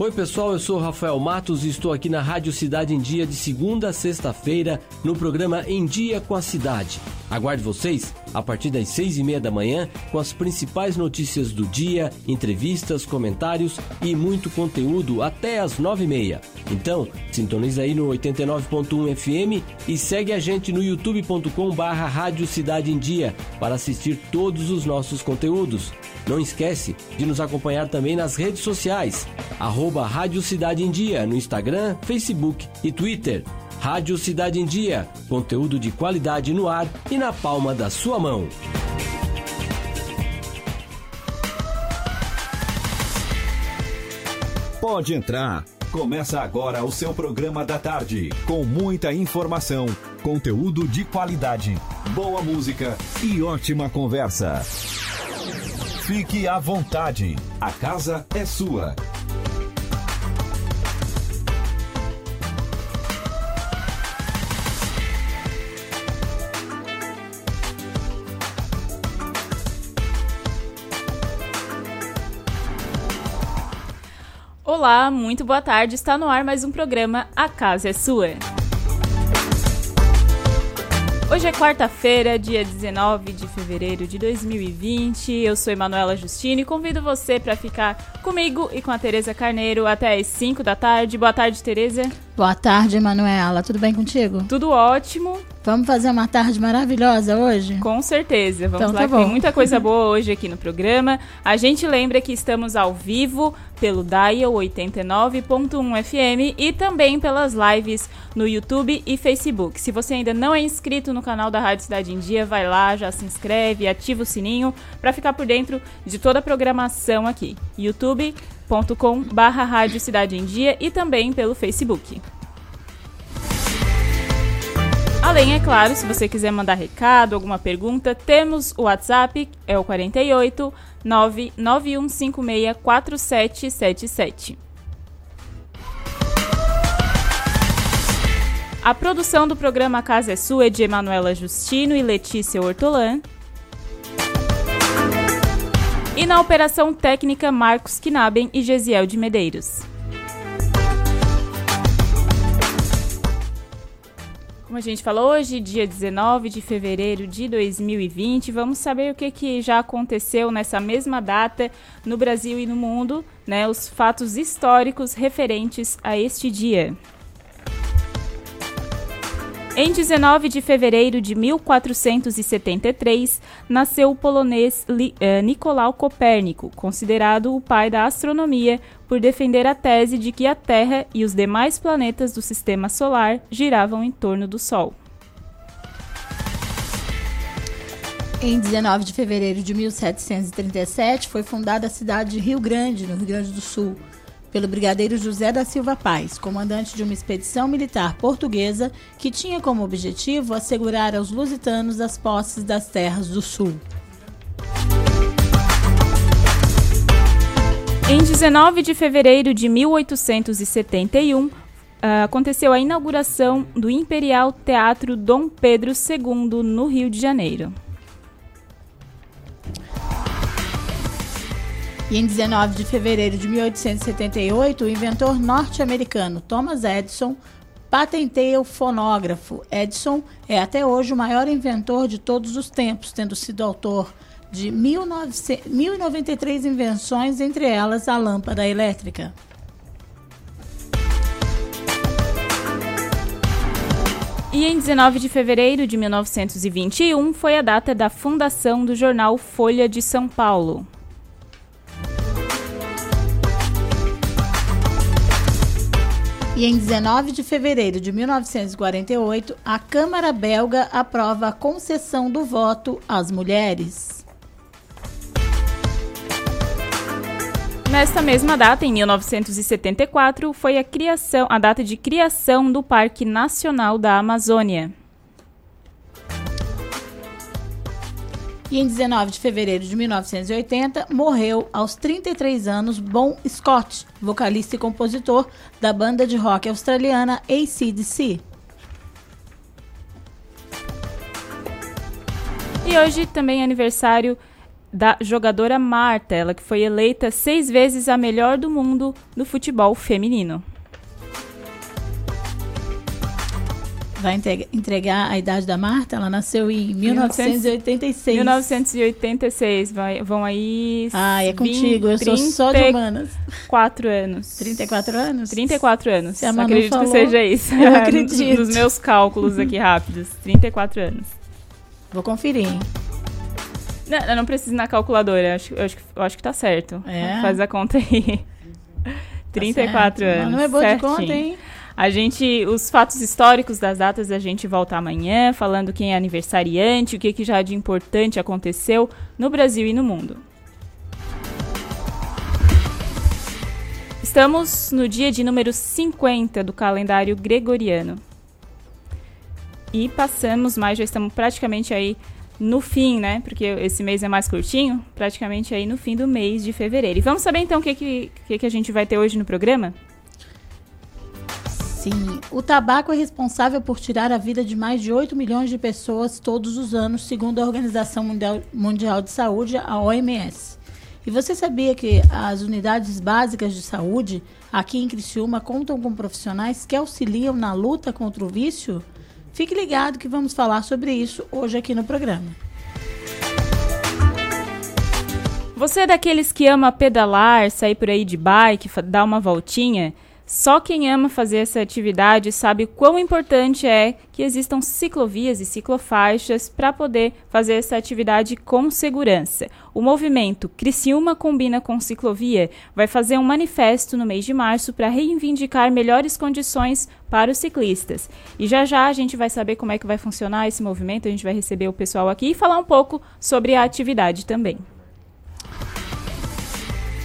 Oi, pessoal, eu sou Rafael Matos e estou aqui na Rádio Cidade em Dia de segunda a sexta-feira no programa Em Dia com a Cidade. Aguarde vocês a partir das seis e meia da manhã com as principais notícias do dia, entrevistas, comentários e muito conteúdo até as nove e meia. Então, sintoniza aí no 89.1 FM e segue a gente no youtube.com barra Rádio Cidade em Dia para assistir todos os nossos conteúdos. Não esquece de nos acompanhar também nas redes sociais, arroba Rádio Cidade em Dia, no Instagram, Facebook e Twitter. Rádio Cidade em Dia, conteúdo de qualidade no ar e na palma da sua mão. Pode entrar. Começa agora o seu programa da tarde, com muita informação, conteúdo de qualidade, boa música e ótima conversa. Fique à vontade. A casa é sua. Olá, muito boa tarde. Está no ar mais um programa A Casa é Sua. Hoje é quarta-feira, dia 19 de fevereiro de 2020. Eu sou Emanuela Justino e convido você para ficar comigo e com a Tereza Carneiro até as 5 da tarde. Boa tarde, Tereza. Boa tarde, Emanuela. Tudo bem contigo? Tudo ótimo. Vamos fazer uma tarde maravilhosa hoje? Com certeza. Vamos então, lá, tá tem muita coisa boa hoje aqui no programa. A gente lembra que estamos ao vivo pelo Dial 89.1 FM e também pelas lives no YouTube e Facebook. Se você ainda não é inscrito no canal da Rádio Cidade em Dia, vai lá, já se inscreve, ativa o sininho para ficar por dentro de toda a programação aqui. YouTube facebook.com barra Rádio Cidade em Dia e também pelo Facebook. Além, é claro, se você quiser mandar recado, alguma pergunta, temos o WhatsApp, é o 48 99156 4777. A produção do programa Casa é Sua é de Emanuela Justino e Letícia Hortolã. E na operação técnica, Marcos Knaben e Gesiel de Medeiros. Como a gente falou hoje, dia 19 de fevereiro de 2020, vamos saber o que, que já aconteceu nessa mesma data no Brasil e no mundo, né? Os fatos históricos referentes a este dia. Em 19 de fevereiro de 1473, nasceu o polonês eh, Nicolau Copérnico, considerado o pai da astronomia por defender a tese de que a Terra e os demais planetas do sistema solar giravam em torno do Sol. Em 19 de fevereiro de 1737, foi fundada a cidade de Rio Grande, no Rio Grande do Sul pelo brigadeiro José da Silva Paz, comandante de uma expedição militar portuguesa que tinha como objetivo assegurar aos lusitanos as posses das terras do sul. Em 19 de fevereiro de 1871, ah, aconteceu a inauguração do Imperial Teatro Dom Pedro II, no Rio de Janeiro. E em 19 de fevereiro de 1878, o inventor norte-americano Thomas Edison patenteia o fonógrafo. Edison é até hoje o maior inventor de todos os tempos, tendo sido autor de 1093 invenções, entre elas a lâmpada elétrica. E em 19 de fevereiro de 1921 foi a data da fundação do jornal Folha de São Paulo. E em 19 de fevereiro de 1948, a Câmara belga aprova a concessão do voto às mulheres. Nesta mesma data, em 1974, foi a criação, a data de criação do Parque Nacional da Amazônia. E em 19 de fevereiro de 1980, morreu aos 33 anos Bon Scott, vocalista e compositor da banda de rock australiana ACDC. E hoje também é aniversário da jogadora Marta, ela que foi eleita seis vezes a melhor do mundo no futebol feminino. Vai entregar a idade da Marta? Ela nasceu em 1986. 1986. Vai, vão aí. Ah, é contigo. Eu sou só de humanas. 4 anos. 34 anos? 34 anos. Se a Manu acredito falou, que seja isso. Eu acredito. Nos meus cálculos aqui rápidos. 34 anos. Vou conferir, hein? Não, eu não preciso ir na calculadora. Eu acho, eu acho, eu acho que tá certo. É. Faz a conta aí. Tá 34 certo. anos. Não é boa certinho. de conta, hein? A gente, os fatos históricos das datas a gente volta amanhã, falando quem é aniversariante, o que, que já de importante aconteceu no Brasil e no mundo. Estamos no dia de número 50 do calendário gregoriano. E passamos mais, já estamos praticamente aí no fim, né? Porque esse mês é mais curtinho, praticamente aí no fim do mês de fevereiro. E vamos saber então o que, que, que a gente vai ter hoje no programa? Sim, o tabaco é responsável por tirar a vida de mais de 8 milhões de pessoas todos os anos, segundo a Organização Mundial, de Saúde, a OMS. E você sabia que as unidades básicas de saúde aqui em Criciúma contam com profissionais que auxiliam na luta contra o vício? Fique ligado que vamos falar sobre isso hoje aqui no programa. Você é daqueles que ama pedalar, sair por aí de bike, dar uma voltinha? Só quem ama fazer essa atividade sabe quão importante é que existam ciclovias e ciclofaixas para poder fazer essa atividade com segurança. O movimento Criciúma Combina com Ciclovia vai fazer um manifesto no mês de março para reivindicar melhores condições para os ciclistas. E já já a gente vai saber como é que vai funcionar esse movimento, a gente vai receber o pessoal aqui e falar um pouco sobre a atividade também.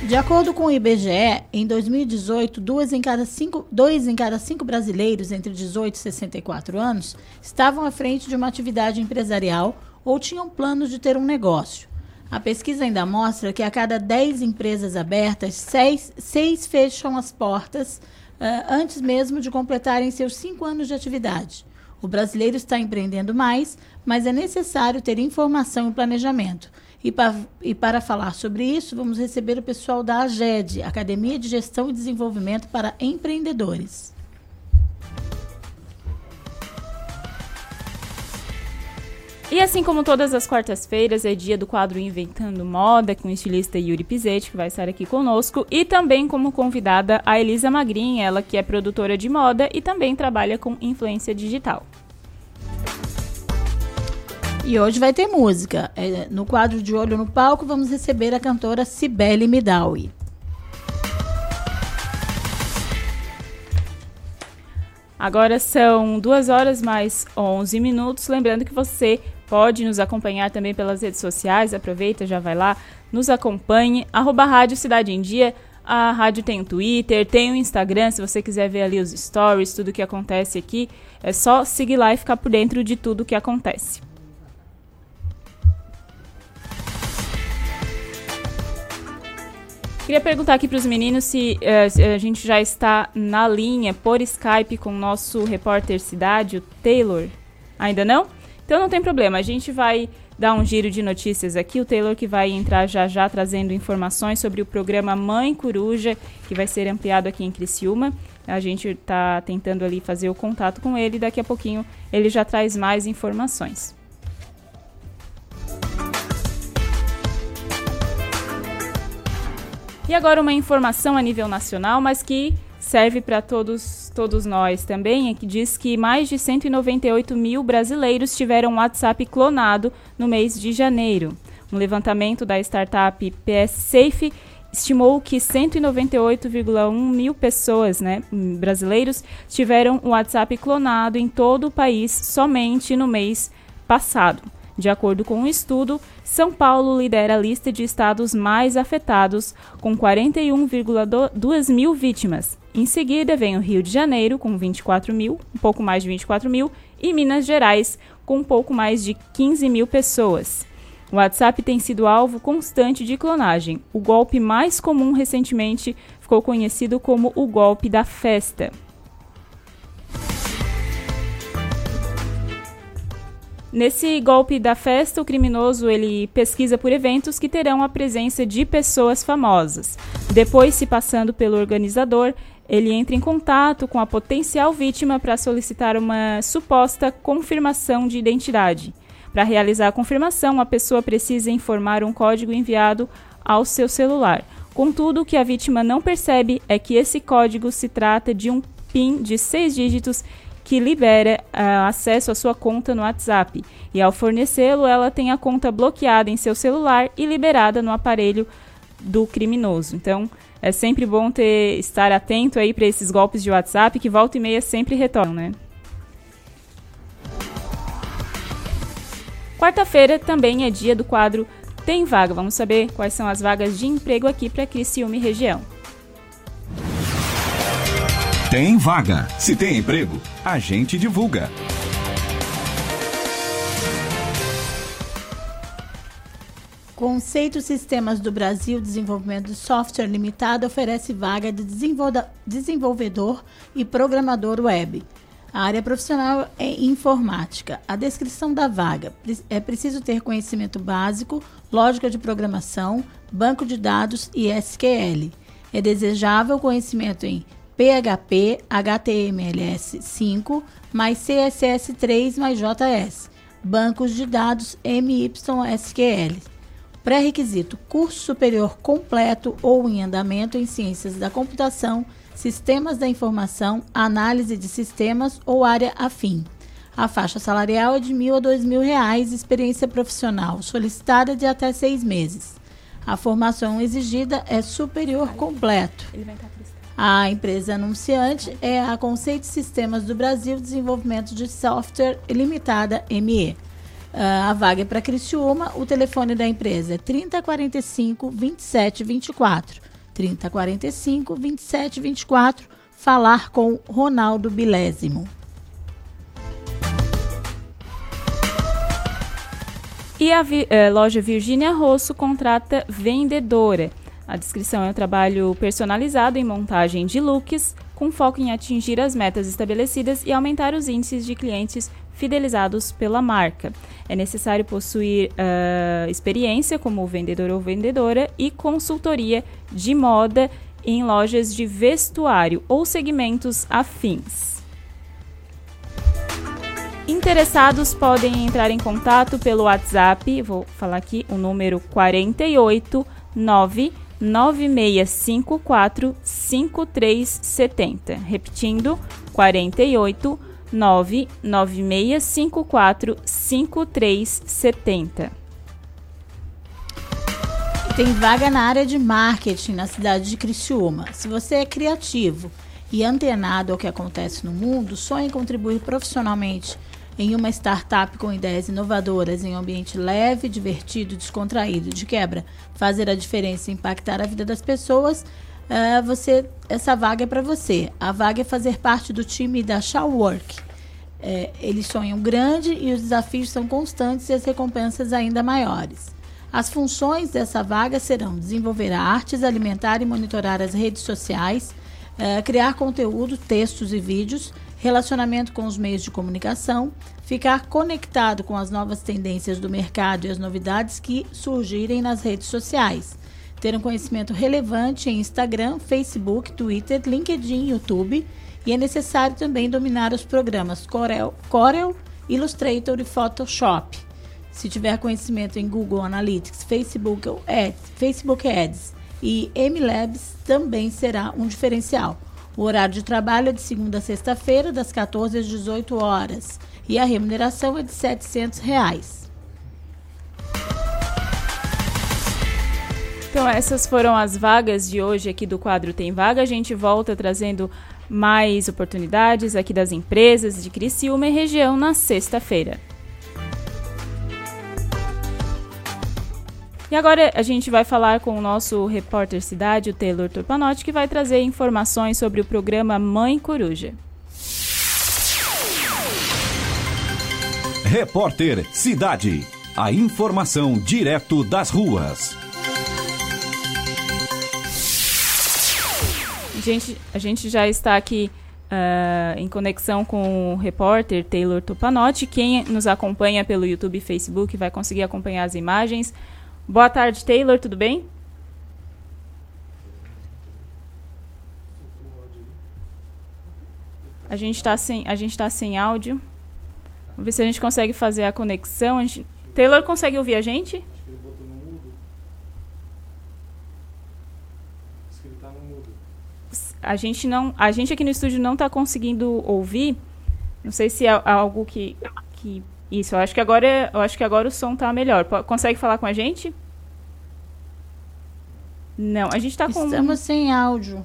De acordo com o IBGE, em 2018, duas em cada cinco, dois em cada cinco brasileiros entre 18 e 64 anos estavam à frente de uma atividade empresarial ou tinham planos de ter um negócio. A pesquisa ainda mostra que a cada 10 empresas abertas, seis, seis fecham as portas uh, antes mesmo de completarem seus cinco anos de atividade. O brasileiro está empreendendo mais, mas é necessário ter informação e planejamento. E, pa, e, para falar sobre isso, vamos receber o pessoal da AGED, Academia de Gestão e Desenvolvimento para Empreendedores. E assim como todas as quartas-feiras, é dia do quadro Inventando Moda, com o estilista Yuri Pizetti, que vai estar aqui conosco, e também como convidada a Elisa Magrin, ela que é produtora de moda e também trabalha com influência digital. E hoje vai ter música. É, no quadro de Olho no Palco, vamos receber a cantora Cibele Midawi. Agora são 2 horas mais 11 minutos. Lembrando que você pode nos acompanhar também pelas redes sociais. Aproveita, já vai lá, nos acompanhe. Arroba Rádio Cidade em Dia. A rádio tem o Twitter, tem o Instagram, se você quiser ver ali os stories, tudo que acontece aqui. É só seguir lá e ficar por dentro de tudo que acontece. Queria perguntar aqui para os meninos se, uh, se, a gente já está na linha por Skype com o nosso repórter cidade, o Taylor. Ainda não? Então não tem problema, a gente vai dar um giro de notícias aqui. O Taylor que vai entrar já já trazendo informações sobre o programa Mãe Coruja, que vai ser ampliado aqui em Criciúma. A gente está tentando ali fazer o contato com ele daqui a pouquinho ele já traz mais informações. E agora uma informação a nível nacional, mas que serve para todos, todos nós também, é que diz que mais de 198 mil brasileiros tiveram WhatsApp clonado no mês de janeiro. Um levantamento da startup PS Safe estimou que 198,1 mil pessoas, né, brasileiros, tiveram um WhatsApp clonado em todo o país somente no mês passado. De acordo com um estudo, São Paulo lidera a lista de estados mais afetados, com 41,2 mil vítimas. Em seguida, vem o Rio de Janeiro, com 24 mil, um pouco mais de 24 mil, e Minas Gerais, com um pouco mais de 15 mil pessoas. O WhatsApp tem sido alvo constante de clonagem. O golpe mais comum recentemente ficou conhecido como o golpe da festa. Nesse golpe da festa, o criminoso ele pesquisa por eventos que terão a presença de pessoas famosas. Depois, se passando pelo organizador, ele entra em contato com a potencial vítima para solicitar uma suposta confirmação de identidade. Para realizar a confirmação, a pessoa precisa informar um código enviado ao seu celular. Contudo, o que a vítima não percebe é que esse código se trata de um PIN de seis dígitos que libera uh, acesso à sua conta no WhatsApp. E ao fornecê-lo, ela tem a conta bloqueada em seu celular e liberada no aparelho do criminoso. Então, é sempre bom ter estar atento aí para esses golpes de WhatsApp que volta e meia sempre retornam, né? Quarta-feira também é dia do quadro Tem Vaga. Vamos saber quais são as vagas de emprego aqui para Criciúma e região. Tem vaga. Se tem emprego, a gente divulga. Conceito Sistemas do Brasil Desenvolvimento de Software Limitado oferece vaga de desenvolvedor e programador web. A área profissional é informática. A descrição da vaga é preciso ter conhecimento básico, lógica de programação, banco de dados e SQL. É desejável conhecimento em PHP, HTML5, mais CSS3 mais JS, bancos de dados MYSQL. Pré-requisito: curso superior completo ou em andamento em ciências da computação, sistemas da informação, análise de sistemas ou área afim. A faixa salarial é de mil a dois mil reais, experiência profissional solicitada de até seis meses. A formação exigida é superior completo. A empresa anunciante é a Conceito Sistemas do Brasil Desenvolvimento de Software Limitada ME. Ah, a vaga é para Criciúma, o telefone da empresa é 3045 2724. 3045 2724. Falar com Ronaldo Bilésimo. E a vi eh, loja Virgínia Rosso contrata vendedora. A descrição é um trabalho personalizado em montagem de looks, com foco em atingir as metas estabelecidas e aumentar os índices de clientes fidelizados pela marca. É necessário possuir uh, experiência como vendedor ou vendedora e consultoria de moda em lojas de vestuário ou segmentos afins. Interessados podem entrar em contato pelo WhatsApp, vou falar aqui o número 489 9654 5370. Repetindo, 48 99654 5370. Tem vaga na área de marketing na cidade de Criciúma. Se você é criativo e antenado ao que acontece no mundo, sonha em contribuir profissionalmente em uma startup com ideias inovadoras, em um ambiente leve, divertido, descontraído, de quebra, fazer a diferença e impactar a vida das pessoas, uh, você essa vaga é para você. A vaga é fazer parte do time da Shawwork. É, eles sonham grande e os desafios são constantes e as recompensas ainda maiores. As funções dessa vaga serão desenvolver artes, alimentar e monitorar as redes sociais, uh, criar conteúdo, textos e vídeos, relacionamento com os meios de comunicação, ficar conectado com as novas tendências do mercado e as novidades que surgirem nas redes sociais, ter um conhecimento relevante em Instagram, Facebook, Twitter, LinkedIn, YouTube e é necessário também dominar os programas Corel, Corel Illustrator e Photoshop. Se tiver conhecimento em Google Analytics, Facebook Ads, Facebook Ads e MLabs, também será um diferencial. O horário de trabalho é de segunda a sexta-feira, das 14 às 18 horas, e a remuneração é de 700 reais. Então essas foram as vagas de hoje aqui do quadro Tem Vaga. A gente volta trazendo mais oportunidades aqui das empresas de Criciúma e região na sexta-feira. E agora a gente vai falar com o nosso repórter cidade, o Taylor Turpanotti, que vai trazer informações sobre o programa Mãe Coruja. Repórter Cidade. A informação direto das ruas. Gente, a gente já está aqui uh, em conexão com o repórter Taylor Topanotti. Quem nos acompanha pelo YouTube e Facebook vai conseguir acompanhar as imagens. Boa tarde, Taylor, tudo bem? A gente está sem, a gente tá sem áudio. Vamos ver se a gente consegue fazer a conexão. A gente... Taylor consegue ouvir a gente? a gente não, a gente aqui no estúdio não está conseguindo ouvir. Não sei se é algo que, que isso. Eu acho que agora, eu acho que agora o som está melhor. Consegue falar com a gente? Não, a gente está com. Estamos sem áudio.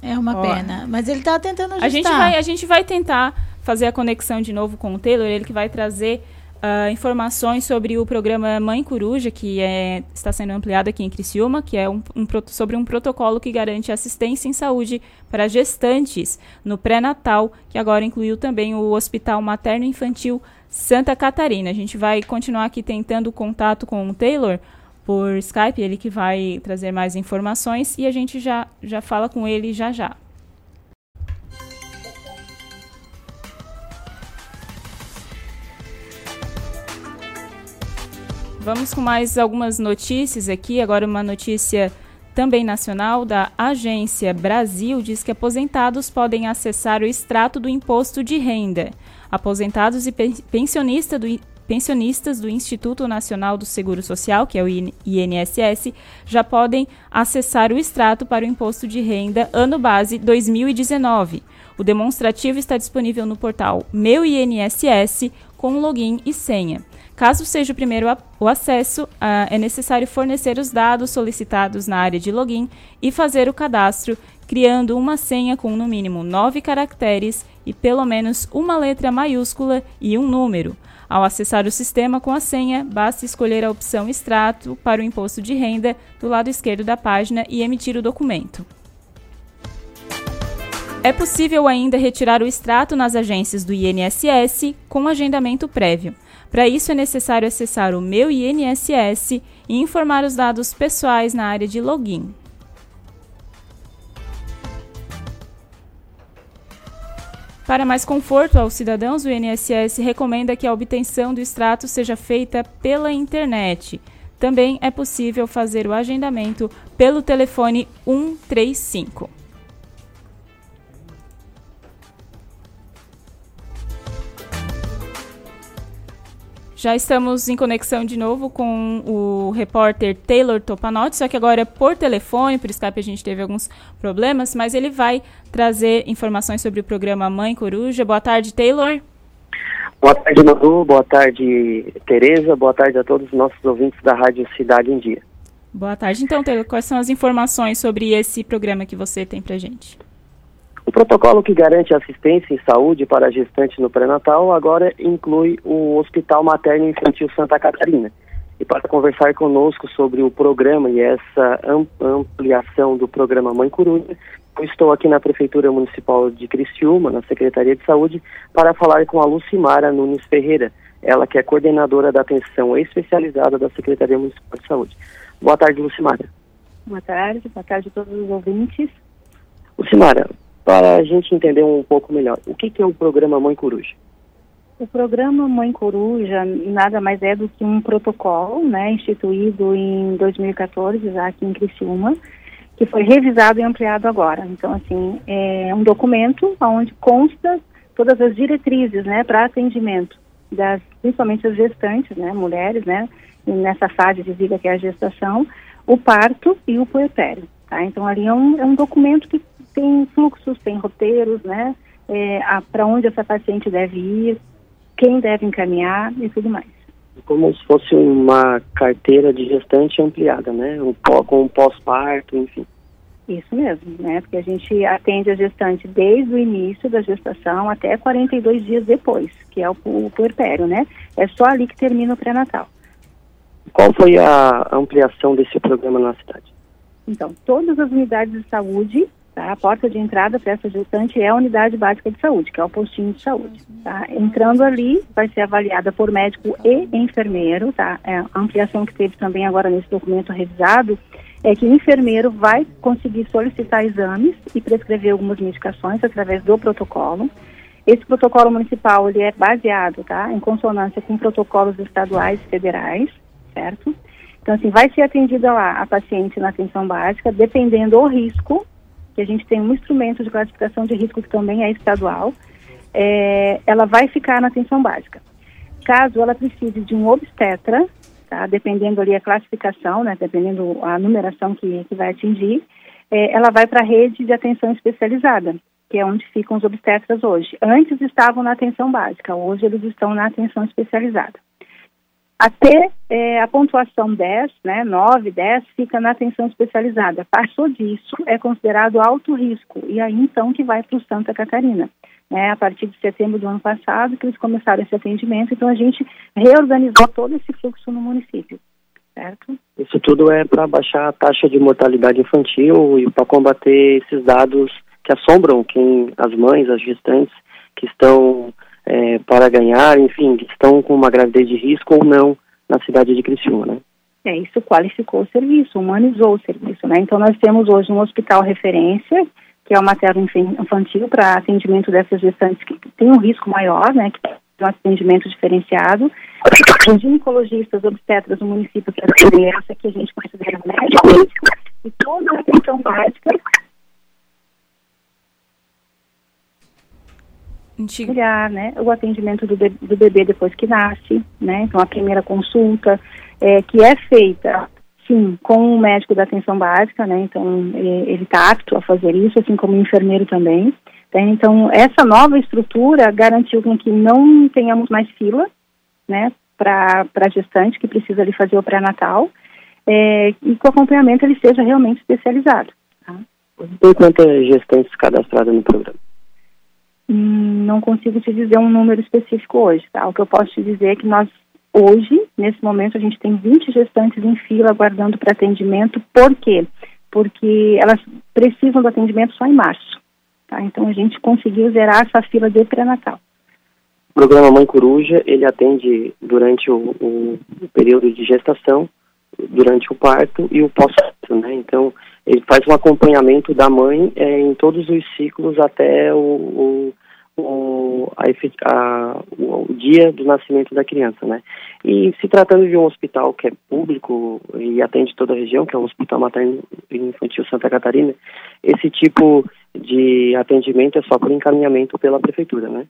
É uma Ó, pena. Mas ele está tentando ajustar. A gente vai, a gente vai tentar fazer a conexão de novo com o Taylor. Ele que vai trazer uh, informações sobre o programa Mãe Coruja, que é, está sendo ampliado aqui em Criciúma, que é um, um, sobre um protocolo que garante assistência em saúde para gestantes no pré-natal, que agora incluiu também o Hospital Materno Infantil Santa Catarina. A gente vai continuar aqui tentando contato com o Taylor por Skype, ele que vai trazer mais informações e a gente já, já fala com ele já já. Vamos com mais algumas notícias aqui. Agora, uma notícia também nacional da Agência Brasil diz que aposentados podem acessar o extrato do imposto de renda. Aposentados e pensionista do, pensionistas do Instituto Nacional do Seguro Social, que é o INSS, já podem acessar o extrato para o imposto de renda ano base 2019. O demonstrativo está disponível no portal Meu INSS com login e senha. Caso seja o primeiro o acesso, uh, é necessário fornecer os dados solicitados na área de login e fazer o cadastro, criando uma senha com no mínimo nove caracteres e pelo menos uma letra maiúscula e um número. Ao acessar o sistema com a senha, basta escolher a opção Extrato para o imposto de renda do lado esquerdo da página e emitir o documento. É possível ainda retirar o extrato nas agências do INSS com agendamento prévio. Para isso, é necessário acessar o Meu INSS e informar os dados pessoais na área de login. Para mais conforto aos cidadãos, o INSS recomenda que a obtenção do extrato seja feita pela internet. Também é possível fazer o agendamento pelo telefone 135. Já estamos em conexão de novo com o repórter Taylor Topanotti, só que agora é por telefone, por Skype a gente teve alguns problemas, mas ele vai trazer informações sobre o programa Mãe Coruja. Boa tarde, Taylor. Boa tarde, Manu. Boa tarde, Tereza. Boa tarde a todos os nossos ouvintes da Rádio Cidade em Dia. Boa tarde. Então, Taylor, quais são as informações sobre esse programa que você tem pra gente? O protocolo que garante assistência em saúde para gestantes no pré-natal agora inclui o Hospital Materno Infantil Santa Catarina. E para conversar conosco sobre o programa e essa ampliação do programa Mãe Coruja, eu estou aqui na Prefeitura Municipal de Criciúma, na Secretaria de Saúde, para falar com a Lucimara Nunes Ferreira, ela que é coordenadora da atenção especializada da Secretaria Municipal de Saúde. Boa tarde, Lucimara. Boa tarde, boa tarde a todos os ouvintes. Lucimara, para a gente entender um pouco melhor, o que, que é o programa Mãe Coruja? O programa Mãe Coruja nada mais é do que um protocolo, né, instituído em 2014, já aqui em Criciúma, que foi revisado e ampliado agora. Então, assim, é um documento onde consta todas as diretrizes, né, para atendimento das, principalmente as gestantes, né, mulheres, né, nessa fase de vida que é a gestação, o parto e o puerpério, tá? Então, ali é um, é um documento que tem fluxos, tem roteiros, né? É, para onde essa paciente deve ir, quem deve encaminhar e tudo mais. Como se fosse uma carteira de gestante ampliada, né? Um, com um pós-parto, enfim. Isso mesmo, né? Porque a gente atende a gestante desde o início da gestação até 42 dias depois, que é o, o puerpério, né? É só ali que termina o pré-natal. Qual foi a ampliação desse programa na cidade? Então, todas as unidades de saúde Tá? A porta de entrada para essa gestante é a unidade básica de saúde, que é o postinho de saúde. Tá? Entrando ali, vai ser avaliada por médico e enfermeiro. Tá? É, a ampliação que teve também agora nesse documento revisado é que o enfermeiro vai conseguir solicitar exames e prescrever algumas medicações através do protocolo. Esse protocolo municipal ele é baseado tá, em consonância com protocolos estaduais e federais, certo? Então, assim, vai ser atendida lá a paciente na atenção básica, dependendo do risco, que a gente tem um instrumento de classificação de risco que também é estadual, é, ela vai ficar na atenção básica. Caso ela precise de um obstetra, tá, dependendo ali a classificação, né, dependendo a numeração que, que vai atingir, é, ela vai para a rede de atenção especializada, que é onde ficam os obstetras hoje. Antes estavam na atenção básica, hoje eles estão na atenção especializada. Até é, a pontuação 10, né, 9, 10, fica na atenção especializada. Passou disso, é considerado alto risco, e aí então que vai para o Santa Catarina. Né, a partir de setembro do ano passado que eles começaram esse atendimento, então a gente reorganizou todo esse fluxo no município, certo? Isso tudo é para baixar a taxa de mortalidade infantil e para combater esses dados que assombram quem, as mães, as gestantes que estão é, para ganhar, enfim, estão com uma gravidez de risco ou não na cidade de Criciúma, né? É, isso qualificou o serviço, humanizou o serviço, né? Então nós temos hoje um hospital referência, que é o materno infantil para atendimento dessas gestantes que têm um risco maior, né? Que um atendimento diferenciado. Os ginecologistas, obstetras do município que atendem essa que a gente considera médico, e toda a atenção básica Olhar, né, o atendimento do, be do bebê depois que nasce, né, então a primeira consulta, é, que é feita, sim, com o médico da atenção básica, né, então ele está apto a fazer isso, assim como o enfermeiro também. Né, então, essa nova estrutura garantiu com que não tenhamos mais fila, né, para a gestante que precisa ali fazer o pré-natal, é, e que o acompanhamento ele seja realmente especializado. Tá? Tem quantas gestantes cadastradas no programa? Não consigo te dizer um número específico hoje, tá? O que eu posso te dizer é que nós, hoje, nesse momento, a gente tem 20 gestantes em fila aguardando para atendimento. Por quê? Porque elas precisam do atendimento só em março, tá? Então, a gente conseguiu zerar essa fila de pré-natal. O programa Mãe Coruja, ele atende durante o, o período de gestação, durante o parto e o pós-parto, né? Então, ele faz um acompanhamento da mãe é, em todos os ciclos até o, o, o, a, a, o, dia do nascimento da criança, né? E se tratando de um hospital que é público e atende toda a região, que é o Hospital Materno Infantil Santa Catarina, esse tipo de atendimento é só por encaminhamento pela prefeitura, né?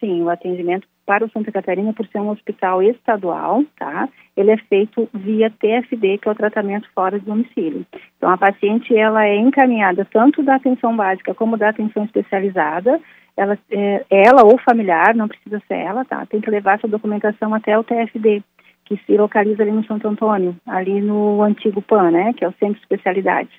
Sim, o atendimento para o Santa Catarina, por ser um hospital estadual, tá? Ele é feito via TFD, que é o tratamento fora de domicílio. Então, a paciente, ela é encaminhada tanto da atenção básica como da atenção especializada. Ela, é, ela ou familiar, não precisa ser ela, tá? Tem que levar essa documentação até o TFD, que se localiza ali no Santo Antônio, ali no antigo PAN, né? Que é o Centro de Especialidades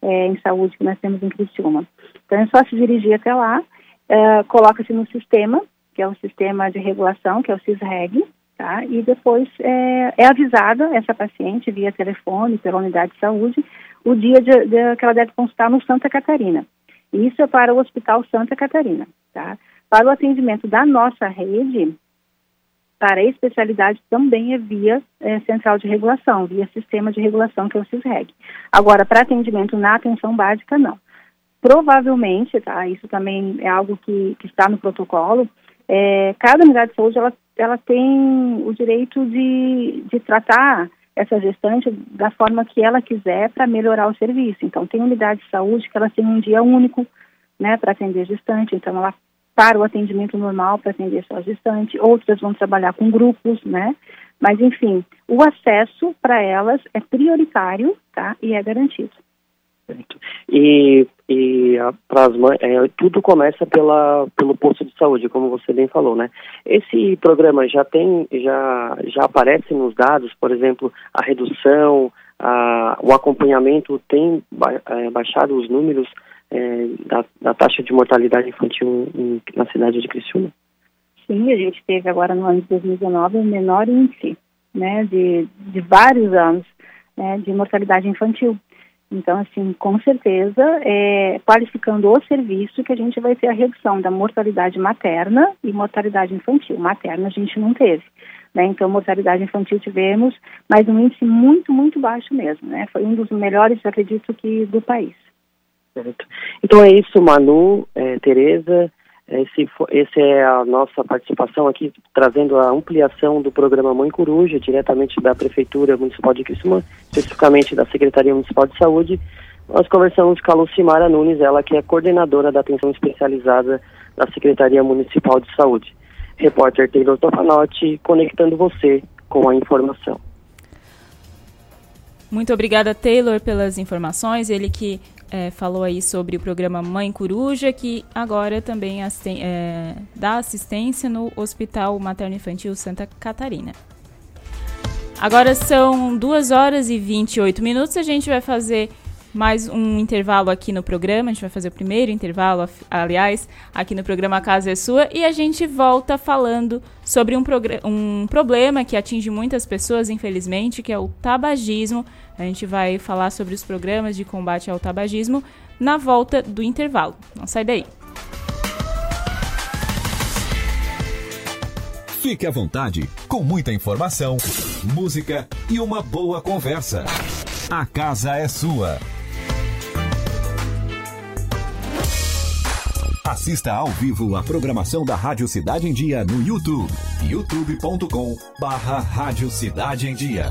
é, em Saúde que nós temos em Criciúma. Então, é só se dirigir até lá, é, coloca-se no sistema, que é o sistema de regulação, que é o CISREG, tá? E depois é, é avisada essa paciente via telefone, pela unidade de saúde, o dia de, de, que ela deve consultar no Santa Catarina. Isso é para o Hospital Santa Catarina, tá? Para o atendimento da nossa rede, para a especialidade também é via é, central de regulação, via sistema de regulação, que é o CISREG. Agora, para atendimento na atenção básica, não. Provavelmente, tá? Isso também é algo que, que está no protocolo, é, cada unidade de saúde ela, ela tem o direito de, de tratar essa gestante da forma que ela quiser para melhorar o serviço. Então, tem unidade de saúde que ela tem um dia único né, para atender gestante, então ela para o atendimento normal para atender só gestante, outras vão trabalhar com grupos, né? Mas, enfim, o acesso para elas é prioritário, tá? E é garantido. E, e para as mães, é, tudo começa pela, pelo posto de saúde, como você bem falou, né? Esse programa já tem, já, já aparece nos dados, por exemplo, a redução, a, o acompanhamento tem ba, é, baixado os números é, da, da, taxa de mortalidade infantil em, na cidade de Criciúma? Sim, a gente teve agora no ano de 2019 o menor índice, né, de, de vários anos, né, de mortalidade infantil. Então, assim, com certeza, é, qualificando o serviço que a gente vai ter a redução da mortalidade materna e mortalidade infantil. Materna a gente não teve. né? Então, mortalidade infantil tivemos, mas um índice muito, muito baixo mesmo, né? Foi um dos melhores, acredito que, do país. Certo. Então é isso, Manu, é, Tereza. Esse, esse é a nossa participação aqui, trazendo a ampliação do programa Mãe Coruja, diretamente da Prefeitura Municipal de Criciúma, especificamente da Secretaria Municipal de Saúde. Nós conversamos com a Lucimara Nunes, ela que é coordenadora da atenção especializada da Secretaria Municipal de Saúde. Repórter Taylor Tofanotti, conectando você com a informação. Muito obrigada, Taylor, pelas informações. Ele que é, falou aí sobre o programa Mãe Coruja, que agora também é, dá assistência no Hospital Materno Infantil Santa Catarina. Agora são 2 horas e 28 minutos. A gente vai fazer mais um intervalo aqui no programa. A gente vai fazer o primeiro intervalo, aliás, aqui no programa Casa é Sua. E a gente volta falando sobre um, um problema que atinge muitas pessoas, infelizmente, que é o tabagismo. A gente vai falar sobre os programas de combate ao tabagismo na volta do intervalo. Não sai daí. Fique à vontade, com muita informação, música e uma boa conversa. A casa é sua. Assista ao vivo a programação da Rádio Cidade em Dia no YouTube. youtube.com barra Rádio Cidade em Dia.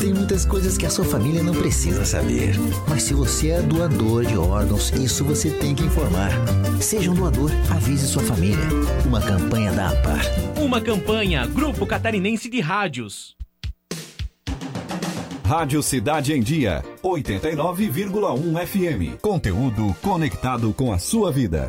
Tem muitas coisas que a sua família não precisa saber. Mas se você é doador de órgãos, isso você tem que informar. Seja um doador, avise sua família. Uma campanha da APAR. Uma campanha, Grupo Catarinense de Rádios. Rádio Cidade em Dia, 89,1 FM. Conteúdo conectado com a sua vida.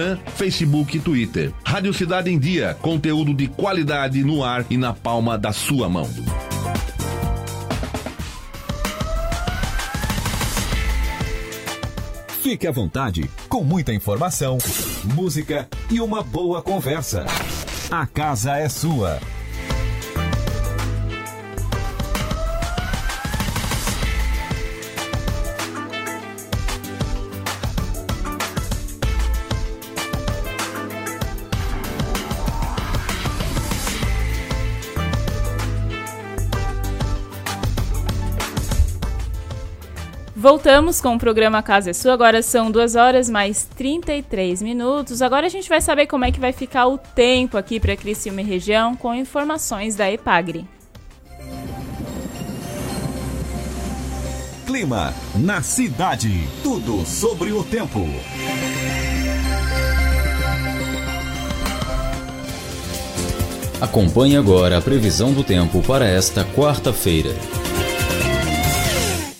Instagram, Facebook e Twitter. Rádio Cidade em Dia, conteúdo de qualidade no ar e na palma da sua mão. Fique à vontade, com muita informação, música e uma boa conversa. A casa é sua. Voltamos com o programa Casa é Sua. Agora são 2 horas mais 33 minutos. Agora a gente vai saber como é que vai ficar o tempo aqui para Criciúma e região com informações da Epagre. Clima na cidade. Tudo sobre o tempo. Acompanhe agora a previsão do tempo para esta quarta-feira.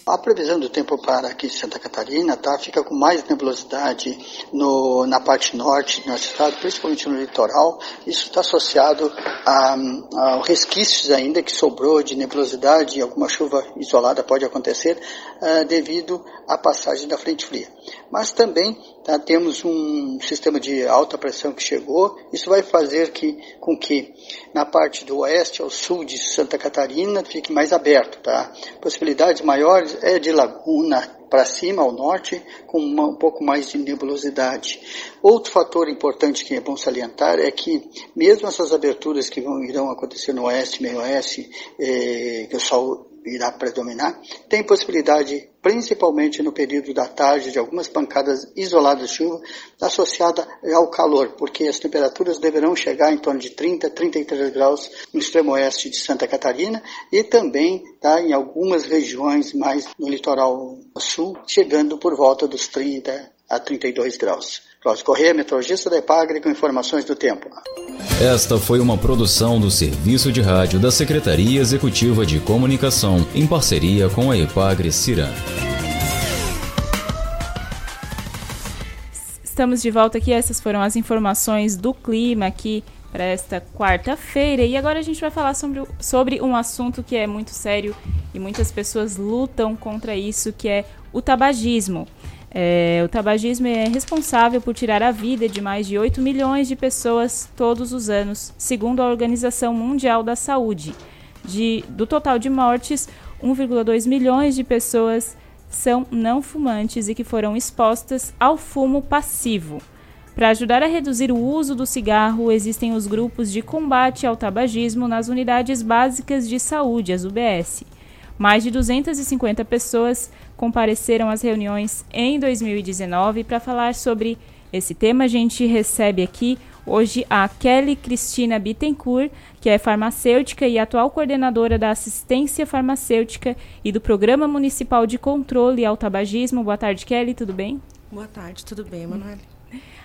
A previsão do tempo para aqui em Santa Catarina tá, fica com mais nebulosidade no, na parte norte do nosso estado, principalmente no litoral. Isso está associado a, a, resquícios ainda que sobrou de nebulosidade e alguma chuva isolada pode acontecer uh, devido à passagem da frente fria. Mas também tá, temos um sistema de alta pressão que chegou. Isso vai fazer que, com que na parte do oeste ao sul de Santa Catarina fique mais aberto. Tá? Possibilidades maiores é de laguna para cima, ao norte, com uma, um pouco mais de nebulosidade. Outro fator importante que é bom salientar é que, mesmo essas aberturas que vão, irão acontecer no oeste, meio oeste, eh, que o sol irá predominar, tem possibilidade, principalmente no período da tarde, de algumas pancadas isoladas de chuva associada ao calor, porque as temperaturas deverão chegar em torno de 30, 33 graus no extremo oeste de Santa Catarina e também tá, em algumas regiões mais no litoral sul, chegando por volta dos 30 a 32 graus. Cláudio Corrêa, meteorologista da Epagre, com informações do tempo. Esta foi uma produção do Serviço de Rádio da Secretaria Executiva de Comunicação, em parceria com a Epagre Ciran. Estamos de volta aqui, essas foram as informações do clima aqui para esta quarta-feira. E agora a gente vai falar sobre, sobre um assunto que é muito sério e muitas pessoas lutam contra isso, que é o tabagismo. É, o tabagismo é responsável por tirar a vida de mais de 8 milhões de pessoas todos os anos, segundo a Organização Mundial da Saúde. De, do total de mortes, 1,2 milhões de pessoas são não fumantes e que foram expostas ao fumo passivo. Para ajudar a reduzir o uso do cigarro, existem os grupos de combate ao tabagismo nas unidades básicas de saúde, as UBS. Mais de 250 pessoas compareceram às reuniões em 2019 para falar sobre esse tema. A gente recebe aqui hoje a Kelly Cristina Bittencourt, que é farmacêutica e atual coordenadora da assistência farmacêutica e do Programa Municipal de Controle ao Tabagismo. Boa tarde, Kelly, tudo bem? Boa tarde, tudo bem, Manoel?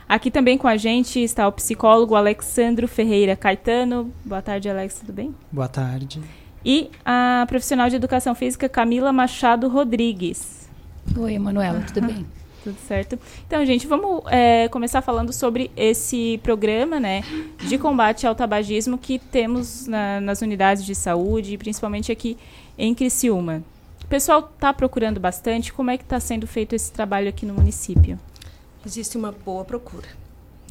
Aqui também com a gente está o psicólogo Alexandro Ferreira Caetano. Boa tarde, Alex, tudo bem? Boa tarde e a profissional de educação física Camila Machado Rodrigues. Oi, Manuela, tudo bem? Tudo certo. Então, gente, vamos é, começar falando sobre esse programa né, de combate ao tabagismo que temos na, nas unidades de saúde, principalmente aqui em Criciúma. O pessoal está procurando bastante. Como é que está sendo feito esse trabalho aqui no município? Existe uma boa procura.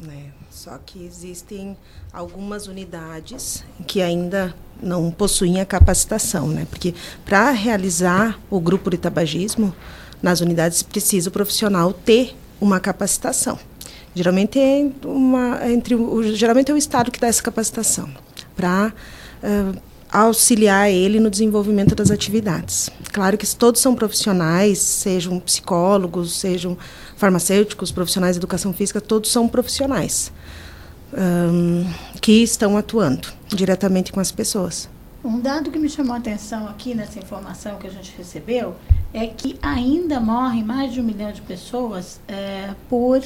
Né? Só que existem algumas unidades que ainda não possuem a capacitação, né? Porque para realizar o grupo de tabagismo, nas unidades precisa o profissional ter uma capacitação. Geralmente é uma entre o, geralmente é o estado que dá essa capacitação para uh, auxiliar ele no desenvolvimento das atividades. Claro que todos são profissionais, sejam psicólogos, sejam farmacêuticos, profissionais de educação física, todos são profissionais um, que estão atuando diretamente com as pessoas. Um dado que me chamou a atenção aqui nessa informação que a gente recebeu é que ainda morrem mais de um milhão de pessoas é, por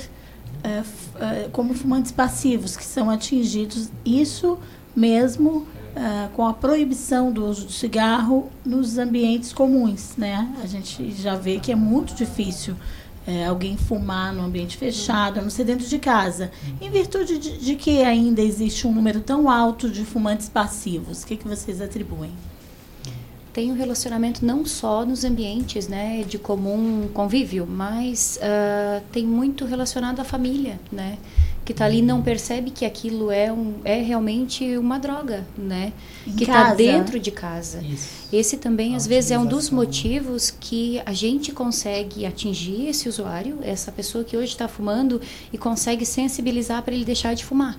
é, é, como fumantes passivos que são atingidos isso mesmo é, com a proibição do uso do cigarro nos ambientes comuns, né? A gente já vê que é muito difícil é, alguém fumar no ambiente fechado, a não ser dentro de casa. Em virtude de, de, que ainda existe um número tão alto de fumantes passivos, o que, que vocês atribuem? Tem um relacionamento não só nos ambientes né, de comum convívio, mas uh, tem muito relacionado à família, né? Que está ali não percebe que aquilo é, um, é realmente uma droga, né? Em que está dentro de casa. Isso. Esse também, A às vezes, é um dos motivos que a gente consegue atingir esse usuário, essa pessoa que hoje está fumando, e consegue sensibilizar para ele deixar de fumar.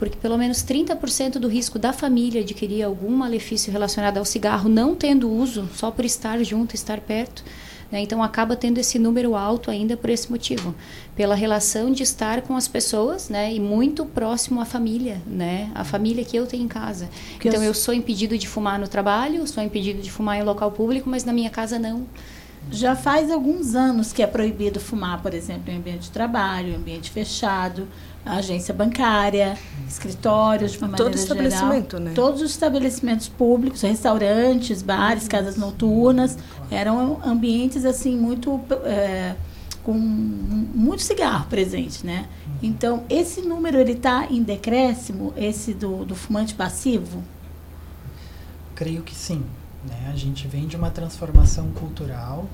Porque pelo menos 30% do risco da família adquirir algum malefício relacionado ao cigarro não tendo uso, só por estar junto, estar perto. Né? Então acaba tendo esse número alto ainda por esse motivo, pela relação de estar com as pessoas, né, e muito próximo à família, né, a família que eu tenho em casa. Porque então eu- eu sou impedido de fumar no trabalho, sou impedido de fumar em local público, mas na minha casa não. Já faz alguns anos que é proibido fumar, por exemplo, em ambiente de trabalho, em ambiente fechado, agência bancária, escritórios, de uma Todo maneira estabelecimento, geral. né? Todos os estabelecimentos públicos, restaurantes, bares, casas noturnas, eram ambientes assim muito é, com muito cigarro presente, né? Então esse número ele está em decréscimo, esse do, do fumante passivo. Creio que sim. Né? A gente vem de uma transformação cultural,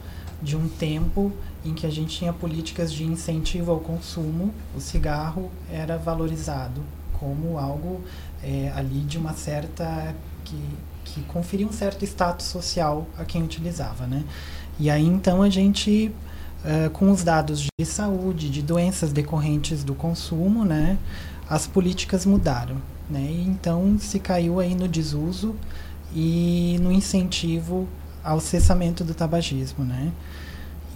de um tempo em que a gente tinha políticas de incentivo ao consumo, o cigarro era valorizado como algo eh, ali de uma certa. que, que conferia um certo status social a quem utilizava. Né? E aí então a gente. eh, com os dados de saúde, de doenças decorrentes do consumo, né, as políticas mudaram. Né, e então se caiu aí no desuso e no incentivo ao cessamento do tabagismo, né?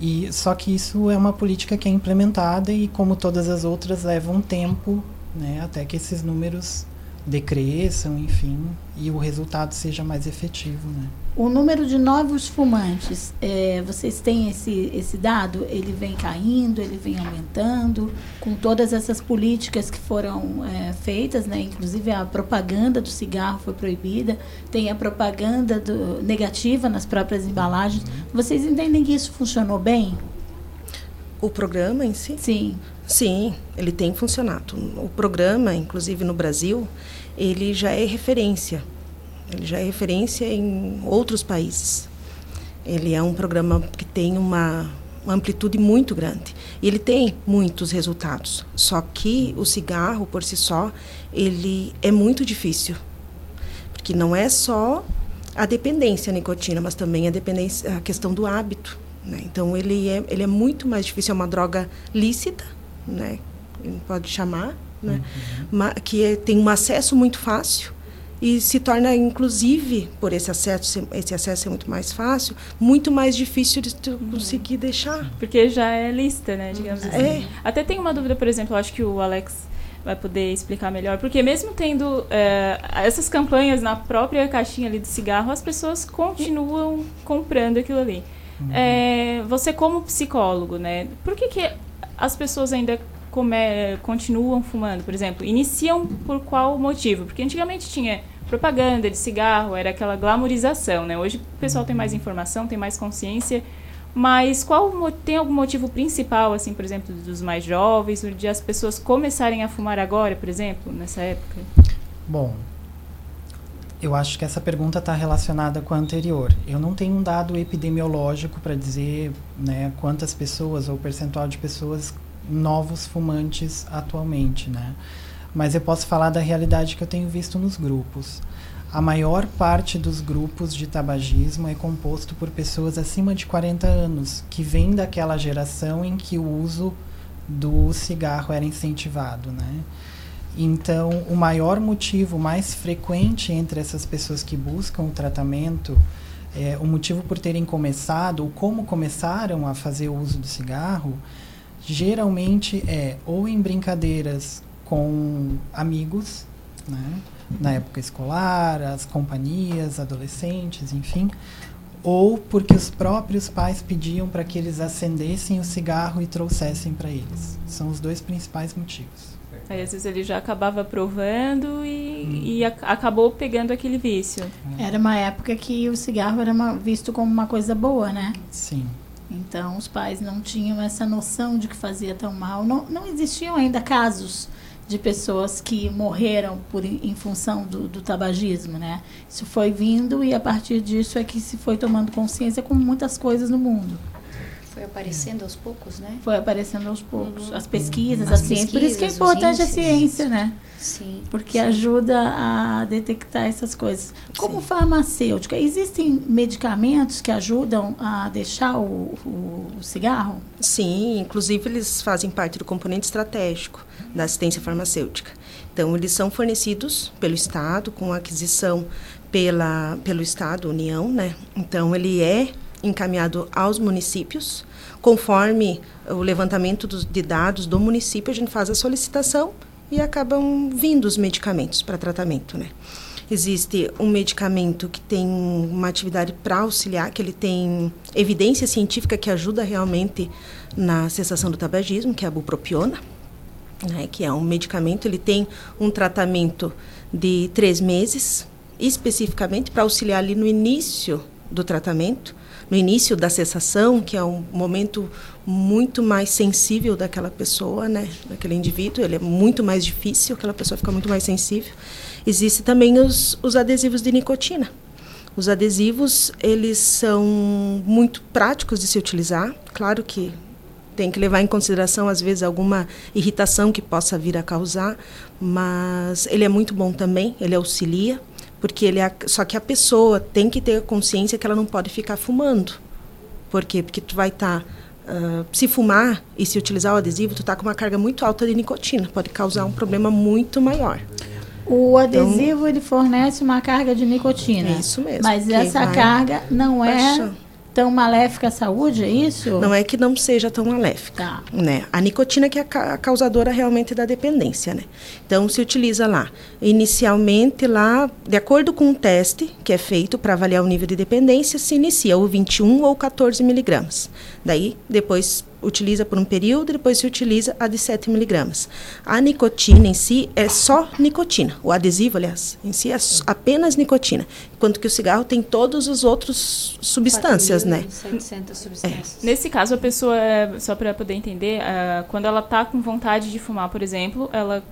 E só que isso é uma política que é implementada e como todas as outras leva um tempo, né, até que esses números decresçam, enfim, e o resultado seja mais efetivo, né? O número de novos fumantes, é, vocês têm esse, esse dado? Ele vem caindo, ele vem aumentando, com todas essas políticas que foram é, feitas, né? inclusive a propaganda do cigarro foi proibida, tem a propaganda do- negativa nas próprias embalagens. Vocês entendem que isso funcionou bem? O programa em si? Sim. Sim, ele tem funcionado. O programa, inclusive no Brasil, ele já é referência. Ele já é referência em outros países. Ele é um programa que tem uma, uma amplitude muito grande. E ele tem muitos resultados. Só que o cigarro, por si só, ele é muito difícil. Porque não é só a dependência à nicotina, mas também a, dependência, a questão do hábito. né? Então, ele é, ele é muito mais difícil. É uma droga lícita, né? Pode chamar, né? Ma- que é- tem um acesso muito fácil e se torna, inclusive, por esse acesso, ser- esse acesso ser muito mais fácil, muito mais difícil de tu conseguir deixar. Porque já é lista, né, digamos assim. É. Até tem uma dúvida, por exemplo, acho que o Alex vai poder explicar melhor, porque mesmo tendo é, essas campanhas na própria caixinha ali do cigarro, as pessoas continuam comprando aquilo ali. É, você como psicólogo, né, por que, que as pessoas ainda come- continuam fumando, por exemplo? Iniciam por qual motivo? Porque antigamente tinha propaganda de cigarro, era aquela glamorização, né? Hoje o pessoal tem mais informação, tem mais consciência, mas qual tem algum motivo principal, assim, por exemplo, dos mais jovens, de as pessoas começarem a fumar agora, por exemplo, nessa época? Bom, eu acho que essa pergunta está relacionada com a anterior. Eu não tenho um dado epidemiológico para dizer né, quantas pessoas ou percentual de pessoas novos fumantes atualmente, né? Mas eu posso falar da realidade que eu tenho visto nos grupos. A maior parte dos grupos de tabagismo é composto por pessoas acima de 40 anos, que vêm daquela geração em que o uso do cigarro era incentivado, né? Então, o maior motivo mais frequente entre essas pessoas que buscam o tratamento, é, o motivo por terem começado, ou como começaram a fazer o uso do cigarro, geralmente é ou em brincadeiras com amigos, né? na época escolar, as companhias, adolescentes, enfim, ou porque os próprios pais pediam para que eles acendessem o cigarro e trouxessem para eles. São os dois principais motivos. Aí às vezes ele já acabava provando e, e a- acabou pegando aquele vício. Era uma época que o cigarro era uma- visto como uma coisa boa, né? Sim. Então os pais não tinham essa noção de que fazia tão mal. Não, não existiam ainda casos de pessoas que morreram por, em função do, do tabagismo, né? Isso foi vindo e a partir disso é que se foi tomando consciência com muitas coisas no mundo. Foi aparecendo aos poucos, né? Foi aparecendo aos poucos. Uhum. As pesquisas, As a ciência. Por isso que é importante a ciência, né? Sim. Porque sim. ajuda a detectar essas coisas. Como sim. farmacêutica, existem medicamentos que ajudam a deixar o, o, o cigarro? Sim, inclusive eles fazem parte do componente estratégico da assistência farmacêutica. Então, eles são fornecidos pelo Estado, com aquisição pela, pelo Estado, União, né? Então, ele é encaminhado aos municípios, conforme o levantamento dos, de dados do município, a gente faz a solicitação e acabam vindo os medicamentos para tratamento, né? Existe um medicamento que tem uma atividade para auxiliar, que ele tem evidência científica que ajuda realmente na cessação do tabagismo, que é a bupropiona, né? Que é um medicamento, ele tem um tratamento de três meses, especificamente para auxiliar ali no início do tratamento, no início da cessação, que é um momento muito mais sensível daquela pessoa, né, daquele indivíduo, ele é muito mais difícil, aquela pessoa fica muito mais sensível. Existem também os, os adesivos de nicotina. Os adesivos, eles são muito práticos de se utilizar. Claro que tem que levar em consideração, às vezes, alguma irritação que possa vir a causar, mas ele é muito bom também, ele auxilia porque ele é, só que a pessoa tem que ter consciência que ela não pode ficar fumando. Por quê? Porque tu vai estar tá, uh, se fumar e se utilizar o adesivo, tu tá com uma carga muito alta de nicotina, pode causar um problema muito maior. O adesivo então, ele fornece uma carga de nicotina. Isso mesmo. Mas essa carga não é baixando tão maléfica à saúde, é isso? Não é que não seja tão maléfica. Tá. Né? A nicotina que é a causadora realmente da dependência. Né? Então, se utiliza lá, inicialmente lá, de acordo com um teste que é feito para avaliar o nível de dependência, se inicia o 21 ou 14 miligramas. Daí, depois utiliza por um período, depois se utiliza a de 7 miligramas. A nicotina em si é só nicotina. O adesivo, aliás, em si é apenas nicotina. Enquanto que o cigarro tem todos os outros substâncias, né? substâncias. É. Nesse caso, a pessoa, só para poder entender, uh, quando ela está com vontade de fumar, por exemplo, ela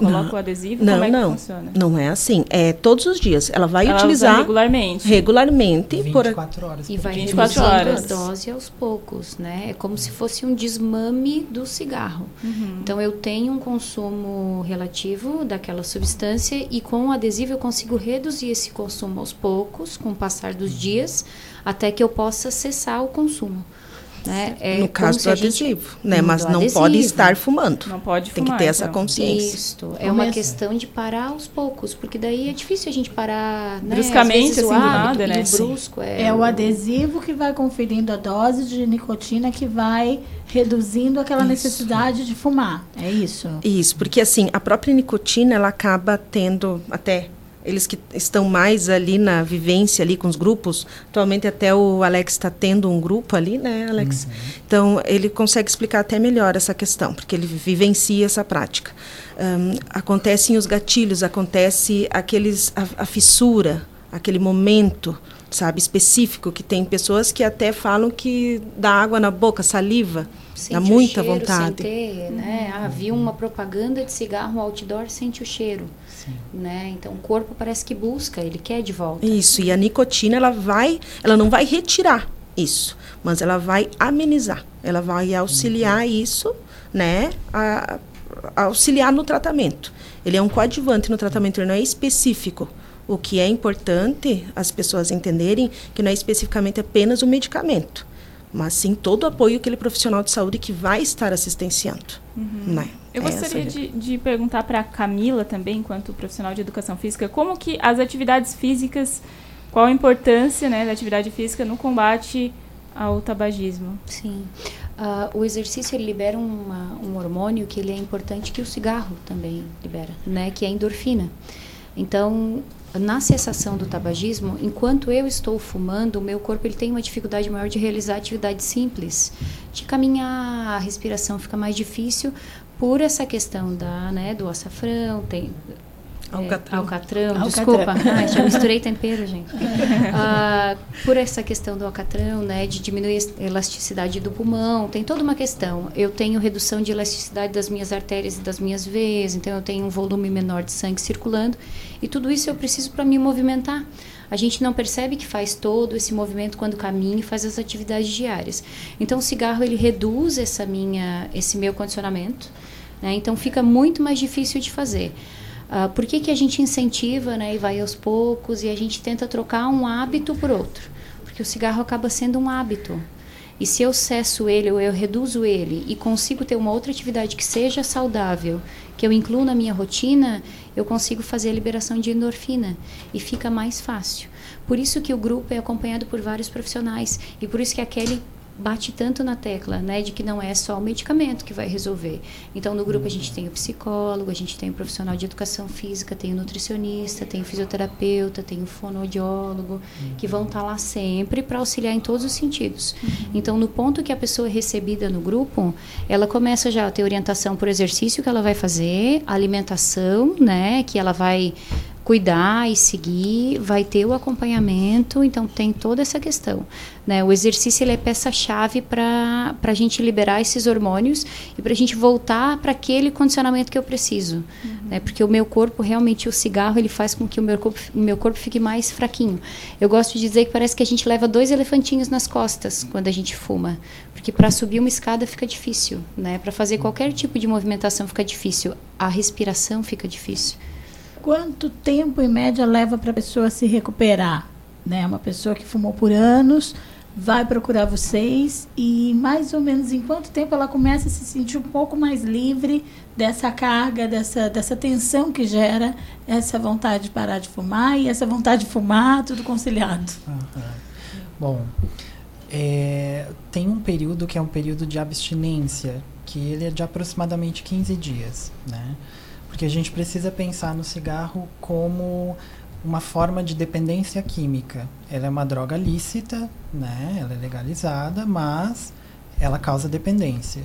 Coloca não, o adesivo? Não, Como é não. funciona? Não é assim. É todos os dias. Ela vai ela utilizar regularmente. Regularmente 24 horas. E vai 24 horas. a dose aos poucos, né? É como se fosse um desmame do cigarro. Uhum. Então eu tenho um consumo relativo daquela substância e com o adesivo eu consigo reduzir esse consumo aos poucos, com o passar dos dias, até que eu possa cessar o consumo. Né? É no caso do adesivo, né? Mas não adesivo. pode estar fumando. Não pode Tem fumar, que ter essa então. consciência. Isso. É uma questão de parar aos poucos, porque daí é difícil a gente parar, né? Bruscamente, assim, nada, né? Brusco é, é o adesivo que vai conferindo a dose de nicotina que vai reduzindo aquela isso. necessidade de fumar. É isso? Isso, porque assim, a própria nicotina, ela acaba tendo até eles que estão mais ali na vivência ali com os grupos. Atualmente até o Alex está tendo um grupo ali, né, Alex? Uhum. Então ele consegue explicar até melhor essa questão, porque ele vivencia essa prática. Um, acontecem os gatilhos, acontece aqueles a, a fissura, aquele momento, sabe, específico que tem pessoas que até falam que dá água na boca, saliva. Sente dá muita cheiro, vontade. Ter, né? Ah, viu uma propaganda de cigarro outdoor, sente o cheiro. Né? Então o corpo parece que busca, ele quer de volta. Isso, e a nicotina ela vai, ela não vai retirar isso, mas ela vai amenizar, ela vai auxiliar uhum. isso, né? A, a auxiliar no tratamento. Ele é um coadjuvante no tratamento, ele não é específico. O que é importante as pessoas entenderem que não é especificamente apenas o medicamento, mas sim todo o apoio aquele profissional de saúde que vai estar assistenciando. Uhum. Né? Eu é gostaria de, de, perguntar para a Camila também, enquanto profissional de educação física, como que as atividades físicas, qual a importância né, da atividade física no combate ao tabagismo? Sim. Uh, o exercício ele libera uma, um hormônio que ele é importante que o cigarro também libera, né, que é a endorfina. Então, na cessação do tabagismo, enquanto eu estou fumando, o meu corpo ele tem uma dificuldade maior de realizar atividades simples, de caminhar, a respiração fica mais difícil por essa questão da, né, do açafrão, tem Alcatrão. É, alcatrão, desculpa. Ai, já misturei tempero, gente. Uh, por essa questão do alcatrão, né, de diminuir a elasticidade do pulmão, tem toda uma questão. Eu tenho redução de elasticidade das minhas artérias e das minhas veias, então eu tenho um volume menor de sangue circulando. E tudo isso eu preciso para me movimentar. A gente não percebe que faz todo esse movimento quando caminha e faz as atividades diárias. Então o cigarro ele reduz essa minha, esse meu condicionamento, né? Então fica muito mais difícil de fazer. Uh, por que, que a gente incentiva né, e vai aos poucos e a gente tenta trocar um hábito por outro? Porque o cigarro acaba sendo um hábito. E se eu cesso ele ou eu reduzo ele e consigo ter uma outra atividade que seja saudável, que eu incluo na minha rotina, eu consigo fazer a liberação de endorfina e fica mais fácil. Por isso que o grupo é acompanhado por vários profissionais e por isso que a Kelly bate tanto na tecla, né, de que não é só o medicamento que vai resolver. Então, no grupo a gente tem o psicólogo, a gente tem o profissional de educação física, tem o nutricionista, tem o fisioterapeuta, tem o fonoaudiólogo, que vão estar tá lá sempre para auxiliar em todos os sentidos. Uhum. Então, no ponto que a pessoa é recebida no grupo, ela começa já a ter orientação por exercício que ela vai fazer, alimentação, né, que ela vai cuidar e seguir, vai ter o acompanhamento, então tem toda essa questão. Né? O exercício ele é peça-chave para a gente liberar esses hormônios e para a gente voltar para aquele condicionamento que eu preciso. Uhum. Né? Porque o meu corpo, realmente, o cigarro, ele faz com que o meu corpo, o meu corpo fique mais fraquinho. Eu gosto de dizer que parece que a gente leva dois elefantinhos nas costas quando a gente fuma. Porque para subir uma escada fica difícil, né? para fazer qualquer tipo de movimentação fica difícil, a respiração fica difícil. Quanto tempo, em média, leva para a pessoa se recuperar? Né? Uma pessoa que fumou por anos vai procurar vocês e mais ou menos em quanto tempo ela começa a se sentir um pouco mais livre dessa carga, dessa, dessa tensão que gera essa vontade de parar de fumar e essa vontade de fumar, tudo conciliado. Uhum. Bom, é, tem um período que é um período de abstinência, que ele é de aproximadamente 15 dias, né? Porque a gente precisa pensar no cigarro como uma forma de dependência química. Ela é uma droga lícita, né? Ela é legalizada, mas ela causa dependência.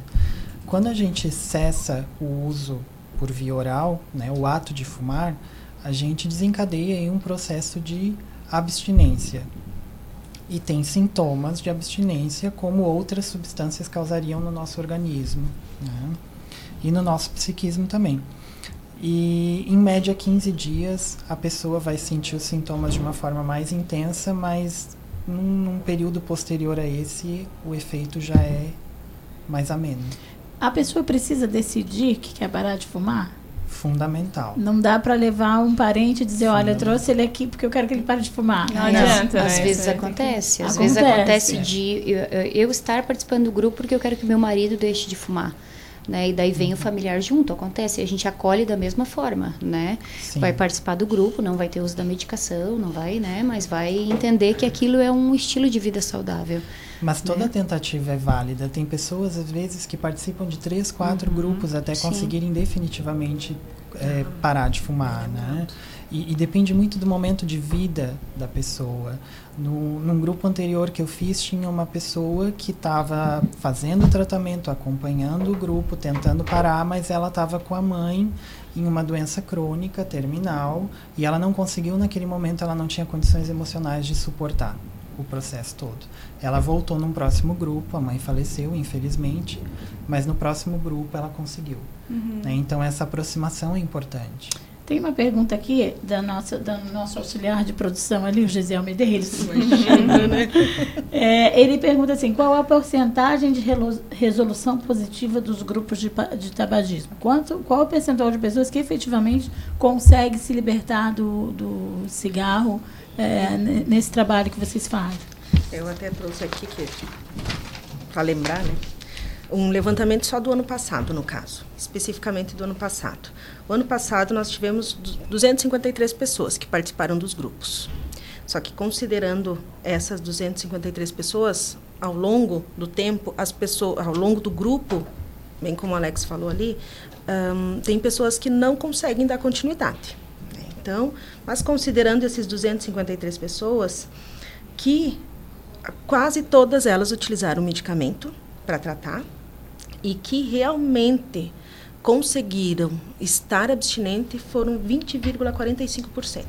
Quando a gente cessa o uso por via oral, né, o ato de fumar, a gente desencadeia em um processo de abstinência. E tem sintomas de abstinência como outras substâncias causariam no nosso organismo né? e no nosso psiquismo também. E em média 15 dias a pessoa vai sentir os sintomas de uma forma mais intensa, mas num, num período posterior a esse o efeito já é mais ameno. A pessoa precisa decidir que quer parar de fumar? Fundamental. Não dá para levar um parente e dizer, olha, eu trouxe ele aqui porque eu quero que ele pare de fumar. Não, não adianta. Às né? vezes acontece. Às acontece. vezes acontece de eu, eu estar participando do grupo porque eu quero que meu marido deixe de fumar né? E daí vem o familiar junto, acontece, a gente acolhe da mesma forma, né? Sim. Vai participar do grupo, não vai ter uso da medicação, não vai, né? Mas vai entender que aquilo é um estilo de vida saudável. Mas toda né? tentativa é válida. Tem pessoas, às vezes, que participam de três, quatro uhum, grupos até sim. conseguirem definitivamente é, parar de fumar, né? E, e, depende muito do momento de vida da pessoa. No, num grupo anterior que eu fiz, tinha uma pessoa que estava fazendo o tratamento, acompanhando o grupo, tentando parar, mas ela estava com a mãe em uma doença crônica, terminal, e ela não conseguiu, naquele momento, ela não tinha condições emocionais de suportar o processo todo. Ela voltou num próximo grupo, a mãe faleceu, infelizmente, mas no próximo grupo ela conseguiu. Uhum. Né? Então, essa aproximação é importante. Tem uma pergunta aqui da nossa, do nosso auxiliar de produção ali, o Gisel Medeiros. né? é, ele pergunta assim, qual a porcentagem de resolução positiva dos grupos de, de tabagismo? Quanto, qual o percentual de pessoas que efetivamente consegue se libertar do, do cigarro é, nesse trabalho que vocês fazem? Eu até trouxe aqui que para lembrar, né? Um levantamento só do ano passado, no caso, especificamente do ano passado. O ano passado nós tivemos 253 pessoas que participaram dos grupos. Só que considerando essas 253 pessoas, ao longo do tempo, as pessoas, ao longo do grupo, bem como o Alex falou ali, um, tem pessoas que não conseguem dar continuidade. Né? Então, mas considerando esses 253 pessoas, que quase todas elas utilizaram medicamento para tratar e que realmente conseguiram estar abstinente foram 20,45%.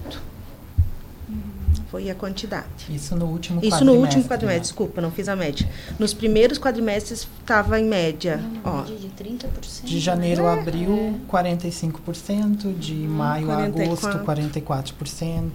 foi a quantidade. Isso no último Isso no último quadrimestre, né? desculpa, não fiz a média. Nos primeiros quadrimestres estava em média, ó. Média de 30%. De janeiro é, a abril, é. 45%, de hum, maio 44. a agosto, 44%.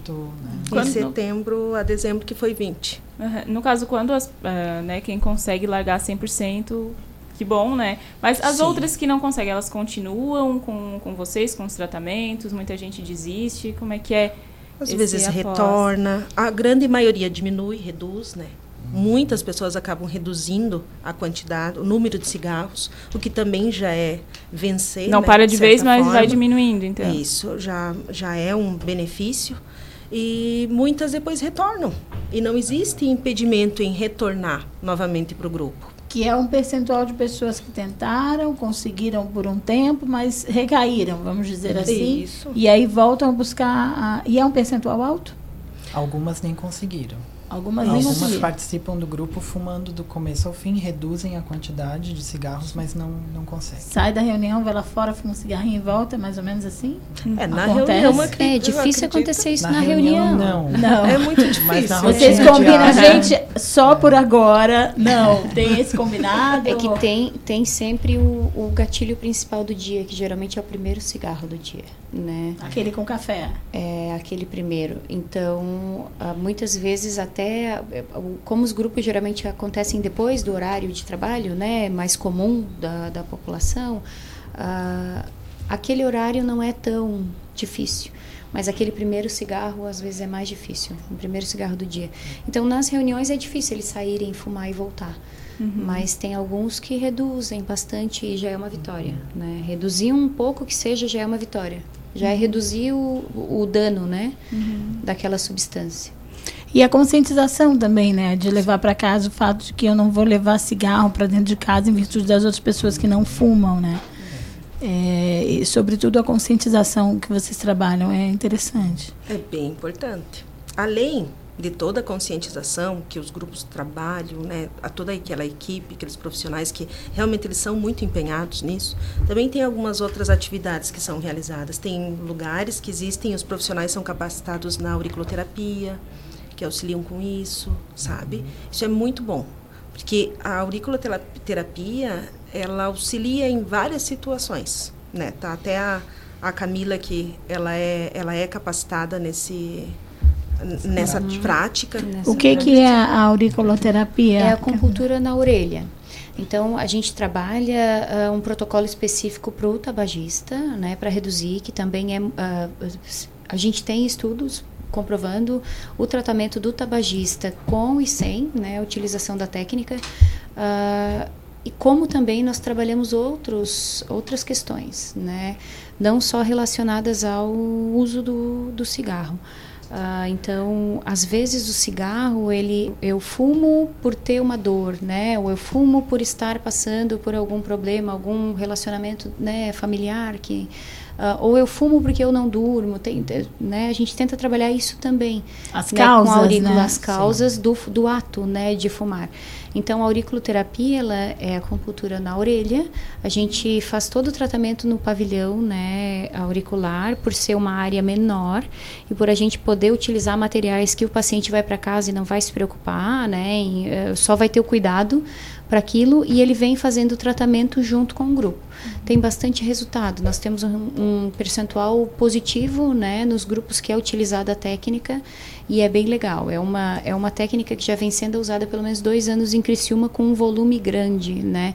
Né? Em setembro a dezembro que foi 20%. Uhum. No caso, quando as, uh, né, quem consegue largar 100%, que bom, né? Mas as Sim. outras que não conseguem, elas continuam com, com vocês, com os tratamentos? Muita gente desiste? Como é que é? Às vezes após? retorna. A grande maioria diminui, reduz, né? Muitas pessoas acabam reduzindo a quantidade, o número de cigarros, o que também já é vencer. Não né, para de, de vez, mas vai diminuindo, então. Isso já, já é um benefício. E muitas depois retornam. E não existe impedimento em retornar novamente para o grupo que é um percentual de pessoas que tentaram, conseguiram por um tempo, mas recaíram, vamos dizer assim. Isso. E aí voltam a buscar. A, e é um percentual alto? Algumas nem conseguiram. Algumas, Algumas participam do grupo fumando do começo ao fim, reduzem a quantidade de cigarros, mas não, não conseguem. Sai da reunião, vai lá fora, fuma um cigarrinho e volta, mais ou menos assim? É, na Acontece. reunião. É difícil acontecer isso na, na reunião. reunião. Não. não. É muito difícil. Vocês combinam, a gente, só por agora. Não, tem esse combinado? É que tem, tem sempre o, o gatilho principal do dia, que geralmente é o primeiro cigarro do dia. Né? Aquele com café. É, aquele primeiro. Então, ah, muitas vezes até até como os grupos geralmente acontecem depois do horário de trabalho, né, mais comum da, da população, uh, aquele horário não é tão difícil. Mas aquele primeiro cigarro às vezes é mais difícil, o primeiro cigarro do dia. Então nas reuniões é difícil eles saírem, fumar e voltar. Uhum. Mas tem alguns que reduzem bastante e já é uma vitória. Né? Reduzir um pouco que seja já é uma vitória. Já é uhum. é reduzir o, o dano né? Uhum. daquela substância. E a conscientização também, né? De levar para casa o fato de que eu não vou levar cigarro para dentro de casa em virtude das outras pessoas que não fumam, né? É, e sobretudo a conscientização que vocês trabalham é interessante. É bem importante. Além de toda a conscientização que os grupos trabalham, né, a toda aquela equipe, aqueles profissionais que realmente eles são muito empenhados nisso, também tem algumas outras atividades que são realizadas. Tem lugares que existem, os profissionais são capacitados na auriculoterapia, que auxiliam com isso, sabe? Isso é muito bom, porque a auriculoterapia, ela auxilia em várias situações, né? Tá até a, a Camila que ela é ela é capacitada nesse nessa uhum. prática. Nessa o que prática. que é a auriculoterapia? É a acupuntura na orelha. Então, a gente trabalha uh, um protocolo específico para o tabagista, né, para reduzir, que também é. Uh, a gente tem estudos comprovando o tratamento do tabagista com e sem né, a utilização da técnica. Uh, e como também nós trabalhamos outros, outras questões, né? não só relacionadas ao uso do, do cigarro. Uh, então, às vezes o cigarro, ele, eu fumo por ter uma dor, né? Ou eu fumo por estar passando por algum problema, algum relacionamento né, familiar que Uh, ou eu fumo porque eu não durmo, tem, né? A gente tenta trabalhar isso também. As né? causas, Com a aurícula, né? as causas do, do ato, né, de fumar. Então, a auriculoterapia, ela é a acupuntura na orelha. A gente faz todo o tratamento no pavilhão, né, auricular, por ser uma área menor e por a gente poder utilizar materiais que o paciente vai para casa e não vai se preocupar, né, em, uh, só vai ter o cuidado para aquilo e ele vem fazendo o tratamento junto com o grupo. Tem bastante resultado. Nós temos um, um, percentual positivo né, nos grupos que é utilizada a técnica e é bem legal. É uma, é uma técnica que já vem sendo usada pelo menos dois anos em Criciúma com um volume grande. Né?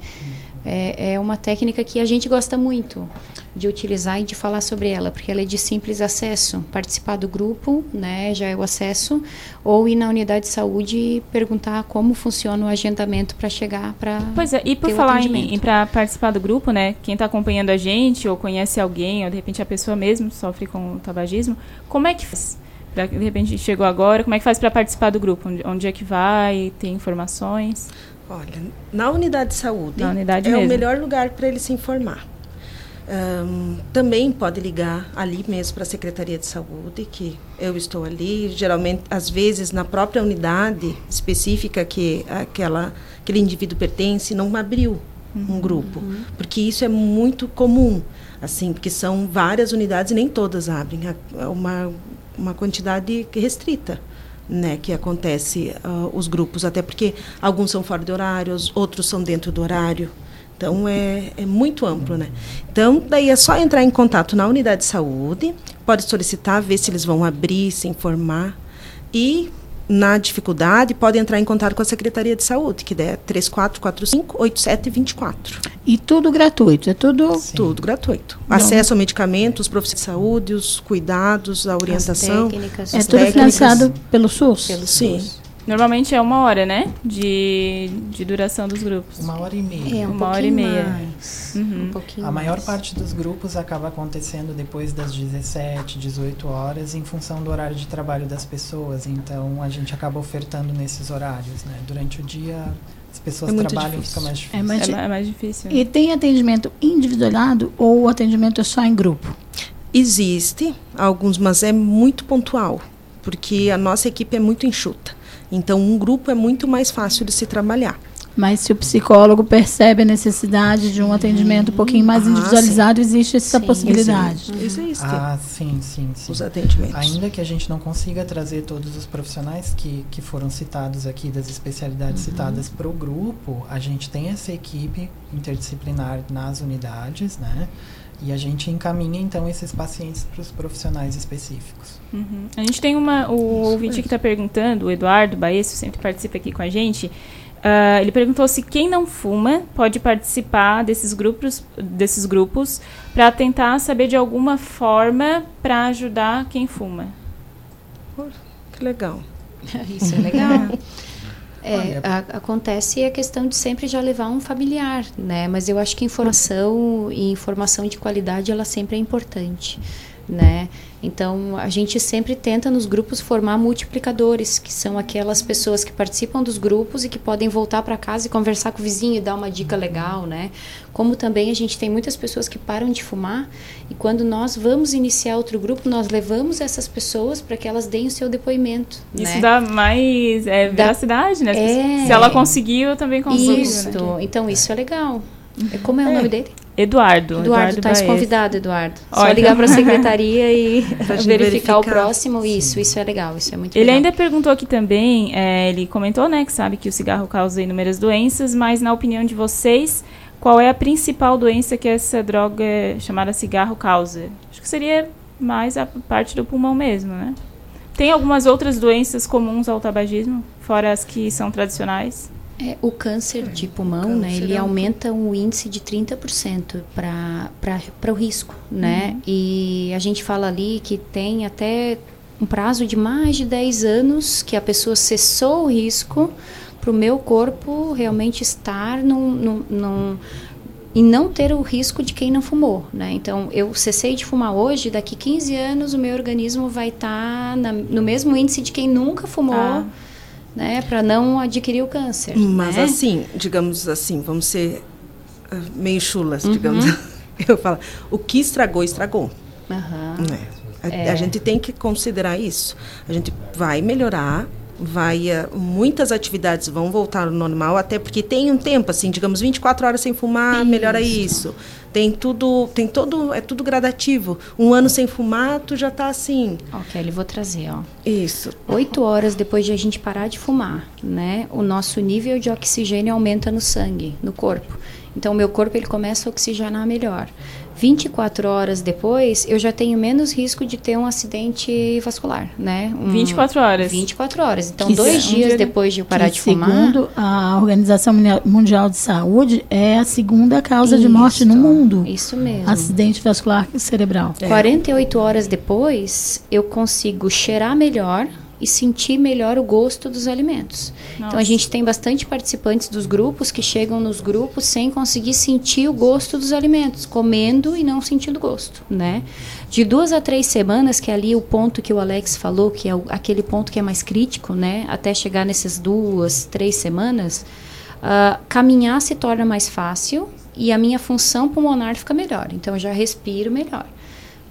É, é uma técnica que a gente gosta muito de utilizar e de falar sobre ela, porque ela é de simples acesso. Participar do grupo, né, já é o acesso, ou ir na unidade de saúde e perguntar como funciona o agendamento para chegar para. Pois é, e por falar em, em para participar do grupo, né, quem está acompanhando a gente, ou conhece alguém, ou de repente a pessoa mesmo sofre com o tabagismo, como é que faz? de repente chegou agora, como é que faz para participar do grupo? Onde, é que vai? Tem informações? Olha, na unidade de saúde na unidade é mesmo. o melhor lugar para ele se informar. Um, também pode ligar ali mesmo para a Secretaria de Saúde, que eu estou ali. Geralmente, às vezes, na própria unidade específica que aquela, aquele indivíduo pertence, não abriu uhum, um grupo. Uhum. Porque isso é muito comum, assim, porque são várias unidades e nem todas abrem. É uma, uma quantidade restrita né, que acontece uh, os grupos, até porque alguns são fora de horários, outros são dentro do horário. Então é, é muito amplo, né? Então daí é só entrar em contato na unidade de saúde, pode solicitar, ver se eles vão abrir, se informar e na dificuldade, pode entrar em contato com a Secretaria de Saúde, que é 3445-8724. E tudo gratuito, é tudo? Sim. Tudo gratuito. Não. Acesso ao medicamento, os profissionais de saúde, os cuidados, a orientação. As técnicas, é tudo técnicas. financiado pelo SUS? Pelo Sim. SUS. Normalmente é uma hora, né? De, de duração dos grupos. Uma hora e meia. É, um uma hora e meia. Mais. Uhum. Um pouquinho a maior mais. parte dos grupos acaba acontecendo depois das 17, 18 horas, em função do horário de trabalho das pessoas. Então a gente acaba ofertando nesses horários, né? Durante o dia as pessoas é trabalham, fica mais difícil. É mais, é mais difícil. E tem atendimento individualizado ou o atendimento é só em grupo? Existe alguns, mas é muito pontual, porque a nossa equipe é muito enxuta. Então, um grupo é muito mais fácil de se trabalhar. Mas se o psicólogo percebe a necessidade de um atendimento um pouquinho mais ah, individualizado, sim. existe essa sim, possibilidade. Existe. existe. Ah, sim, sim, sim. Os atendimentos. Ainda que a gente não consiga trazer todos os profissionais que, que foram citados aqui, das especialidades uhum. citadas para o grupo, a gente tem essa equipe interdisciplinar nas unidades, né? E a gente encaminha então esses pacientes para os profissionais específicos. Uhum. A gente tem uma. O Isso ouvinte que está perguntando, o Eduardo Baesso, sempre participa aqui com a gente. Uh, ele perguntou se quem não fuma pode participar desses grupos, desses grupos para tentar saber de alguma forma para ajudar quem fuma. Que legal. Isso é legal. É, a, acontece a questão de sempre já levar um familiar, né? Mas eu acho que informação e informação de qualidade ela sempre é importante, né? Então, a gente sempre tenta nos grupos formar multiplicadores, que são aquelas pessoas que participam dos grupos e que podem voltar para casa e conversar com o vizinho e dar uma dica legal, né? Como também a gente tem muitas pessoas que param de fumar e quando nós vamos iniciar outro grupo, nós levamos essas pessoas para que elas deem o seu depoimento. Isso né? dá mais é, veracidade, né? É, Se ela conseguiu, eu também consigo. Isso, né? então isso é legal. Como é o é. nome dele? Eduardo. Eduardo, está convidado, Eduardo. Só Olha, ligar para a secretaria e verificar, verificar, o próximo. Sim. Isso, isso é legal, isso é muito ele legal. Ainda perguntou aqui também, é, ele comentou, né, que sabe que o cigarro causa inúmeras doenças, mas na opinião de vocês, qual é a principal doença que essa droga chamada cigarro causa? Acho que seria mais a parte do pulmão mesmo, né? Tem algumas outras doenças comuns ao tabagismo, fora as que são tradicionais? É, o câncer de pulmão, né, ele é um... aumenta o índice de 30% para o risco, né? Uhum. E a gente fala ali que tem até um prazo de mais de 10 anos que a pessoa cessou o risco para o meu corpo realmente estar num, num, num, e não ter o risco de quem não fumou, né? Então, eu cessei de fumar hoje, daqui 15 anos o meu organismo vai estar tá no mesmo índice de quem nunca fumou. Ah né, para não adquirir o câncer. Mas né? assim, digamos assim, vamos ser uh, meio chulas, uhum. digamos. Eu falo, o que estragou, estragou. Uhum. Né? A, é. a, gente tem que considerar isso. A gente vai melhorar, vai uh, muitas atividades vão voltar ao normal, até porque tem um tempo assim, digamos 24 horas sem fumar, isso. melhora isso. Tem tudo, tem todo, é tudo gradativo. Um ano sem fumar, tu já está assim. Ok, ele vou trazer, ó. Isso. Oito horas depois de a gente parar de fumar, né? O nosso nível de oxigênio aumenta no sangue, no corpo. Então, o meu corpo ele começa a oxigenar melhor. 24 horas depois, eu já tenho menos risco de ter um acidente vascular, né? Um, 24 horas? 24 horas. Então, que dois dias um depois de eu parar de fumar... Segundo a Organização Mundial de Saúde, é a segunda causa isso, de morte no mundo. Isso mesmo. Acidente vascular cerebral. É. 48 horas depois, eu consigo cheirar melhor e sentir melhor o gosto dos alimentos. Nossa. Então a gente tem bastante participantes dos grupos que chegam nos grupos sem conseguir sentir o gosto dos alimentos, comendo e não sentindo gosto, né? De duas a três semanas, que é ali o ponto que o Alex falou, que é o, aquele ponto que é mais crítico, né? Até chegar nessas duas, três semanas, uh, caminhar se torna mais fácil e a minha função pulmonar fica melhor. Então eu já respiro melhor,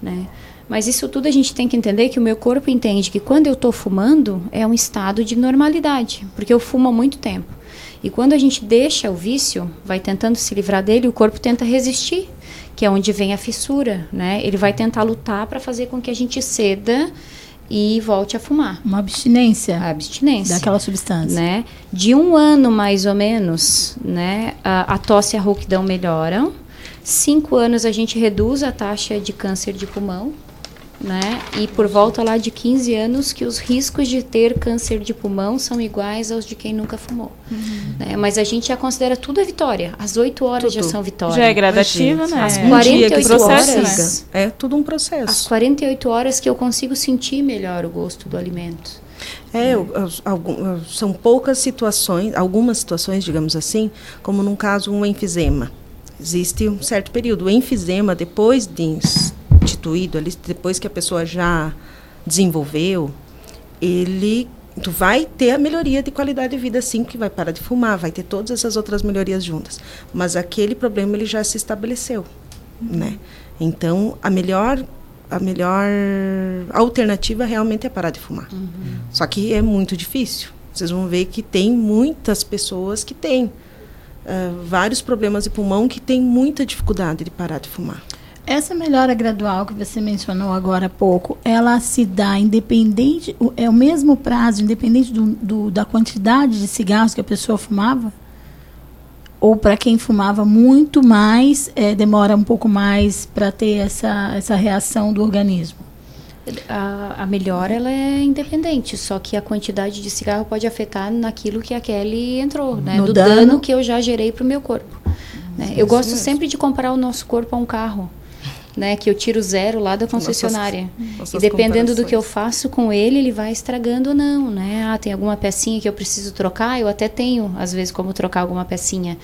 né? Mas isso tudo a gente tem que entender que o meu corpo entende que quando eu estou fumando é um estado de normalidade, porque eu fumo há muito tempo. E quando a gente deixa o vício, vai tentando se livrar dele, o corpo tenta resistir, que é onde vem a fissura, né? Ele vai tentar lutar para fazer com que a gente ceda e volte a fumar. Uma abstinência. A abstinência. Daquela substância. Né? De um ano, mais ou menos, né, a, a tosse e a rouquidão melhoram. Cinco anos a gente reduz a taxa de câncer de pulmão, né? E por volta lá de 15 anos que os riscos de ter câncer de pulmão são iguais aos de quem nunca fumou. Uhum. Né? Mas a gente já considera tudo a vitória. As 8 horas tudo. já são vitória. Já é gradativa, né? As 48 processo, horas. Né? É tudo um processo. As 48 horas que eu consigo sentir melhor o gosto do alimento. É, são poucas situações, algumas situações, digamos assim, como num caso um enfisema. Existe um certo período. O enfisema, depois de ali, depois que a pessoa já desenvolveu, ele tu vai ter a melhoria de qualidade de vida sim, que vai parar de fumar, vai ter todas essas outras melhorias juntas. Mas aquele problema ele já se estabeleceu, né? Então, a melhor a melhor alternativa realmente é parar de fumar. Uhum. Só que é muito difícil. Vocês vão ver que tem muitas pessoas que têm uh, vários problemas de pulmão que têm muita dificuldade de parar de fumar. Essa melhora gradual que você mencionou agora há pouco, ela se dá independente, é o mesmo prazo, independente do, do da quantidade de cigarros que a pessoa fumava? Ou para quem fumava muito mais, é, demora um pouco mais para ter essa, essa reação do organismo? A, a, melhora ela é independente, só que a quantidade de cigarro pode afetar naquilo que a Kelly entrou, né? No do dano, dano que eu já gerei para o meu corpo. Né? Eu gosto sempre de comparar o nosso corpo a um carro né, que eu tiro zero lá da concessionária. Nossas, nossas e dependendo do que eu faço com ele, ele vai estragando ou não, né? Ah, tem alguma pecinha que eu preciso trocar, eu até tenho às vezes como trocar alguma pecinha,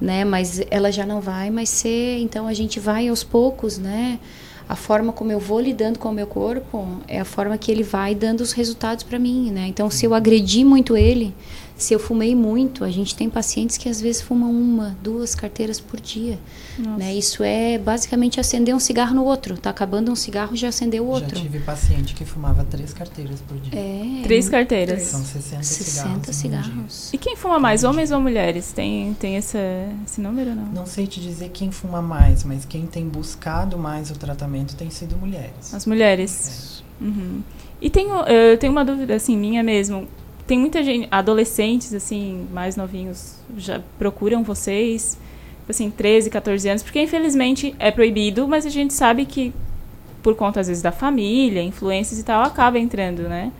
né? Mas ela já não vai mais ser, então a gente vai aos poucos, né? A forma como eu vou lidando com o meu corpo é a forma que ele vai dando os resultados para mim, né? Então, se eu agredir muito ele, se eu fumei muito, a gente tem pacientes que às vezes fumam uma, duas carteiras por dia. Né? Isso é basicamente acender um cigarro no outro. Tá acabando um cigarro, já acendeu o outro. Já tive paciente que fumava três carteiras por dia. É, três carteiras. São 60, 60 cigarros. cigarros. E quem fuma mais, homens ou mulheres? Tem, tem esse, esse número ou não? Não sei te dizer quem fuma mais, mas quem tem buscado mais o tratamento tem sido mulheres. As mulheres. É. Uhum. E tenho, eu tenho uma dúvida assim, minha mesmo tem muita gente, adolescentes, assim, mais novinhos, já procuram vocês, assim, 13, 14 anos, porque infelizmente é proibido, mas a gente sabe que, por conta, às vezes, da família, influências e tal, acaba entrando, né?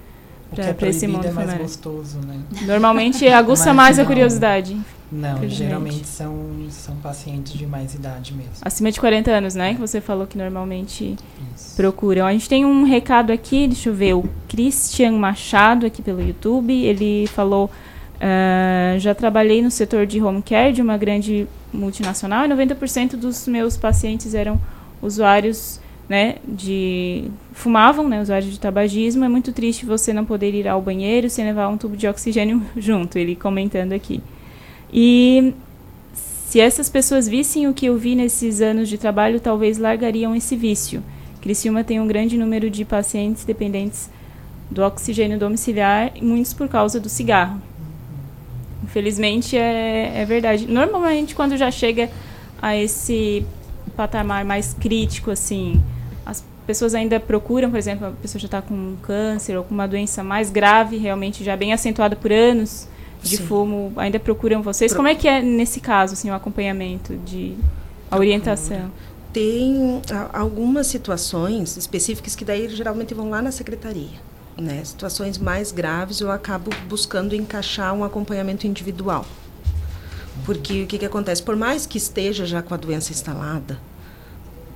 Pra, o que é esse mundo é mais gostoso, né? Normalmente aguça mais a curiosidade. Não, geralmente são, são pacientes de mais idade mesmo. Acima de 40 anos, né? Que você falou que normalmente Isso. procuram. A gente tem um recado aqui, deixa eu ver, o Christian Machado aqui pelo YouTube. Ele falou: uh, já trabalhei no setor de home care de uma grande multinacional e 90% dos meus pacientes eram usuários né, de fumavam, né, usuários de tabagismo. É muito triste você não poder ir ao banheiro sem levar um tubo de oxigênio junto. Ele comentando aqui. E se essas pessoas vissem o que eu vi nesses anos de trabalho, talvez largariam esse vício. Criciúma tem um grande número de pacientes dependentes do oxigênio domiciliar, muitos por causa do cigarro. Infelizmente é, é verdade. Normalmente quando já chega a esse patamar mais crítico, assim, as pessoas ainda procuram, por exemplo, a pessoa já está com câncer ou com uma doença mais grave, realmente já bem acentuada por anos, de Sim. fumo ainda procuram vocês? Pro... Como é que é nesse caso, assim, o acompanhamento de a orientação? Tem algumas situações específicas que daí geralmente vão lá na secretaria. Né? Situações mais graves eu acabo buscando encaixar um acompanhamento individual. Porque o que, que acontece? Por mais que esteja já com a doença instalada,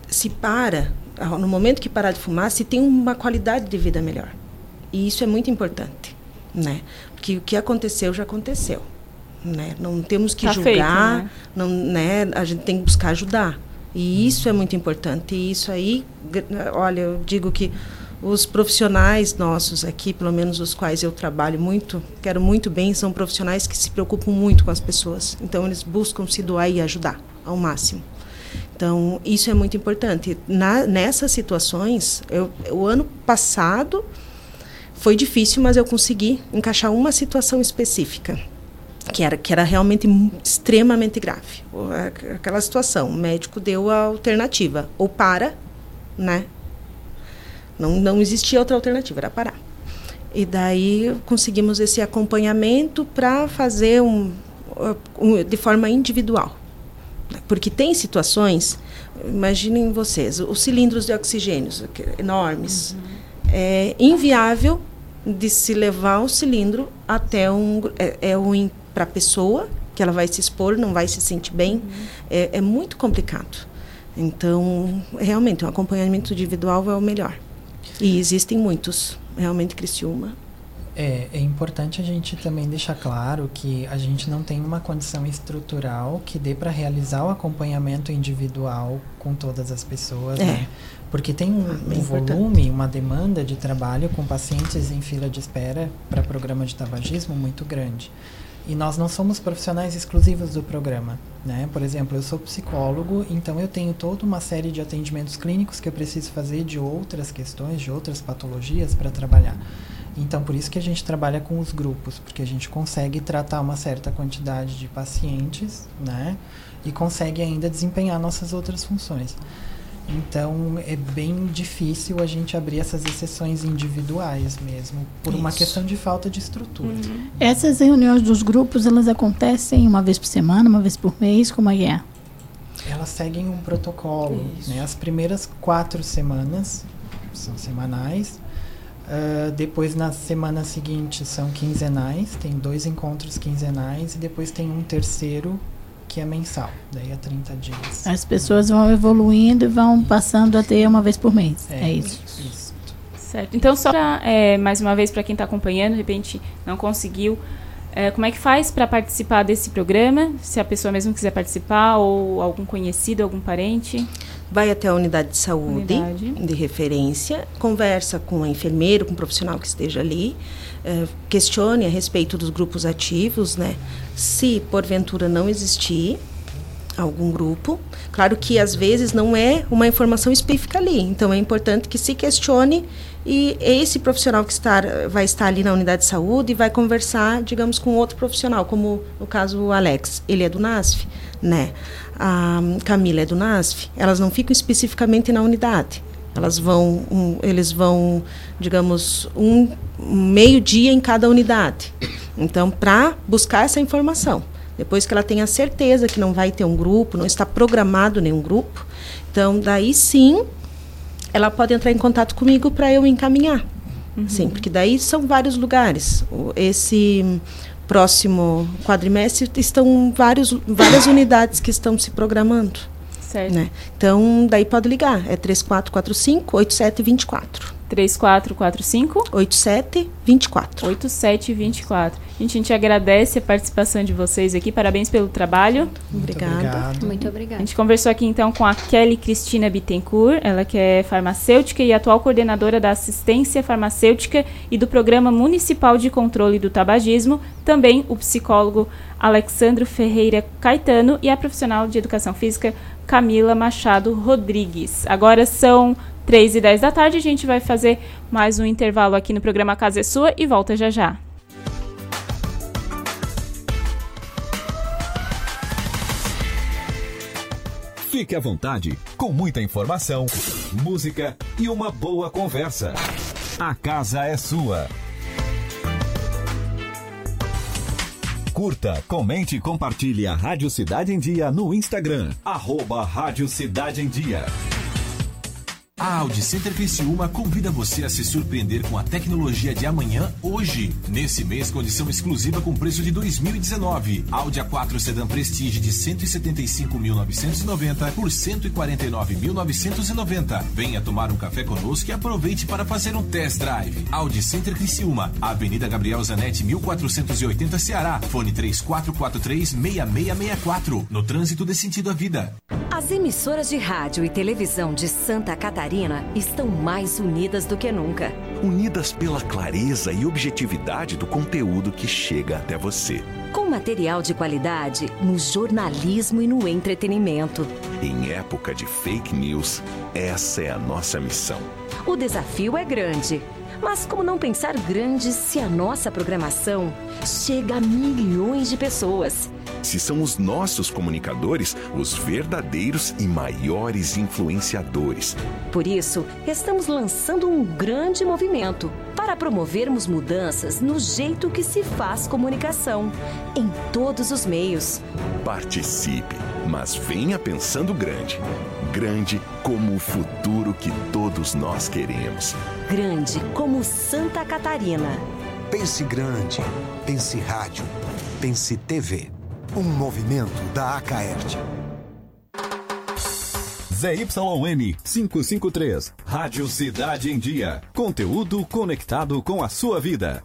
se para, no momento que parar de fumar, se tem uma qualidade de vida melhor. E isso é muito importante, né? Que o que aconteceu já aconteceu. Né? Não temos que tá julgar, feito, né? Não, né? a gente tem que buscar ajudar. E isso é muito importante. E isso aí, olha, eu digo que os profissionais nossos aqui, pelo menos os quais eu trabalho muito, quero muito bem, são profissionais que se preocupam muito com as pessoas. Então, eles buscam se doar e ajudar ao máximo. Então, isso é muito importante. Na, nessas situações, eu, o ano passado, foi difícil, mas eu consegui encaixar uma situação específica que era que era realmente extremamente grave. Aquela situação, o médico deu a alternativa, ou para, né? Não, não existia outra alternativa, era parar. E daí conseguimos esse acompanhamento para fazer um, um, de forma individual. Porque tem situações, imaginem vocês, os cilindros de oxigênio enormes. Uhum. É inviável de se levar o cilindro até um. É, é ruim para a pessoa, que ela vai se expor, não vai se sentir bem. Uhum. É, é muito complicado. Então, realmente, um acompanhamento individual é o melhor. E existem muitos, realmente, Criciúma. É, é importante a gente também deixar claro que a gente não tem uma condição estrutural que dê para realizar o acompanhamento individual com todas as pessoas, é. né? Porque tem um, ah, um volume, uma demanda de trabalho com pacientes em fila de espera para programa de tabagismo muito grande. E nós não somos profissionais exclusivos do programa, né? Por exemplo, eu sou psicólogo, então eu tenho toda uma série de atendimentos clínicos que eu preciso fazer de outras questões, de outras patologias para trabalhar. Então, por isso que a gente trabalha com os grupos, porque a gente consegue tratar uma certa quantidade de pacientes, né? E consegue ainda desempenhar nossas outras funções. Então é bem difícil a gente abrir essas exceções individuais mesmo, por Isso. uma questão de falta de estrutura. Uhum. Essas reuniões dos grupos, elas acontecem uma vez por semana, uma vez por mês, como é que é? Elas seguem um protocolo. Né? As primeiras quatro semanas são semanais. Uh, depois, na semana seguinte, são quinzenais. Tem dois encontros quinzenais. E depois tem um terceiro que é mensal, daí é 30 dias. As pessoas vão evoluindo e vão passando a ter uma vez por mês. É, é isso. isso. Certo. Então, só pra, é, mais uma vez para quem está acompanhando, de repente não conseguiu, é, como é que faz para participar desse programa? Se a pessoa mesmo quiser participar ou algum conhecido, algum parente? Vai até a unidade de saúde unidade. de referência, conversa com o enfermeiro, com o profissional que esteja ali, é, questione a respeito dos grupos ativos, né? Se porventura não existir algum grupo, claro que às vezes não é uma informação específica ali, então é importante que se questione e esse profissional que está, vai estar ali na unidade de saúde vai conversar, digamos, com outro profissional, como no caso o Alex, ele é do NASF, né? A Camila é do NASF, elas não ficam especificamente na unidade. Elas vão, um, eles vão, digamos, um meio dia em cada unidade. Então, para buscar essa informação, depois que ela tenha certeza que não vai ter um grupo, não está programado nenhum grupo, então daí sim, ela pode entrar em contato comigo para eu encaminhar. Uhum. Sim, porque daí são vários lugares. Esse próximo quadrimestre estão vários, várias unidades que estão se programando. Certo. Né? Então, daí pode ligar. É 3445 8724. 3445 8724. 8724. Gente, a gente agradece a participação de vocês aqui. Parabéns pelo trabalho. Muito obrigada. Obrigado. Muito obrigada. A gente conversou aqui então com a Kelly Cristina Bittencourt, ela que é farmacêutica e atual coordenadora da assistência farmacêutica e do Programa Municipal de Controle do Tabagismo, também o psicólogo Alexandro Ferreira Caetano e a profissional de educação física Camila Machado Rodrigues. Agora são 3 e 10 da tarde, a gente vai fazer mais um intervalo aqui no programa Casa é Sua e volta já já. Fique à vontade, com muita informação, música e uma boa conversa. A casa é sua. Curta, comente e compartilhe a Rádio Cidade em Dia no Instagram. Arroba Rádio Cidade em Dia. A Audi Center Criciúma convida você a se surpreender com a tecnologia de amanhã, hoje. Nesse mês, condição exclusiva com preço de 2019. Audi A4 Sedan Prestige de 175.990 por 149.990. Venha tomar um café conosco e aproveite para fazer um test drive. Audi Center Criciúma, Avenida Gabriel Zanetti, 1480 Ceará. Fone 3443-6664. No trânsito de sentido à vida. As emissoras de rádio e televisão de Santa Catarina Catarina estão mais unidas do que nunca. Unidas pela clareza e objetividade do conteúdo que chega até você. Com material de qualidade no jornalismo e no entretenimento. Em época de fake news, essa é a nossa missão. O desafio é grande. Mas como não pensar grande se a nossa programação chega a milhões de pessoas? Se são os nossos comunicadores os verdadeiros e maiores influenciadores. Por isso, estamos lançando um grande movimento para promovermos mudanças no jeito que se faz comunicação, em todos os meios. Participe, mas venha pensando grande. Grande como o futuro que todos nós queremos. Grande como Santa Catarina. Pense grande. Pense rádio. Pense TV. Um movimento da Acaerte. ZYN 553. Rádio Cidade em Dia. Conteúdo conectado com a sua vida.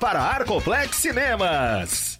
para Arcoplex Cinemas.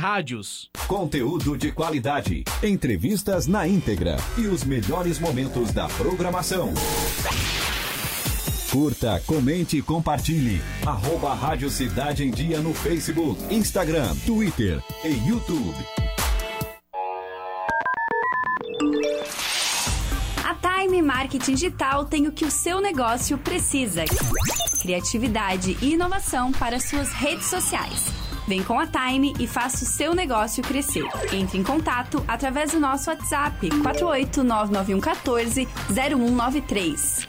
Rádios. Conteúdo de qualidade, entrevistas na íntegra e os melhores momentos da programação. Curta, comente e compartilhe. Arroba Rádio Cidade em Dia no Facebook, Instagram, Twitter e YouTube. A Time Marketing Digital tem o que o seu negócio precisa: criatividade e inovação para suas redes sociais. Vem com a Time e faça o seu negócio crescer. Entre em contato através do nosso WhatsApp 4899114 0193.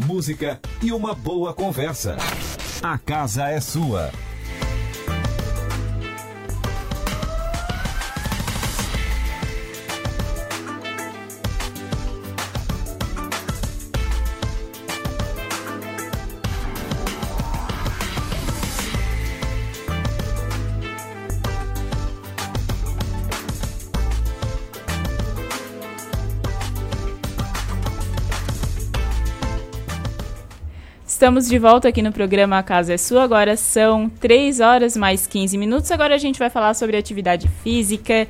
música e uma boa conversa. A casa é sua. Estamos de volta aqui no programa A Casa é Sua. Agora são 3 horas mais 15 minutos. Agora a gente vai falar sobre atividade física.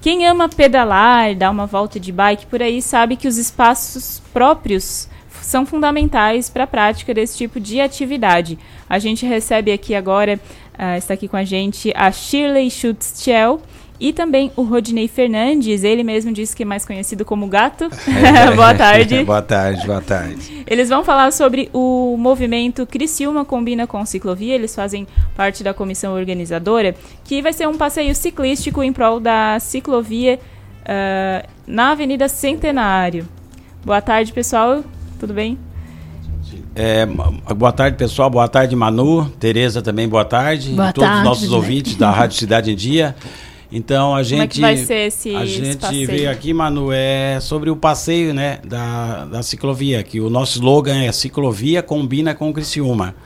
Quem ama pedalar, dar uma volta de bike por aí, sabe que os espaços próprios são fundamentais para a prática desse tipo de atividade. A gente recebe aqui agora, uh, está aqui com a gente, a Shirley Schutzchel, e também o Rodney Fernandes, ele mesmo disse que é mais conhecido como Gato. É, boa tarde. boa tarde, boa tarde. Eles vão falar sobre o movimento Criciúma Combina com Ciclovia, eles fazem parte da comissão organizadora, que vai ser um passeio ciclístico em prol da ciclovia uh, na Avenida Centenário. Boa tarde, pessoal, tudo bem? É, boa tarde, pessoal. Boa tarde, Manu. Tereza também, boa tarde. Boa e todos tarde, os nossos né? ouvintes da Rádio Cidade em Dia. Então a gente. Como é que vai ser esse, A gente passeio? veio aqui, Manu, é sobre o passeio, né, da, da ciclovia, que o nosso slogan é ciclovia combina com Criciúma.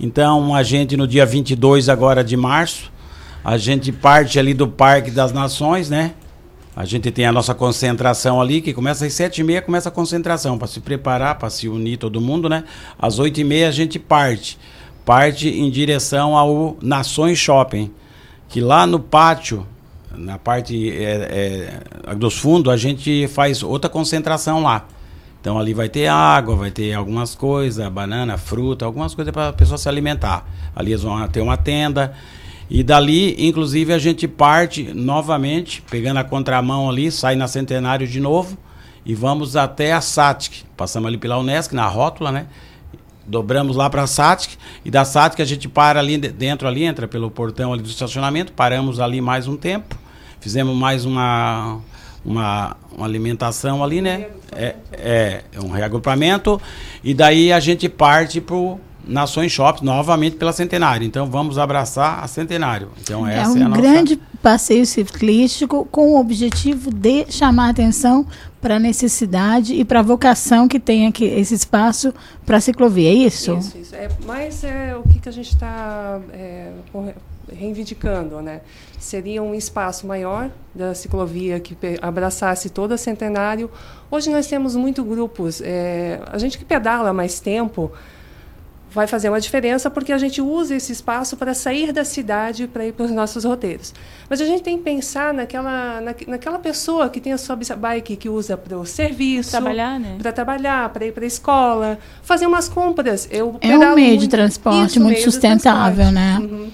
Então a gente no dia 22 agora de março, a gente parte ali do Parque das Nações, né? A gente tem a nossa concentração ali, que começa às sete e meia, começa a concentração, para se preparar, para se unir todo mundo, né? Às oito e meia a gente parte. Parte em direção ao Nações Shopping, que lá no pátio, na parte é, é, dos fundos, a gente faz outra concentração lá. Então ali vai ter água, vai ter algumas coisas, banana, fruta, algumas coisas para a pessoa se alimentar. Ali eles vão ter uma tenda. E dali, inclusive, a gente parte novamente, pegando a contramão ali, sai na Centenário de novo e vamos até a SATIC. Passamos ali pela Unesc, na rótula, né? Dobramos lá para a SATIC e da SATIC a gente para ali dentro, ali, entra pelo portão ali do estacionamento, paramos ali mais um tempo, fizemos mais uma, uma, uma alimentação ali, né? É, é, é um reagrupamento e daí a gente parte para Nações Shopping novamente pela Centenário. Então vamos abraçar a Centenário. Então é essa um é a nossa... grande passeio ciclístico com o objetivo de chamar a atenção para a necessidade e para a vocação que tem aqui esse espaço para a ciclovia. É isso? Isso, isso. É, mas é o que, que a gente está é, reivindicando, né? Seria um espaço maior da ciclovia que abraçasse todo a Centenário. Hoje nós temos muitos grupos. É, a gente que pedala mais tempo vai fazer uma diferença porque a gente usa esse espaço para sair da cidade para ir para os nossos roteiros. Mas a gente tem que pensar naquela, na, naquela pessoa que tem a sua bike que usa para o serviço, trabalhar, né? para trabalhar, para ir para a escola, fazer umas compras. Eu é um meio muito, de transporte isso, muito sustentável, né? Uhum.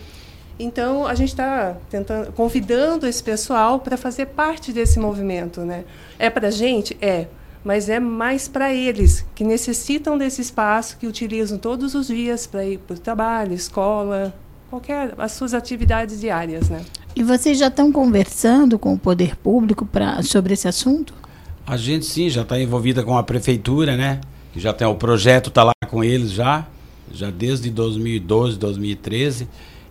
Então a gente está tentando, convidando esse pessoal para fazer parte desse movimento, né? É para a gente, é mas é mais para eles que necessitam desse espaço, que utilizam todos os dias para ir para o trabalho, escola, qualquer as suas atividades diárias, né? E vocês já estão conversando com o poder público pra, sobre esse assunto? A gente sim, já está envolvida com a prefeitura, né? Já tem o projeto está lá com eles já, já desde 2012, 2013.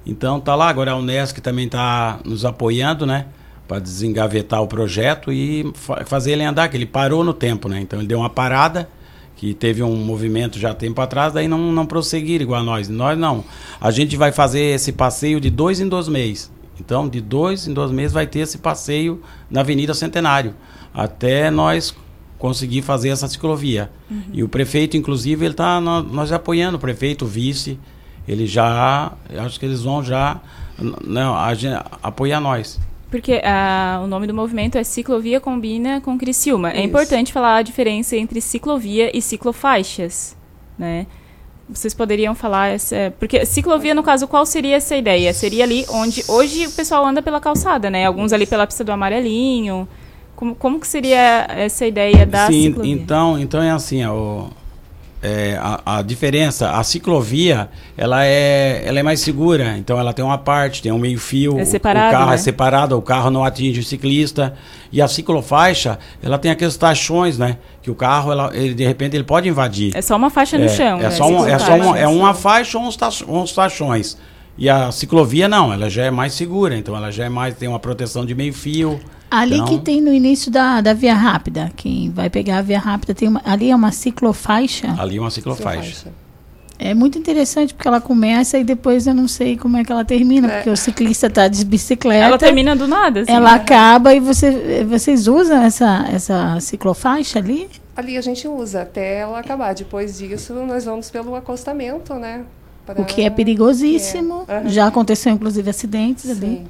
Então tá lá agora a Unesc também está nos apoiando, né? para desengavetar o projeto e fa fazer ele andar, que ele parou no tempo, né? Então ele deu uma parada, que teve um movimento já tempo atrás, daí não, não prosseguir igual a nós. Nós não. A gente vai fazer esse passeio de dois em dois meses. Então, de dois em dois meses vai ter esse passeio na Avenida Centenário, até nós conseguir fazer essa ciclovia. Uhum. E o prefeito, inclusive, ele está nós apoiando o prefeito, o vice, ele já, acho que eles vão já não, a gente, apoiar nós. Porque uh, o nome do movimento é Ciclovia Combina com Criciúma. É Isso. É importante falar a diferença entre ciclovia e ciclofaixas, né? Vocês poderiam falar essa... Porque ciclovia, no caso, qual seria essa ideia? Seria ali onde hoje o pessoal anda pela calçada, né? Alguns ali pela pista do amarelinho. Como, como que seria essa ideia da Sim, ciclovia? então, então é assim, ó, é, a, a, diferença, a ciclovia, ela é, ela é mais segura, então ela tem uma parte, tem um meio fio, é separado, o, carro né? é separado, o carro não atinge o ciclista, e a ciclofaixa, ela tem aqueles tachões, né, que o carro, ela, ele, de repente, ele pode invadir. É só uma faixa no é, chão. É, né? só, um, é, só um, é uma faixa ou uns, uns tachões. E a ciclovia não, ela já é mais segura, então ela já é mais, tem uma proteção de meio fio. Ali então... que tem no início da, da via rápida, quem vai pegar a via rápida, tem uma, ali é uma ciclofaixa. Ali é uma ciclofaixa. É muito interessante porque ela começa e depois eu não sei como é que ela termina, é. porque o ciclista está de bicicleta. Ela termina do nada, assim, Ela né? acaba e você, vocês usam essa, essa ciclofaixa ali? Ali a gente usa até ela acabar. Depois disso, nós vamos pelo acostamento, né? o que é perigosíssimo. É. Uhum. Já aconteceu, inclusive, acidentes Sim. ali.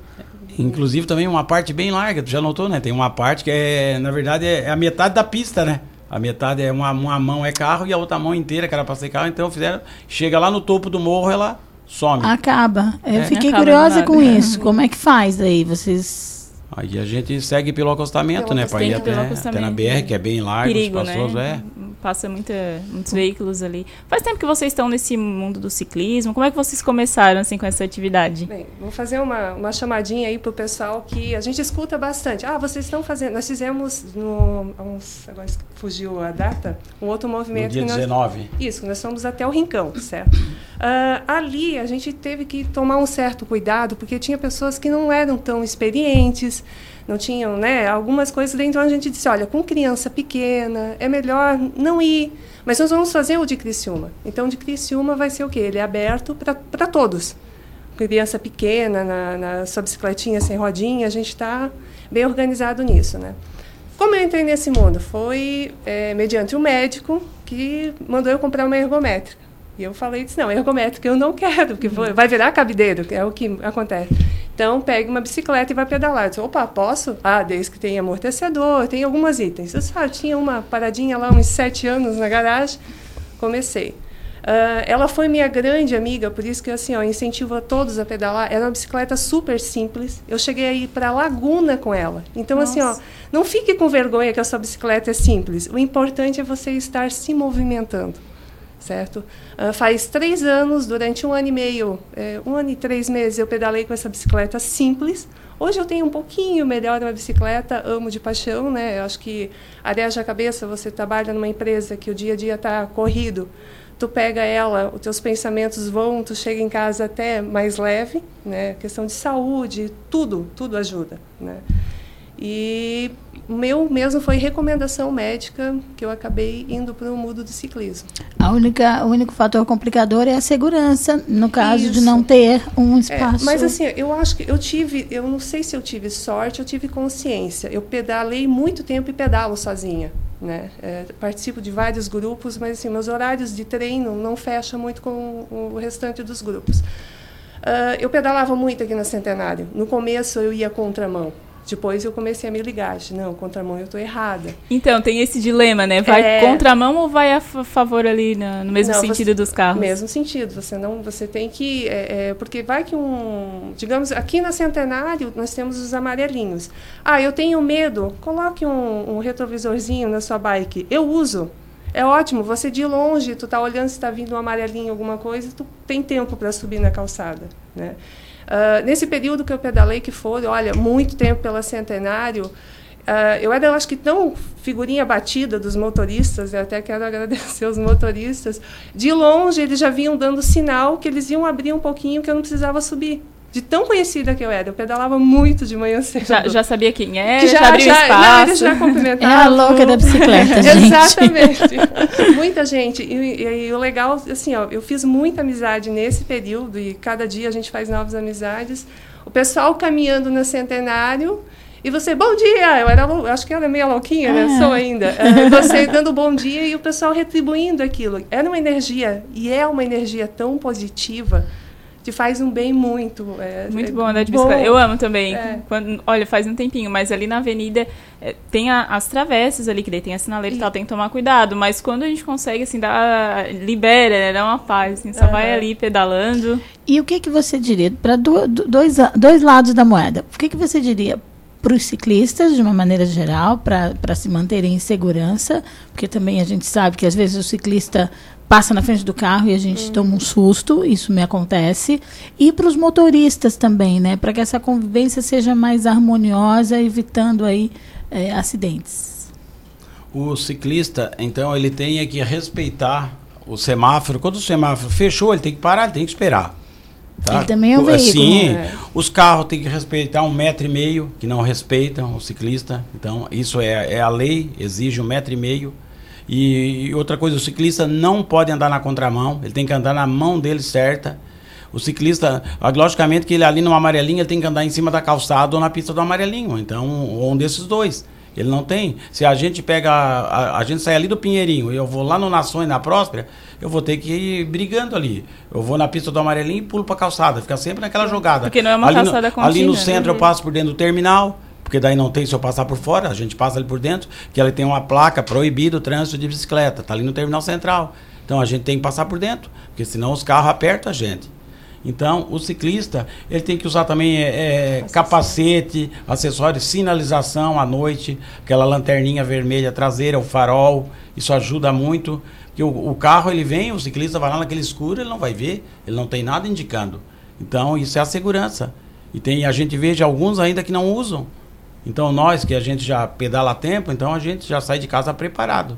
Inclusive também uma parte bem larga, tu já notou, né? Tem uma parte que é, na verdade, é a metade da pista, né? A metade é uma, uma mão é carro e a outra mão inteira que era para ser carro. Então fizeram. Chega lá no topo do morro, ela some. Acaba. Eu é. fiquei Acaba curiosa com isso. Como é que faz aí? Vocês Aí a gente segue pelo acostamento, pelo né? Para ir até, até, na BR, que é bem largo, Perigo, passos, né? é. Passa muita, muitos veículos ali. Faz tempo que vocês estão nesse mundo do ciclismo. Como é que vocês começaram assim com essa atividade? Bem, vou fazer uma, uma chamadinha aí para o pessoal que a gente escuta bastante. Ah, vocês estão fazendo. Nós fizemos no. Uns, agora fugiu a data, um outro movimento. No dia nós, 19. Isso, nós fomos até o Rincão, certo? Uh, ali a gente teve que tomar um certo cuidado, porque tinha pessoas que não eram tão experientes não tinham, né? Algumas coisas dentro a gente disse, olha, com criança pequena é melhor não ir. Mas nós vamos fazer o de Criciúma. Então, de Criciúma vai ser o quê? Ele é aberto para todos. Criança pequena, na, na sua bicicletinha sem rodinha, a gente está... bem organizado nisso, né? Como eu entrei nesse mundo? Foi é, mediante um médico que mandou eu comprar uma ergométrica. E eu falei, disse, não, ergométrica eu não quero, porque vai virar cabideiro, é o que acontece. Então, pegue uma bicicleta e vai pedalar. Eu disse, opa, posso? Ah, desde que tenha amortecedor, tem algumas itens. Eu disse, ah, tinha uma paradinha lá, uns sete anos na garagem, comecei. Uh, ela foi minha grande amiga, por isso que assim, ó, incentivo a todos a pedalar. Era uma bicicleta super simples. Eu cheguei a ir para Laguna com ela. Então, Nossa. assim, ó, não fique com vergonha que a sua bicicleta é simples. O importante é você estar se movimentando certo? Uh, faz três anos, durante um ano e meio, é, um ano e três meses, eu pedalei com essa bicicleta simples. Hoje eu tenho um pouquinho melhor uma bicicleta, amo de paixão, né? Eu acho que areja a cabeça, você trabalha numa empresa que o dia a dia está corrido, tu pega ela, os teus pensamentos vão, tu chega em casa até mais leve, né? Questão de saúde, tudo, tudo ajuda, né? E meu mesmo foi recomendação médica que eu acabei indo para o mundo do ciclismo. A única, o único fator complicador é a segurança, no caso Isso. de não ter um espaço. É, mas assim, eu acho que eu tive, eu não sei se eu tive sorte, eu tive consciência. Eu pedalei muito tempo e pedalo sozinha. Né? É, participo de vários grupos, mas assim, meus horários de treino não fecham muito com o restante dos grupos. Uh, eu pedalava muito aqui na Centenário. No começo eu ia contramão. Depois eu comecei a me ligar, não, contramão eu estou errada. Então, tem esse dilema, né? Vai é... contramão ou vai a favor ali no, no mesmo não, sentido você, dos carros? Mesmo sentido, você não, você tem que, é, é, porque vai que um, digamos, aqui na Centenário nós temos os amarelinhos. Ah, eu tenho medo, coloque um, um retrovisorzinho na sua bike. Eu uso. É ótimo, você de longe, tu tá olhando se está vindo um amarelinho, alguma coisa, tu tem tempo para subir na calçada, né? Uh, nesse período que eu pedalei, que foi, olha, muito tempo pela Centenário, uh, eu era, eu acho que, tão figurinha batida dos motoristas, eu até quero agradecer os motoristas. De longe, eles já vinham dando sinal que eles iam abrir um pouquinho, que eu não precisava subir de tão conhecida que eu era. Eu pedalava muito de manhã cedo. Já, já sabia quem era, já, já abriu já, espaço. Eles já cumprimentavam. É a louca da bicicleta, gente. Exatamente. muita gente. E, e, e, o legal, assim, ó, eu fiz muita amizade nesse período e cada dia a gente faz novas amizades. O pessoal caminhando no centenário e você, bom dia! Eu era, acho que era meio louquinha, né? Ah. Sou ainda. Você dando bom dia e o pessoal retribuindo aquilo. Era uma energia, e é uma energia tão positiva te faz um bem muito. É, muito é bom andar de bicicleta. Bom. Eu amo também. É. Quando, olha, faz um tempinho, mas ali na avenida é, tem a, as travessas ali, que daí tem a sinaleira e tal, tem que tomar cuidado. Mas quando a gente consegue, assim, dar, libera, né, dá uma paz, assim, só uhum. vai ali pedalando. E o que, que você diria, para do, do, dois, dois lados da moeda, o que, que você diria para os ciclistas, de uma maneira geral, para se manterem em segurança, porque também a gente sabe que às vezes o ciclista passa na frente do carro e a gente uhum. toma um susto, isso me acontece. E para os motoristas também, né? Para que essa convivência seja mais harmoniosa, evitando aí é, acidentes. O ciclista, então, ele tem que respeitar o semáforo. Quando o semáforo fechou, ele tem que parar, ele tem que esperar. Tá? Ele também é um veículo. Sim, né? os carros têm que respeitar um metro e meio, que não respeitam o ciclista. Então, isso é, é a lei, exige um metro e meio. E, outra coisa, o ciclista não pode andar na contramão, ele tem que andar na mão dele certa. O ciclista, logicamente que ele ali no amarelinho, ele tem que andar em cima da calçada ou na pista do amarelinho. Então, um desses dois. Ele não tem. Se a gente pega. A, a, gente sai ali do Pinheirinho e eu vou lá no Nações, na Próspera, eu vou ter que ir brigando ali. Eu vou na pista do amarelinho e pulo pra calçada. Fica sempre naquela jogada. Porque não é uma ali calçada no, contínua. Ali no centro né? eu passo por dentro do terminal porque daí não tem se eu passar por fora, a gente passa ali por dentro, que ela tem uma placa proibido o trânsito de bicicleta, tá ali no terminal central. Então a gente tem que passar por dentro, porque senão os carros apertam a gente. Então, o ciclista, ele tem que usar também é, é capacete, acessórios, sinalização à noite, aquela lanterninha vermelha traseira, o farol, isso ajuda muito. Porque o, o carro, ele vem, o ciclista vai lá naquele escuro, ele não vai ver, ele não tem nada indicando. Então, isso é a segurança. E tem, a gente veja alguns ainda que não usam. Então nós que a gente já pedala a tempo, então a gente já sai de casa preparado.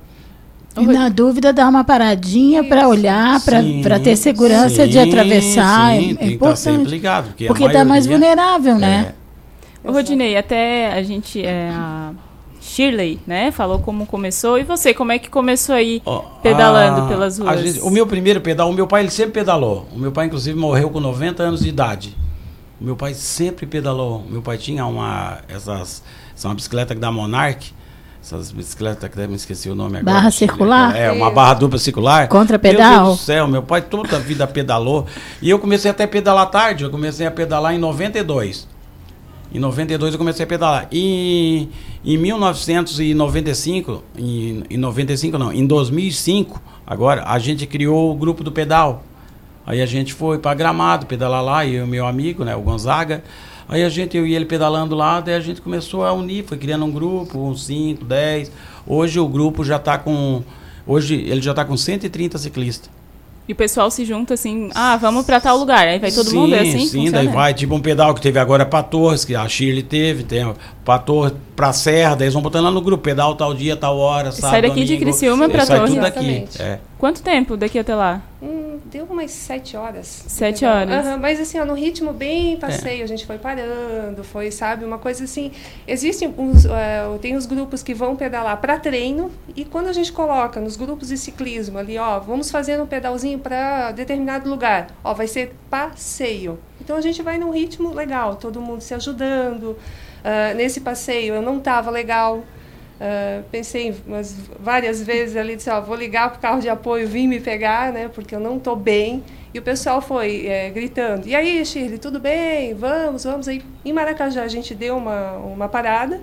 E na dúvida, dar uma paradinha para olhar, para ter segurança sim, de atravessar. Sim, é, tem importante. Que estar sempre ligado, porque porque está mais vulnerável, né? É. Rodinei, até a gente. É, a Shirley, né? Falou como começou. E você, como é que começou aí oh, pedalando a, pelas ruas? Gente, o meu primeiro pedal, o meu pai ele sempre pedalou. O meu pai, inclusive, morreu com 90 anos de idade. Meu pai sempre pedalou. Meu pai tinha uma essas são uma bicicleta da Monarch. Essas bicicletas que me esqueci o nome agora. Barra circular? É, uma barra dupla circular. Contra pedal? Meu Deus do céu, meu pai toda a vida pedalou. E eu comecei até a pedalar tarde. Eu comecei a pedalar em 92. Em 92 eu comecei a pedalar. E em 1995, em, em 95 não, em 2005, agora a gente criou o grupo do pedal. Aí a gente foi para Gramado pedalar lá e o meu amigo, né, o Gonzaga. Aí a gente, eu e ele pedalando lá, daí a gente começou a unir, foi criando um grupo, uns 5, 10. Hoje o grupo já está com. Hoje ele já está com 130 ciclistas. E o pessoal se junta assim, ah, vamos para tal lugar. Aí vai todo sim, mundo, é assim? Sim, funciona? daí vai, tipo um pedal que teve agora para Torres, que a Shirley teve, tem para Torres, para Serra, daí eles vão botando lá no grupo, pedal tal dia, tal hora, sabe? Sai daqui de Criciúma para Torres. Sai tudo daqui. É. Quanto tempo daqui até lá? Hum, deu umas sete horas. Sete horas. Uhum, mas assim, ó, no ritmo bem passeio, é. a gente foi parando, foi, sabe, uma coisa assim. Existem uns, uh, tem os grupos que vão pedalar para treino e quando a gente coloca nos grupos de ciclismo ali, ó, vamos fazer um pedalzinho para determinado lugar, ó, vai ser passeio. Então a gente vai num ritmo legal, todo mundo se ajudando. Uh, nesse passeio eu não estava legal, Uh, pensei umas, várias vezes ali, disse, ó, vou ligar para o carro de apoio vir me pegar, né, porque eu não estou bem. E o pessoal foi é, gritando, e aí, Shirley, tudo bem? Vamos, vamos. Aí, em Maracajá, a gente deu uma, uma parada,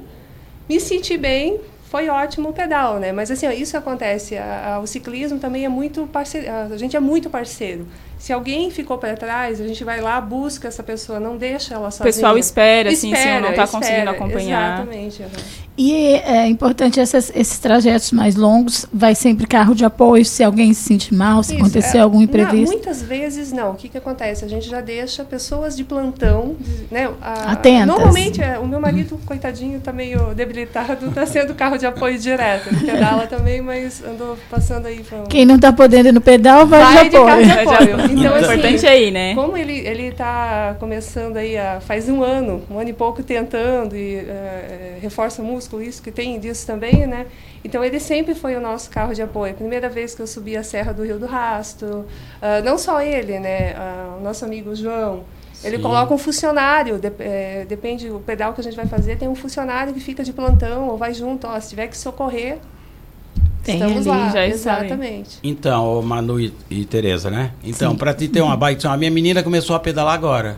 me senti bem, foi ótimo o pedal, né? Mas assim, ó, isso acontece. A, a, o ciclismo também é muito parceiro, a gente é muito parceiro. Se alguém ficou para trás, a gente vai lá, busca essa pessoa, não deixa ela sozinha. O pessoal espera, assim, espera, se não está conseguindo acompanhar. Exatamente. Uhum. E é importante essas, esses trajetos mais longos, vai sempre carro de apoio, se alguém se sentir mal, se Isso, acontecer é, algum imprevisto? Não, muitas vezes não. O que, que acontece? A gente já deixa pessoas de plantão, né? A, Atentas. Normalmente, é, o meu marido, coitadinho, está meio debilitado, está sendo carro de apoio direto. Ele pedala também, mas andou passando aí. Pra... Quem não está podendo ir no pedal, vai, vai de apoio. De carro de apoio. Então, assim, importante aí, né? Como ele ele está começando aí a, faz um ano, um ano e pouco tentando e uh, reforça músculo, isso que tem disso também, né? Então ele sempre foi o nosso carro de apoio. Primeira vez que eu subi a Serra do Rio do Rasto, uh, não só ele, né? Uh, o nosso amigo João. Ele Sim. coloca um funcionário, de, é, depende do pedal que a gente vai fazer, tem um funcionário que fica de plantão ou vai junto, ó, se tiver que socorrer, tem Estamos ali, lá, já exatamente. Então, Manu e, e Tereza, né? Então, para te ter uma bike, a minha menina começou a pedalar agora.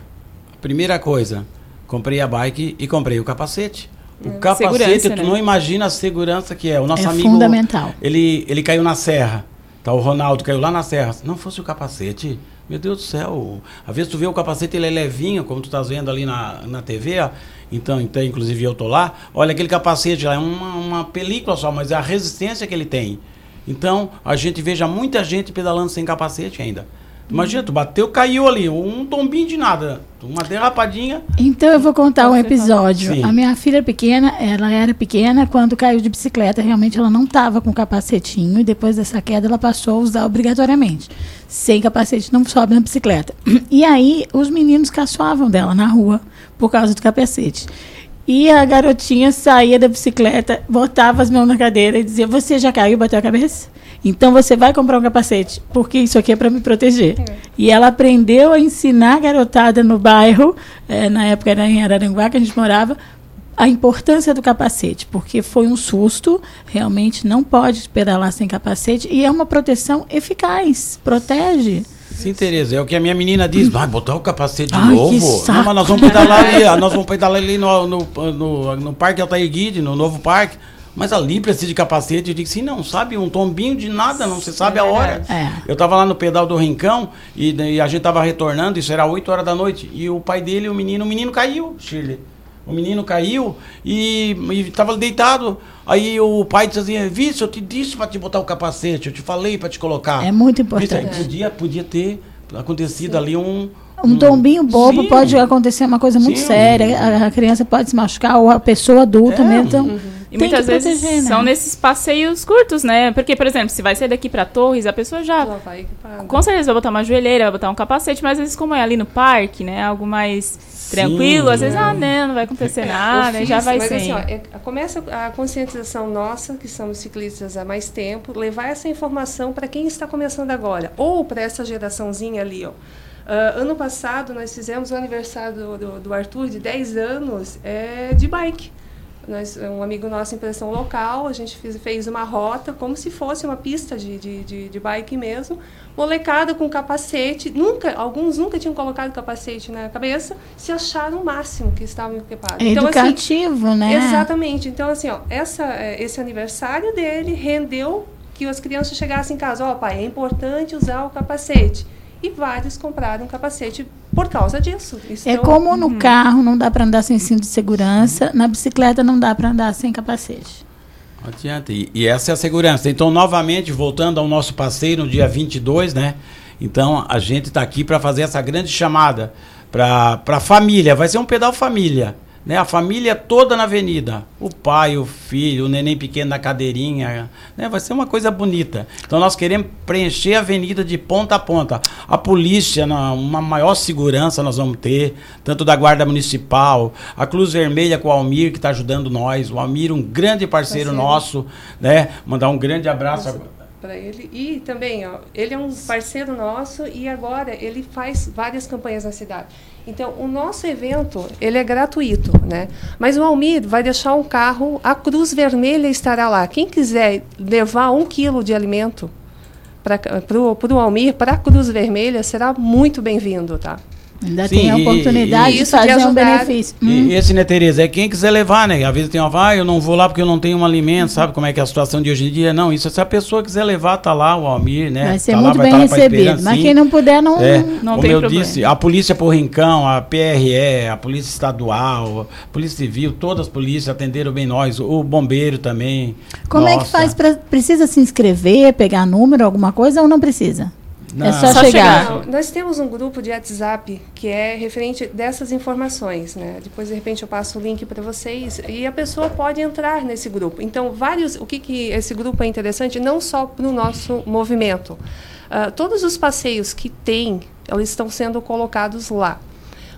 Primeira coisa, comprei a bike e comprei o capacete. O hum, capacete, tu né? não imagina a segurança que é. O nosso é amigo. fundamental. Ele, ele caiu na serra. Tá, o Ronaldo caiu lá na serra. Se não fosse o capacete, meu Deus do céu. Às vezes tu vê o capacete, ele é levinho, como tu estás vendo ali na, na TV, ó. Então, então, inclusive eu tô lá. Olha aquele capacete lá, é uma, uma película só, mas é a resistência que ele tem. Então, a gente veja muita gente pedalando sem capacete ainda. Imagina, tu bateu, caiu ali, um tombinho de nada, uma derrapadinha. Então eu vou contar um episódio. Sim. A minha filha pequena, ela era pequena quando caiu de bicicleta, realmente ela não estava com capacetinho e depois dessa queda ela passou a usar obrigatoriamente. Sem capacete não sobe na bicicleta. E aí os meninos caçoavam dela na rua por causa do capacete. E a garotinha saía da bicicleta, botava as mãos na cadeira e dizia: Você já caiu e bateu a cabeça? Então você vai comprar um capacete, porque isso aqui é para me proteger. É. E ela aprendeu a ensinar a garotada no bairro, é, na época era em Araranguá que a gente morava, a importância do capacete, porque foi um susto, realmente não pode pedalar sem capacete e é uma proteção eficaz, protege. Sim, Tereza, é o que a minha menina diz. Vai botar o capacete de Ai, novo? Não, mas nós vamos pedalar ali, nós vamos pedalar ali no, no, no, no Parque Altair Guide, no novo parque. Mas ali precisa de capacete. Eu digo sim, não sabe um tombinho de nada, não se sabe a hora. É. Eu estava lá no pedal do Rincão e, e a gente estava retornando, isso era 8 horas da noite. E o pai dele, o menino, o menino caiu, Shirley. O menino caiu e estava deitado. Aí o pai dizia assim, Vício, eu te disse para te botar o capacete, eu te falei para te colocar. É muito importante. podia, podia ter acontecido Sim. ali um, um tombinho bobo Sim. pode acontecer uma coisa muito Sim. séria. A, criança pode se machucar ou a pessoa adulta é. mesmo. Então, uhum. E muitas vezes proteger, né? são nesses passeios curtos, né? Porque, por exemplo, se vai sair daqui para Torres, a pessoa já. já vai com certeza vai botar uma joelheira, vai botar um capacete, mas às vezes, como é ali no parque, né? Algo mais Sim, tranquilo, às vezes, é. ah, não, não vai acontecer é, nada, fiz, já vai mas, Assim, ó, é, começa a conscientização nossa, que somos ciclistas há mais tempo, levar essa informação para quem está começando agora, ou para essa geraçãozinha ali, ó. Uh, ano passado, nós fizemos o aniversário do, do, do Arthur de 10 anos é, de bike. Nós, um amigo nosso, impressão local, a gente fez, fez uma rota como se fosse uma pista de, de, de, de, bike mesmo. Molecada com capacete, nunca, alguns nunca tinham colocado capacete na cabeça, se acharam o máximo que estavam equipados. É então, assim, educativo, assim, né? Exatamente. Então, assim, ó, essa, é, esse aniversário dele rendeu que as crianças chegassem em casa, ó, oh, pai, é importante usar o capacete e vários compraram um capacete por causa disso. é como no uhum. carro não dá para andar sem cinto de segurança, na bicicleta não dá para andar sem capacete. Não adianta. E, e, essa é a segurança. Então, novamente, voltando ao nosso passeio no dia 22, né? Então, a gente está aqui para fazer essa grande chamada para a família. Vai ser um pedal família né? A família toda na avenida. O pai, o filho, o neném pequeno na cadeirinha. Né? Vai ser uma coisa bonita. Então nós queremos preencher a avenida de ponta a ponta. A polícia, uma maior segurança nós vamos ter, tanto da Guarda Municipal, a Cruz Vermelha com o Almir, que está ajudando nós. O Almir, um grande parceiro, parceiro. nosso. Né? Mandar um grande abraço para ele. E também, ó, ele é um parceiro nosso e agora ele faz várias campanhas na cidade. Então, o nosso evento, ele é gratuito, né? Mas o Almir vai deixar um carro, a Cruz Vermelha estará lá. Quem quiser levar um quilo de alimento para o Almir, para a Cruz Vermelha, será muito bem-vindo, tá? Ainda Sim, tem a oportunidade e, e de fazer de um benefício. E, hum. esse, né, Tereza, é quem quiser levar, né? Às vezes tem uma, ah, eu não vou lá porque eu não tenho um alimento, sabe como é que é a situação de hoje em dia? Não, isso se a pessoa quiser levar, tá lá o Almir, né? Vai ser tá muito lá, bem tá recebido. Mas quem não puder, não, é, não como tem eu problema. disse, a Polícia por Rincão, a PRE, a Polícia Estadual, a Polícia Civil, todas as polícias atenderam bem nós, o bombeiro também. Como Nossa. é que faz? Pra, precisa se inscrever, pegar número, alguma coisa ou não precisa? Não. É só, só chegar. chegar. Nós temos um grupo de WhatsApp que é referente dessas informações, né? Depois de repente eu passo o link para vocês e a pessoa pode entrar nesse grupo. Então vários, o que que esse grupo é interessante não só para o nosso movimento. Uh, todos os passeios que tem, eles estão sendo colocados lá.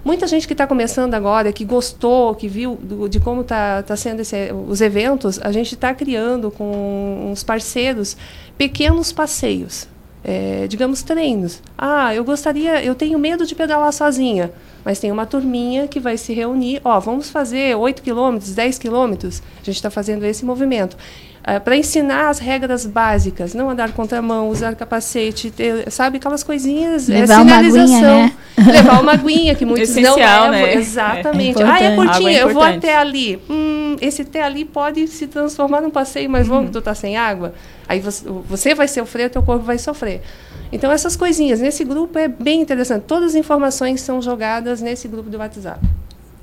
Muita gente que está começando agora, que gostou, que viu do, de como está tá sendo esse, os eventos, a gente está criando com uns parceiros pequenos passeios é, digamos, treinos. Ah, eu gostaria, eu tenho medo de pedalar sozinha, mas tem uma turminha que vai se reunir. Ó, vamos fazer 8 quilômetros, 10 quilômetros. A gente está fazendo esse movimento. É, para ensinar as regras básicas, não andar contramão, usar capacete, ter, sabe, aquelas coisinhas, é, Levar é, sinalização. Uma aguinha, né? Levar uma aguinha, que muitos Essencial, não levam. Né? Exatamente. É ah, é curtinho, é eu vou até ali. Hum, esse até ali pode se transformar num passeio mais longo, uhum. tu tá sem água. Aí você, você vai sofrer, teu corpo vai sofrer. Então, essas coisinhas. Nesse grupo é bem interessante. Todas as informações são jogadas nesse grupo do WhatsApp.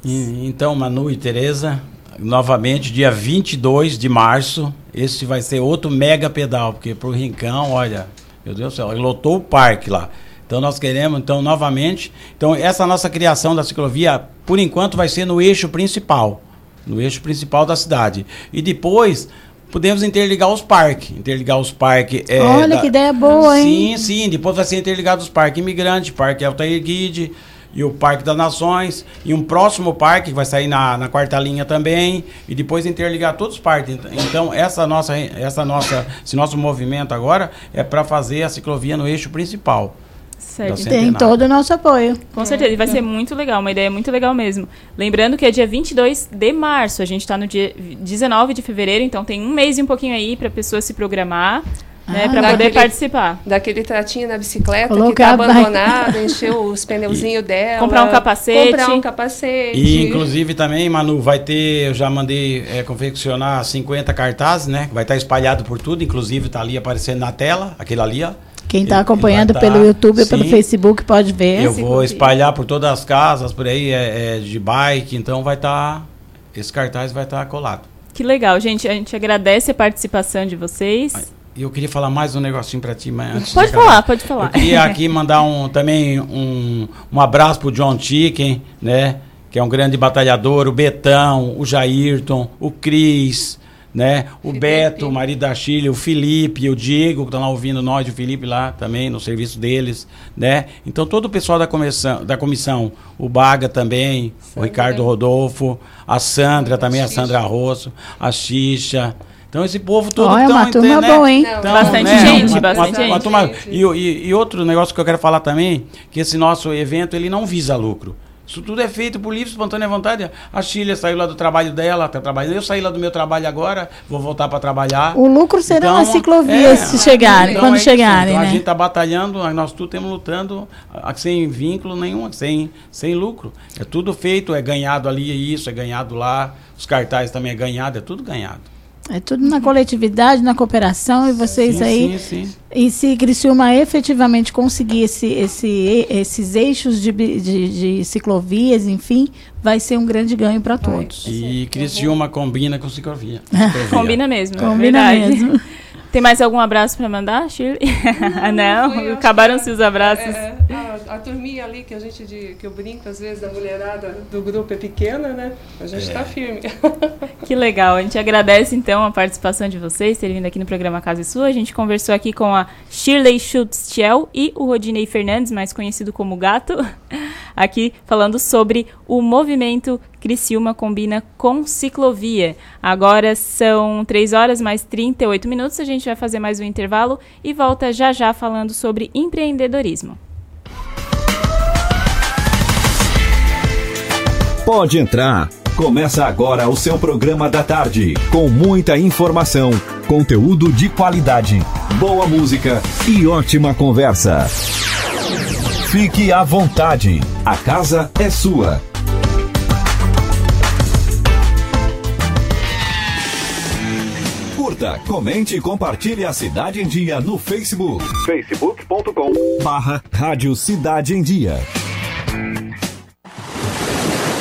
E, então, Manu e Tereza, novamente, dia 22 de março, esse vai ser outro mega pedal, porque para o Rincão, olha, meu Deus do céu, lotou o parque lá. Então nós queremos, então, novamente. Então, essa nossa criação da ciclovia, por enquanto, vai ser no eixo principal. No eixo principal da cidade. E depois podemos interligar os parques. Interligar os parques. É, Olha da... que ideia boa, hein? Sim, sim. Depois vai ser interligado os parques Imigrante, Parque Altair Guide e o Parque das Nações. E um próximo parque que vai sair na, na quarta linha também. E depois interligar todos os parques. Então, essa nossa, essa nossa, esse nosso movimento agora é para fazer a ciclovia no eixo principal. Certo. Tem todo o nosso apoio. Com certeza, e vai ser muito legal, uma ideia muito legal mesmo. Lembrando que é dia 22 de março, a gente está no dia 19 de fevereiro, então tem um mês e um pouquinho aí para a pessoa se programar. Né, ah, para poder participar. Daquele tratinho na bicicleta Colocar que tá abandonado, encheu os pneuzinhos dela. Comprar um capacete. Comprar um capacete. E inclusive também, Manu, vai ter, eu já mandei é, confeccionar 50 cartazes, né? Vai estar tá espalhado por tudo, inclusive está ali aparecendo na tela, aquele ali, ó. Quem está acompanhando tá, pelo YouTube ou pelo Facebook pode ver. Eu vou espalhar por todas as casas, por aí, é, é de bike, então vai estar. Tá, esse cartaz vai estar tá colado. Que legal, gente. A gente agradece a participação de vocês. Eu queria falar mais um negocinho para ti, mas antes Pode falar, pode falar. Eu queria aqui mandar um, também um, um abraço pro John Chicken, né? Que é um grande batalhador, o Betão, o Jairton, o Cris, né? O Felipe. Beto, o marido da Chile, o Felipe, o Diego, que estão lá ouvindo nós, o Felipe lá também, no serviço deles, né? Então todo o pessoal da comissão, da comissão o Baga também, Sandra. o Ricardo Rodolfo, a Sandra também, a Sandra Rosso, a Xixa, Então esse povo todo oh, é uma turma né? boa, hein? Então, bastante né? gente, uma, bastante uma, gente. Uma turma, e, e, e, outro negócio que eu quero falar também, que esse nosso evento ele não visa lucro. Isso tudo é feito por livre, espontânea vontade. A Chile saiu lá do trabalho dela, tá trabalhando. Eu saí lá do meu trabalho agora, vou voltar para trabalhar. O lucro serão então, as ciclovias é, se chegarem, então quando é chegarem. Então, né? A gente está batalhando, nós tudo estamos lutando sem vínculo nenhum, sem, sem lucro. É tudo feito, é ganhado ali, é isso, é ganhado lá. Os cartazes também é ganhado, é tudo ganhado. É tudo na coletividade, na cooperação, e vocês sim, aí. Sim, sim. E se Criciúma efetivamente conseguir esse, esse, esses eixos de, de, de ciclovias, enfim, vai ser um grande ganho para todos. E Criciúma combina com ciclovia. ciclovia. Combina mesmo. Combina mesmo. Tem mais algum abraço para mandar, Shirley? Não, não acabaram-se os abraços. É, é, a, a, turminha ali que a gente de, que eu brinco às vezes da mulherada do grupo é pequena, né? A gente está é. firme. Que legal. A gente agradece então a participação de vocês, terem vindo aqui no programa Casa e Sua. A gente conversou aqui com a Shirley schultz e o Rodinei Fernandes, mais conhecido como Gato, aqui falando sobre o movimento Criciúma combina com ciclovia. Agora são 3 horas mais 38 minutos. A gente vai fazer mais um intervalo e volta já já falando sobre empreendedorismo. Pode entrar. Começa agora o seu programa da tarde, com muita informação, conteúdo de qualidade, boa música e ótima conversa. Fique à vontade. A casa é sua. Curta, comente e compartilhe a Cidade em Dia no Facebook. facebook.com barra Rádio Cidade em Dia.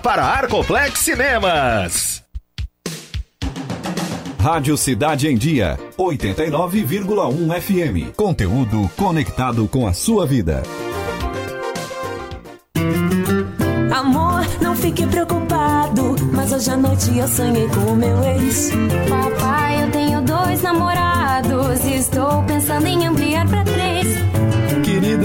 para Arcoplex Cinemas. Rádio Cidade em Dia, 89,1 FM. Conteúdo conectado com a sua vida. Amor, não fique preocupado, mas hoje à noite eu sonhei com o meu ex. Papai, eu tenho dois namorados e estou pensando em ampliar. Querida,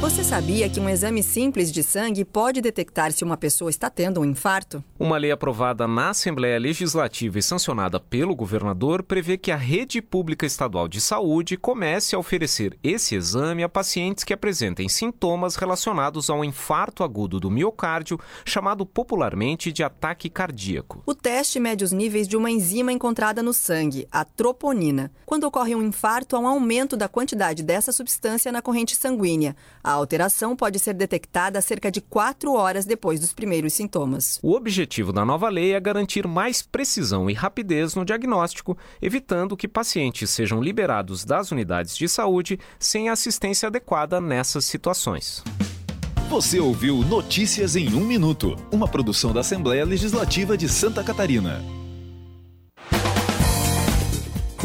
Você sabia que um exame simples de sangue pode detectar se uma pessoa está tendo um infarto? Uma lei aprovada na Assembleia Legislativa e sancionada pelo governador prevê que a rede pública estadual de saúde comece a oferecer esse exame a pacientes que apresentem sintomas relacionados ao infarto agudo do miocárdio, chamado popularmente de ataque cardíaco. O teste mede os níveis de uma enzima encontrada no sangue, a troponina. Quando ocorre um infarto, há um aumento da quantidade dessa substância na corrente sanguínea. A alteração pode ser detectada cerca de quatro horas depois dos primeiros sintomas. O objetivo da nova lei é garantir mais precisão e rapidez no diagnóstico, evitando que pacientes sejam liberados das unidades de saúde sem assistência adequada nessas situações. Você ouviu Notícias em um Minuto, uma produção da Assembleia Legislativa de Santa Catarina.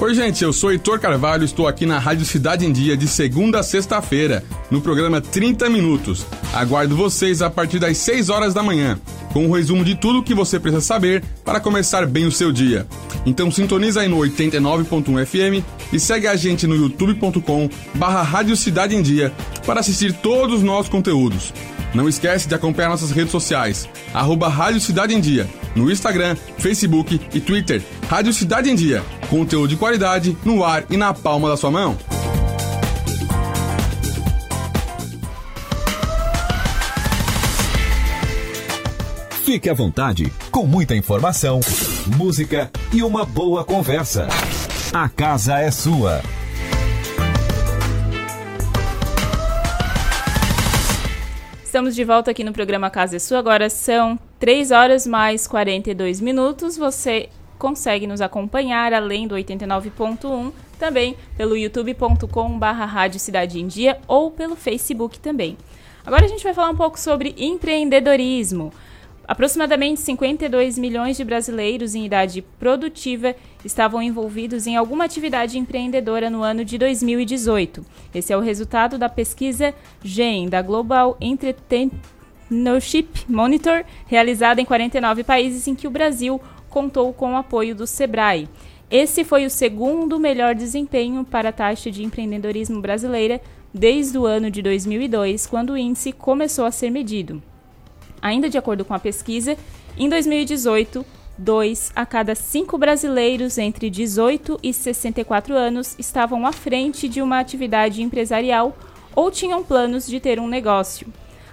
Oi, gente, eu sou Heitor Carvalho, estou aqui na Rádio Cidade em Dia de segunda a sexta-feira, no programa 30 Minutos. Aguardo vocês a partir das 6 horas da manhã, com um resumo de tudo o que você precisa saber para começar bem o seu dia. Então sintoniza aí no 89.1 FM e segue a gente no youtube.com barra Rádio Cidade em Dia para assistir todos os nossos conteúdos. Não esquece de acompanhar nossas redes sociais, arroba Rádio Cidade em Dia, no Instagram, Facebook e Twitter. Rádio Cidade em Dia, conteúdo de qualidade no ar e na palma da sua mão. Fique à vontade, com muita informação, música e uma boa conversa. A casa é sua. Estamos de volta aqui no programa Casa é Sua. Agora são 3 horas mais 42 minutos. Você consegue nos acompanhar além do 89.1 também pelo Dia ou pelo Facebook também. Agora a gente vai falar um pouco sobre empreendedorismo. Aproximadamente 52 milhões de brasileiros em idade produtiva estavam envolvidos em alguma atividade empreendedora no ano de 2018. Esse é o resultado da pesquisa GEM, da Global Entrepreneurship Monitor, realizada em 49 países em que o Brasil contou com o apoio do Sebrae. Esse foi o segundo melhor desempenho para a taxa de empreendedorismo brasileira desde o ano de 2002, quando o índice começou a ser medido. Ainda de acordo com a pesquisa, em 2018, dois a cada cinco brasileiros entre 18 e 64 anos estavam à frente de uma atividade empresarial ou tinham planos de ter um negócio.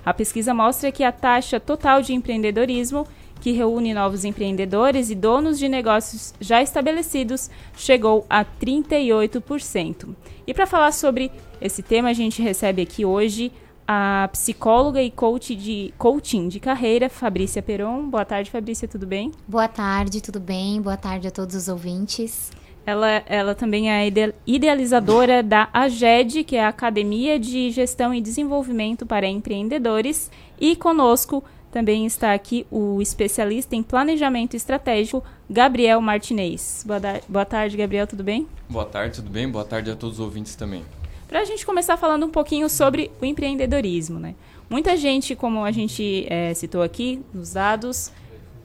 A pesquisa mostra que a taxa total de empreendedorismo, que reúne novos empreendedores e donos de negócios já estabelecidos, chegou a 38%. E para falar sobre esse tema, a gente recebe aqui hoje a psicóloga e coach de, coaching de carreira, Fabrícia Peron. Boa tarde, Fabrícia, tudo bem? Boa tarde, tudo bem? Boa tarde a todos os ouvintes. Ela, ela também é idealizadora da AGED, que é a Academia de Gestão e Desenvolvimento para Empreendedores. E conosco também está aqui o especialista em planejamento estratégico, Gabriel Martinez. Boa, boa tarde, Gabriel, tudo bem? Boa tarde, tudo bem? Boa tarde a todos os ouvintes também para a gente começar falando um pouquinho sobre o empreendedorismo. Né? Muita gente, como a gente é, citou aqui nos dados,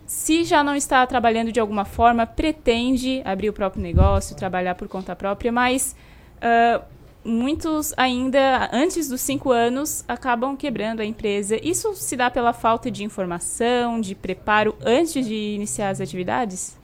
se já não está trabalhando de alguma forma, pretende abrir o próprio negócio, trabalhar por conta própria, mas uh, muitos ainda, antes dos cinco anos, acabam quebrando a empresa. Isso se dá pela falta de informação, de preparo antes de iniciar as atividades?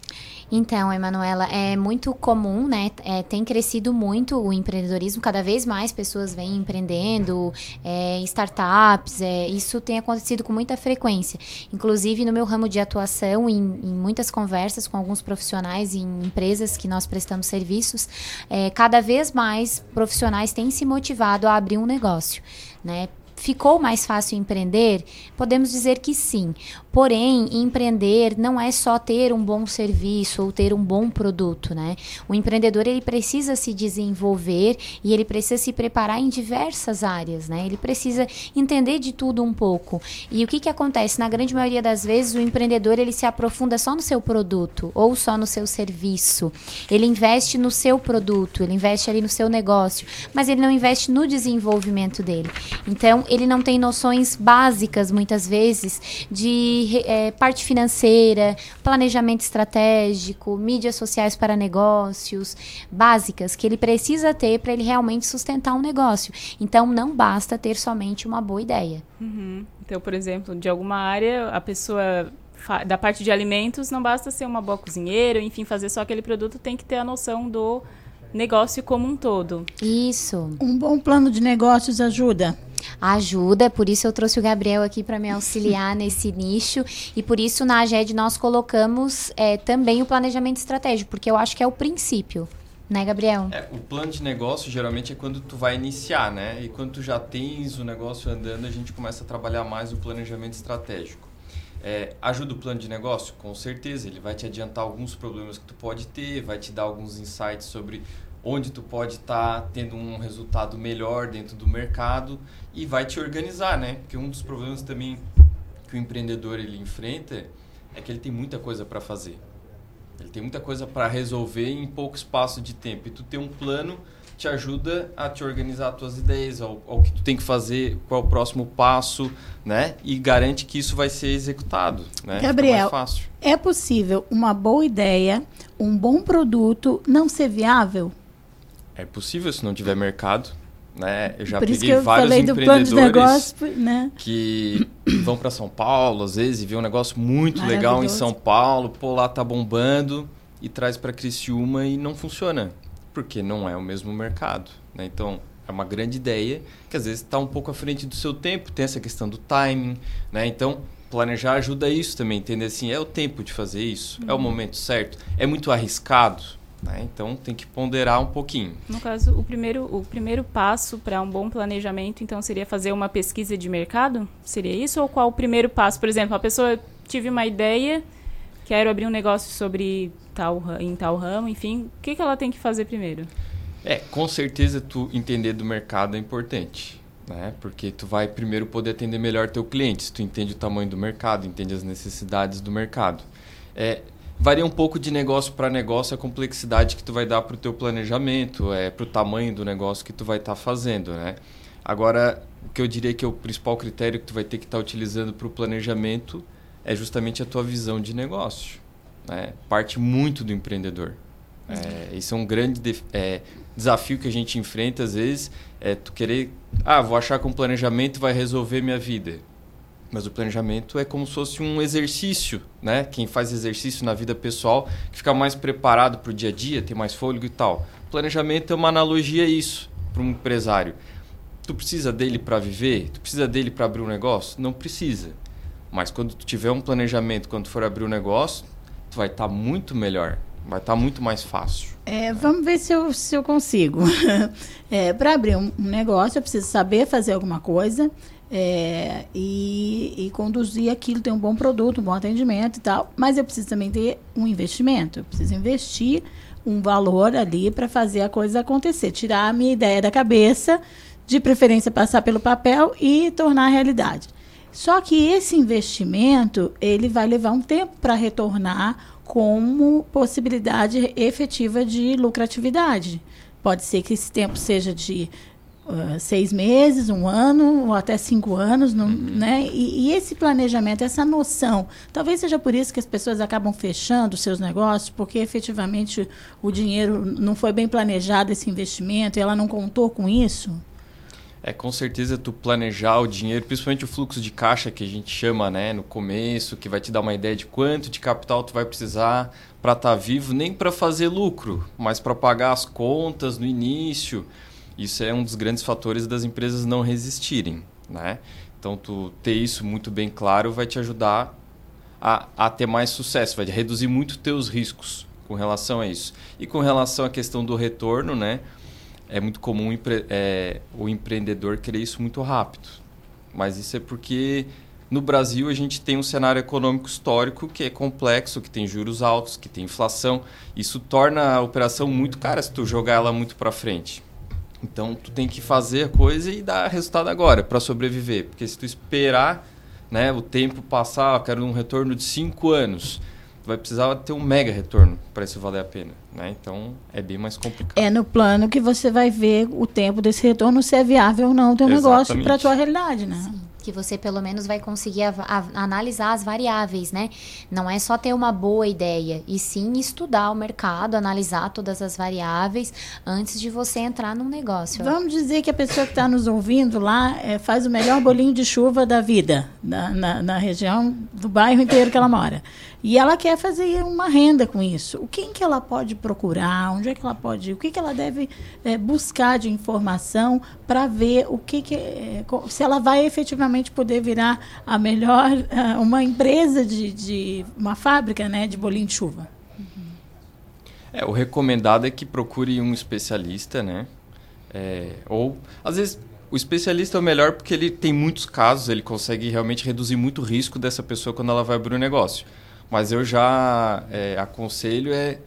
Então, Emanuela, é muito comum, né? É, tem crescido muito o empreendedorismo, cada vez mais pessoas vêm empreendendo, é, startups, é, isso tem acontecido com muita frequência. Inclusive, no meu ramo de atuação, em, em muitas conversas com alguns profissionais em empresas que nós prestamos serviços, é, cada vez mais profissionais têm se motivado a abrir um negócio. Né? Ficou mais fácil empreender? Podemos dizer que sim. Porém, empreender não é só ter um bom serviço ou ter um bom produto, né? O empreendedor ele precisa se desenvolver e ele precisa se preparar em diversas áreas, né? Ele precisa entender de tudo um pouco. E o que que acontece? Na grande maioria das vezes, o empreendedor ele se aprofunda só no seu produto ou só no seu serviço. Ele investe no seu produto, ele investe ali no seu negócio, mas ele não investe no desenvolvimento dele. Então, ele não tem noções básicas muitas vezes de é, parte financeira, planejamento estratégico, mídias sociais para negócios, básicas que ele precisa ter para ele realmente sustentar um negócio. Então, não basta ter somente uma boa ideia. Uhum. Então, por exemplo, de alguma área, a pessoa da parte de alimentos não basta ser uma boa cozinheira, enfim, fazer só aquele produto, tem que ter a noção do negócio como um todo. Isso. Um bom plano de negócios ajuda ajuda, por isso eu trouxe o Gabriel aqui para me auxiliar nesse nicho e por isso na AGED nós colocamos é, também o planejamento estratégico, porque eu acho que é o princípio. Né, Gabriel? É, o plano de negócio geralmente é quando tu vai iniciar, né? E quando tu já tens o negócio andando, a gente começa a trabalhar mais o planejamento estratégico. É, ajuda o plano de negócio? Com certeza, ele vai te adiantar alguns problemas que tu pode ter, vai te dar alguns insights sobre onde tu pode estar tá tendo um resultado melhor dentro do mercado e vai te organizar, né? Porque um dos problemas também que o empreendedor ele enfrenta é que ele tem muita coisa para fazer. Ele tem muita coisa para resolver em pouco espaço de tempo. E tu ter um plano te ajuda a te organizar as tuas ideias, ao, ao, que tu tem que fazer, qual é o próximo passo, né? E garante que isso vai ser executado, né? Gabriel, é possível uma boa ideia, um bom produto não ser viável? É possível se não tiver mercado. Né? Eu já Por peguei eu vários empreendedores negócio, né? que vão para São Paulo, às vezes, e vê um negócio muito legal em São Paulo, pô, lá tá bombando, e traz para Criciúma e não funciona porque não é o mesmo mercado. Né? Então, é uma grande ideia que às vezes está um pouco à frente do seu tempo, tem essa questão do timing. Né? Então, planejar ajuda isso também, entender assim, é o tempo de fazer isso, uhum. é o uhum. momento certo, é muito arriscado. Né? Então, tem que ponderar um pouquinho. No caso, o primeiro, o primeiro passo para um bom planejamento, então, seria fazer uma pesquisa de mercado? Seria isso? Ou qual o primeiro passo? Por exemplo, a pessoa tive uma ideia quero abrir um negócio sobre tal em tal ramo, enfim, o que, que ela tem que fazer primeiro? É, com certeza tu entender do mercado é importante, né? Porque tu vai primeiro poder atender melhor teu cliente, se tu entende o tamanho do mercado, entende as necessidades do mercado. É, varia um pouco de negócio para negócio a complexidade que tu vai dar para o teu planejamento, é, para o tamanho do negócio que tu vai estar tá fazendo, né? Agora, o que eu diria que é o principal critério que tu vai ter que estar tá utilizando para o planejamento é justamente a tua visão de negócio. Né? Parte muito do empreendedor. É, esse é um grande é, desafio que a gente enfrenta às vezes. É tu querer, ah, vou achar que um planejamento vai resolver minha vida. Mas o planejamento é como se fosse um exercício, né? Quem faz exercício na vida pessoal, que fica mais preparado para o dia a dia, tem mais fôlego e tal. O planejamento é uma analogia a isso para um empresário. Tu precisa dele para viver? Tu precisa dele para abrir um negócio? Não precisa. Mas quando tu tiver um planejamento, quando for abrir o um negócio, tu vai estar tá muito melhor. Vai estar tá muito mais fácil. É, vamos ver se eu, se eu consigo. é, Para abrir um, negócio, eu preciso saber fazer alguma coisa é, e, e, conduzir aquilo, ter um bom produto, um bom atendimento e tal. Mas eu preciso também ter um investimento. Eu preciso investir um valor ali para fazer a coisa acontecer. Tirar a minha ideia da cabeça, de preferência passar pelo papel e tornar realidade. Só que esse investimento ele vai levar um tempo para retornar como possibilidade efetiva de lucratividade. Pode ser que esse tempo seja de uh, seis meses, um ano ou até cinco anos, não, uhum. né? E, e, esse planejamento, essa noção, talvez seja por isso que as pessoas acabam fechando seus negócios, porque efetivamente o dinheiro não foi bem planejado esse investimento, e ela não contou com isso. É, com certeza tu planejar o dinheiro, principalmente o fluxo de caixa que a gente chama, né, no começo, que vai te dar uma ideia de quanto de capital tu vai precisar para estar tá vivo, nem para fazer lucro, mas para pagar as contas no início. Isso é um dos grandes fatores das empresas não resistirem, né? Então tu ter isso muito bem claro vai te ajudar a, a ter mais sucesso, vai reduzir muito teus riscos com relação a isso. E com relação à questão do retorno, né? É muito comum é, o empreendedor querer isso muito rápido. Mas isso é porque no Brasil a gente tem um cenário econômico histórico que é complexo, que tem juros altos, que tem inflação. Isso torna a operação muito cara se tu jogar ela muito para frente. Então tu tem que fazer a coisa e dar resultado agora para sobreviver, porque se tu esperar, né, o tempo passar, eu quero um retorno de cinco anos vai precisar ter um mega retorno para isso valer a pena. Né? Então é bem mais complicado. É no plano que você vai ver o tempo desse retorno se é viável ou não o teu negócio para a tua realidade, né? Sim que você pelo menos vai conseguir a, a, analisar as variáveis, né? Não é só ter uma boa ideia, e sim estudar o mercado, analisar todas as variáveis antes de você entrar num negócio. Vamos dizer que a pessoa que está nos ouvindo lá é, faz o melhor bolinho de chuva da vida, na, na, na, região do bairro inteiro que ela mora. E ela quer fazer uma renda com isso. O que, que ela pode procurar? Onde é que ela pode? O que, que ela deve é, buscar de informação para ver o que, que é, se ela vai efetivamente poder virar a melhor, uma empresa de, de uma fábrica né, de bolinho de chuva. É, o recomendado é que procure um especialista, né? É, ou, às vezes, o especialista é o melhor porque ele tem muitos casos, ele consegue realmente reduzir muito o risco dessa pessoa quando ela vai abrir um negócio. Mas eu já é, aconselho é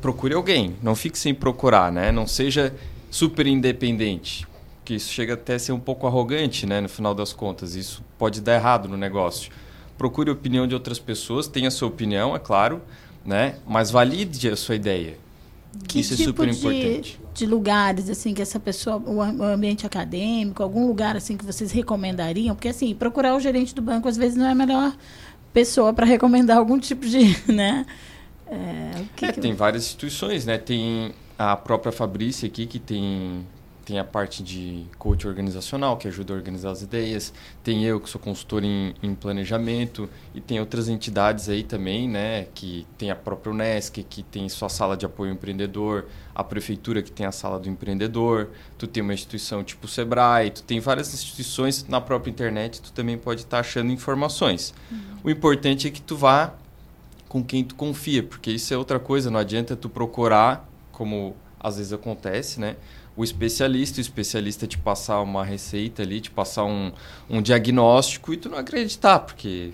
procure alguém, não fique sem procurar, né? Não seja super independente que isso chega até a ser um pouco arrogante, né, no final das contas. Isso pode dar errado no negócio. Procure a opinião de outras pessoas, tenha a sua opinião, é claro, né? Mas valide a sua ideia. Que Isso tipo é super de, importante. de lugares assim que essa pessoa, o ambiente acadêmico, algum lugar assim que vocês recomendariam? Porque assim, procurar o gerente do banco às vezes não é a melhor pessoa para recomendar algum tipo de, né? É, que É, que- tem várias instituições, né? Tem a própria Fabrícia aqui, que tem, tem a parte de coach organizacional, que ajuda a organizar as ideias. Tem eu, que sou consultor em, em planejamento. E tem outras entidades aí também, né? Que tem a própria Unesc, que tem sua sala de apoio ao empreendedor. A prefeitura, que tem a sala do empreendedor. Tu tem uma instituição tipo o Sebrae. Tu tem várias instituições na própria internet. Tu também pode estar achando informações. O importante é que tu vá com quem tu confia, porque isso é outra coisa, não adianta tu procurar, como às vezes acontece, né? O especialista, o especialista te passar uma receita ali, te passar um, um diagnóstico e tu não acreditar, porque,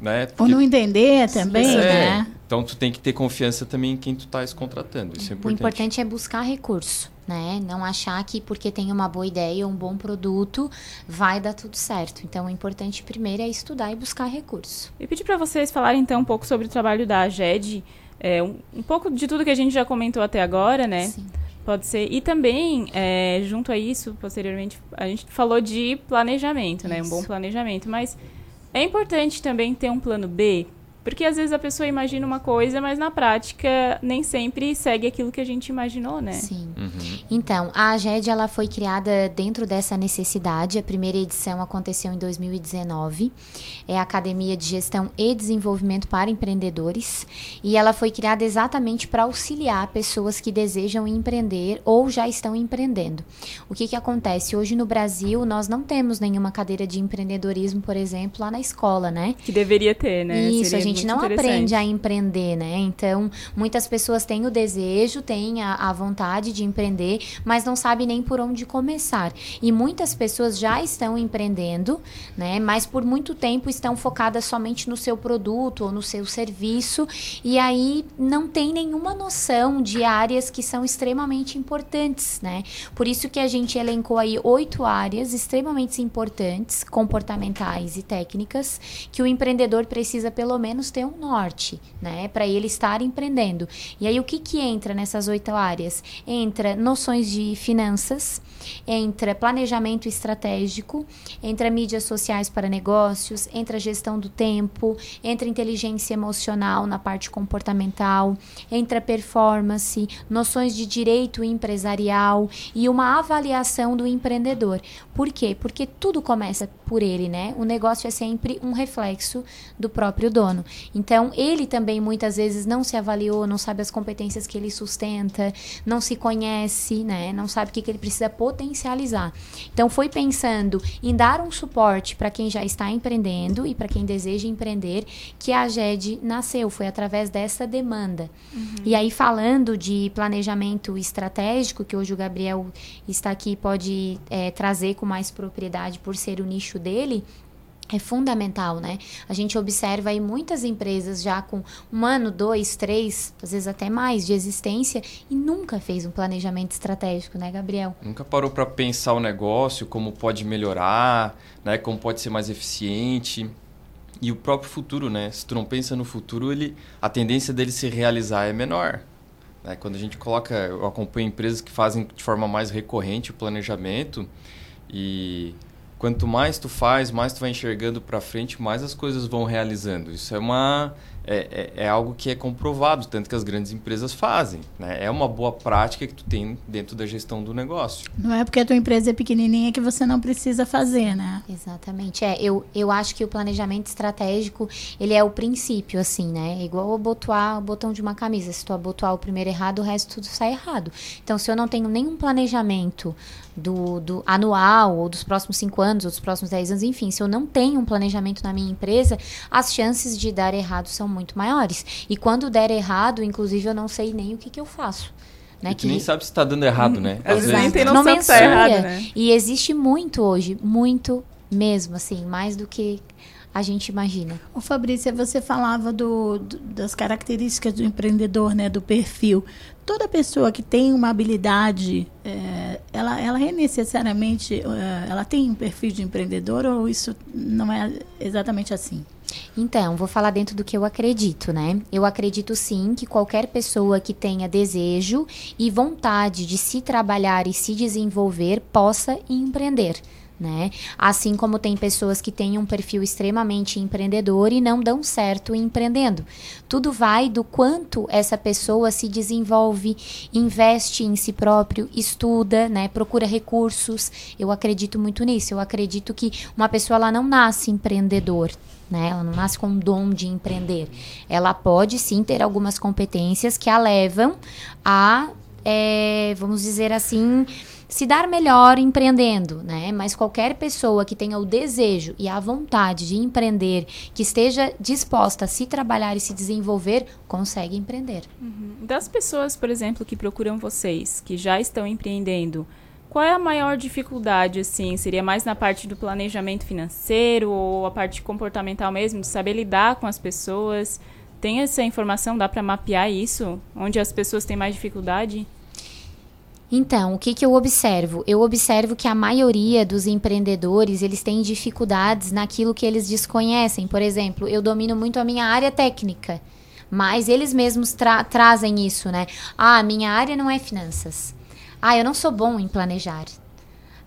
né? Ou Porque- não entender também, É, né? Então tu tem que ter confiança também em quem tu estás contratando, isso é O importante. importante é buscar recurso, né? Não achar que porque tem uma boa ideia ou um bom produto vai dar tudo certo. Então, o importante primeiro é estudar e buscar recurso. E pedir para vocês falarem então um pouco sobre o trabalho da AGED, é, um, um pouco de tudo que a gente já comentou até agora, né? Pode ser. E também, é, junto a isso, posteriormente, a gente falou de planejamento, né? Um bom Isso. planejamento. Mas é importante também ter um plano B, porque às vezes a pessoa imagina uma coisa, mas na prática nem sempre segue aquilo que a gente imaginou, né? Sim. Então, a AGED ela foi criada dentro dessa necessidade. A primeira edição aconteceu em 2019. É a Academia de Gestão e Desenvolvimento para Empreendedores. E ela foi criada exatamente para auxiliar pessoas que desejam empreender ou já estão empreendendo. O que, que acontece? Hoje no Brasil, nós não temos nenhuma cadeira de empreendedorismo, por exemplo, lá na escola, né? Que deveria ter, né? Isso, Seria a gente muito não aprende a empreender, né? Então, muitas pessoas têm o desejo, têm a, a vontade de empreender, mas não sabem nem por onde começar. E muitas pessoas já estão empreendendo, né? Mas por muito tempo estão focadas somente no seu produto ou no seu serviço, e aí não tem nenhuma noção de áreas que são extremamente importantes, né? Por isso que a gente elencou aí oito áreas extremamente importantes, comportamentais e técnicas, que o empreendedor precisa pelo menos ter um norte, né, para ele estar empreendendo. E aí o que que entra nessas oito áreas? Entra noções de finanças, entra planejamento estratégico, entra mídias sociais para negócios, entra gestão do tempo, entra inteligência emocional na parte comportamental, entra performance, noções de direito empresarial e uma avaliação do empreendedor. Por quê? Porque tudo começa por ele, né? O negócio é sempre um reflexo do próprio dono. Então, ele também muitas vezes não se avaliou, não sabe as competências que ele sustenta, não se conhece, né? Não sabe o que, que ele precisa potencializar. Então, foi pensando em dar um suporte para quem já está empreendendo e para quem deseja empreender que a GED nasceu, foi através dessa demanda. E aí, falando de planejamento estratégico, que hoje o Gabriel está aqui e pode é, trazer com mais propriedade por ser o nicho dele, é fundamental, né? A gente observa aí muitas empresas já com um ano, dois, três, às vezes até mais de existência e nunca fez um planejamento estratégico, né, Gabriel? Nunca parou para pensar o negócio, como pode melhorar, né? Como pode ser mais eficiente. E o próprio futuro, né? Se tu não pensa no futuro, ele, a tendência dele se realizar é menor. Né? Quando a gente coloca, eu acompanho empresas que fazem de forma mais recorrente o planejamento e quanto mais tu faz, mais tu vai enxergando para frente, mais as coisas vão realizando. Isso é uma é, é, é, algo que é comprovado, tanto que as grandes empresas fazem. Né? É uma boa prática que tu tem dentro da gestão do negócio. Não é porque a tua empresa é pequenininha que você não precisa fazer, né? Exatamente. É, eu, eu acho que o planejamento estratégico, ele é o princípio, assim, né? É igual abotoar o botão de uma camisa. Se tu abotoar o primeiro errado, o resto tudo sai errado. Então, se eu não tenho nenhum planejamento do, do anual, ou dos próximos cinco anos, ou dos próximos dez anos, enfim, se eu não tenho um planejamento na minha empresa, as chances de dar errado são muito maiores. E quando der errado, inclusive, eu não sei nem o que, que eu faço. Né, e tu nem sabe se está dando errado, né? Às vezes nem tem noção não que tá errado, né? E existe muito hoje, muito mesmo, assim, mais do que a gente imagina. Ô Fabrícia, você falava do, do, das características do empreendedor, né, do perfil. Toda pessoa que tem uma habilidade, é, ela, ela é necessariamente, é, ela tem um perfil de empreendedor ou isso não é exatamente assim? Então, vou falar dentro do que eu acredito, né? Eu acredito sim que qualquer pessoa que tenha desejo e vontade de se trabalhar e se desenvolver possa empreender. Né? Assim como tem pessoas que têm um perfil extremamente empreendedor e não dão certo empreendendo. Tudo vai do quanto essa pessoa se desenvolve, investe em si próprio, estuda, né? procura recursos. Eu acredito muito nisso. Eu acredito que uma pessoa ela não nasce empreendedor, né? Ela não nasce com um dom de empreender. Ela pode sim ter algumas competências que a levam a, é, vamos dizer assim, se dar melhor empreendendo, né? Mas qualquer pessoa que tenha o desejo e a vontade de empreender, que esteja disposta a se trabalhar e se desenvolver, consegue empreender. Uhum. Das pessoas, por exemplo, que procuram vocês, que já estão empreendendo, qual é a maior dificuldade, assim? Seria mais na parte do planejamento financeiro ou a parte comportamental mesmo, de saber lidar com as pessoas? Tem essa informação? Dá para mapear isso? Onde as pessoas têm mais dificuldade? Então, o que, que eu observo? Eu observo que a maioria dos empreendedores, eles têm dificuldades naquilo que eles desconhecem. Por exemplo, eu domino muito a minha área técnica, mas eles mesmos tra trazem isso, né? Ah, minha área não é finanças. Ah, eu não sou bom em planejar.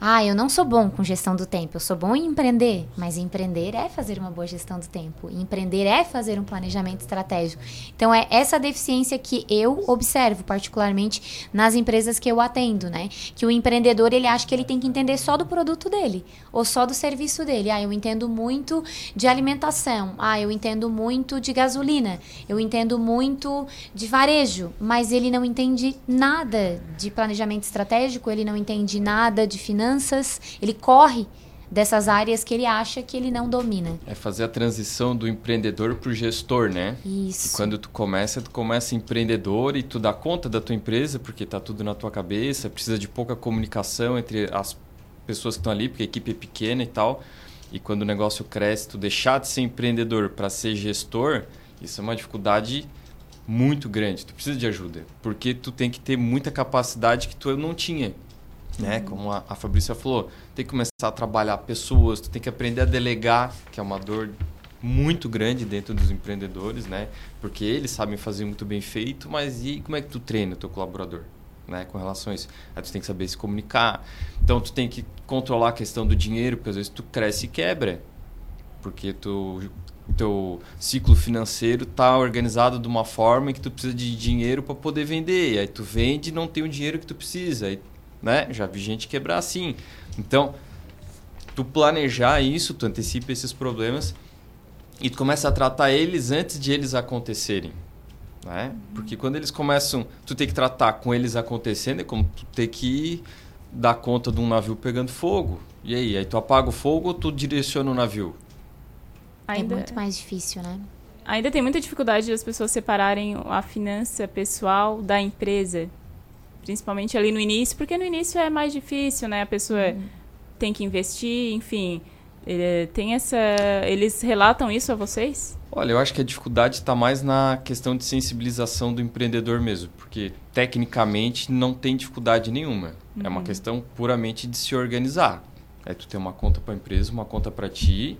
Ah, eu não sou bom com gestão do tempo, eu sou bom em empreender, mas empreender é fazer uma boa gestão do tempo, empreender é fazer um planejamento estratégico. Então é essa deficiência que eu observo particularmente nas empresas que eu atendo, né? Que o empreendedor ele acha que ele tem que entender só do produto dele ou só do serviço dele. Ah, eu entendo muito de alimentação. Ah, eu entendo muito de gasolina. Eu entendo muito de varejo, mas ele não entende nada de planejamento estratégico, ele não entende nada de finanças finanças, ele corre dessas áreas que ele acha que ele não domina. É fazer a transição do empreendedor para o gestor, né? Isso. E quando tu começa, tu começa empreendedor e tu dá conta da tua empresa, porque tá tudo na tua cabeça, precisa de pouca comunicação entre as pessoas que estão ali, porque a equipe é pequena e tal. E quando o negócio cresce, tu deixar de ser empreendedor para ser gestor, isso é uma dificuldade muito grande. Tu precisa de ajuda, porque tu tem que ter muita capacidade que tu não tinha né? Uhum. Como a, a Fabrícia falou, tem que começar a trabalhar pessoas, tu tem que aprender a delegar, que é uma dor muito grande dentro dos empreendedores, né? Porque eles sabem fazer muito bem feito, mas e como é que tu treina o teu colaborador? Né, com relação a isso. Aí tu tem que saber se comunicar. Então tu tem que controlar a questão do dinheiro, porque às vezes tu cresce e quebra. Porque tu teu ciclo financeiro tá organizado de uma forma que tu precisa de dinheiro para poder vender. Aí tu vende e não tem o dinheiro que tu precisa. Aí né? Já vi gente quebrar assim. Então, tu planejar isso, tu antecipa esses problemas e tu começa a tratar eles antes de eles acontecerem. Né? Porque quando eles começam, tu tem que tratar com eles acontecendo, é como tu ter que dar conta de um navio pegando fogo. E aí, aí tu apaga o fogo ou tu direciona o navio? Ainda... É muito mais difícil, né? Ainda tem muita dificuldade das pessoas separarem a finança pessoal da empresa. Principalmente ali no início, porque no início é mais difícil, né? A pessoa uhum. tem que investir, enfim. Tem essa. Eles relatam isso a vocês? Olha, eu acho que a dificuldade está mais na questão de sensibilização do empreendedor mesmo, porque tecnicamente não tem dificuldade nenhuma. Uhum. É uma uhum. questão puramente de se organizar. É tu ter uma conta para a empresa, uma conta para ti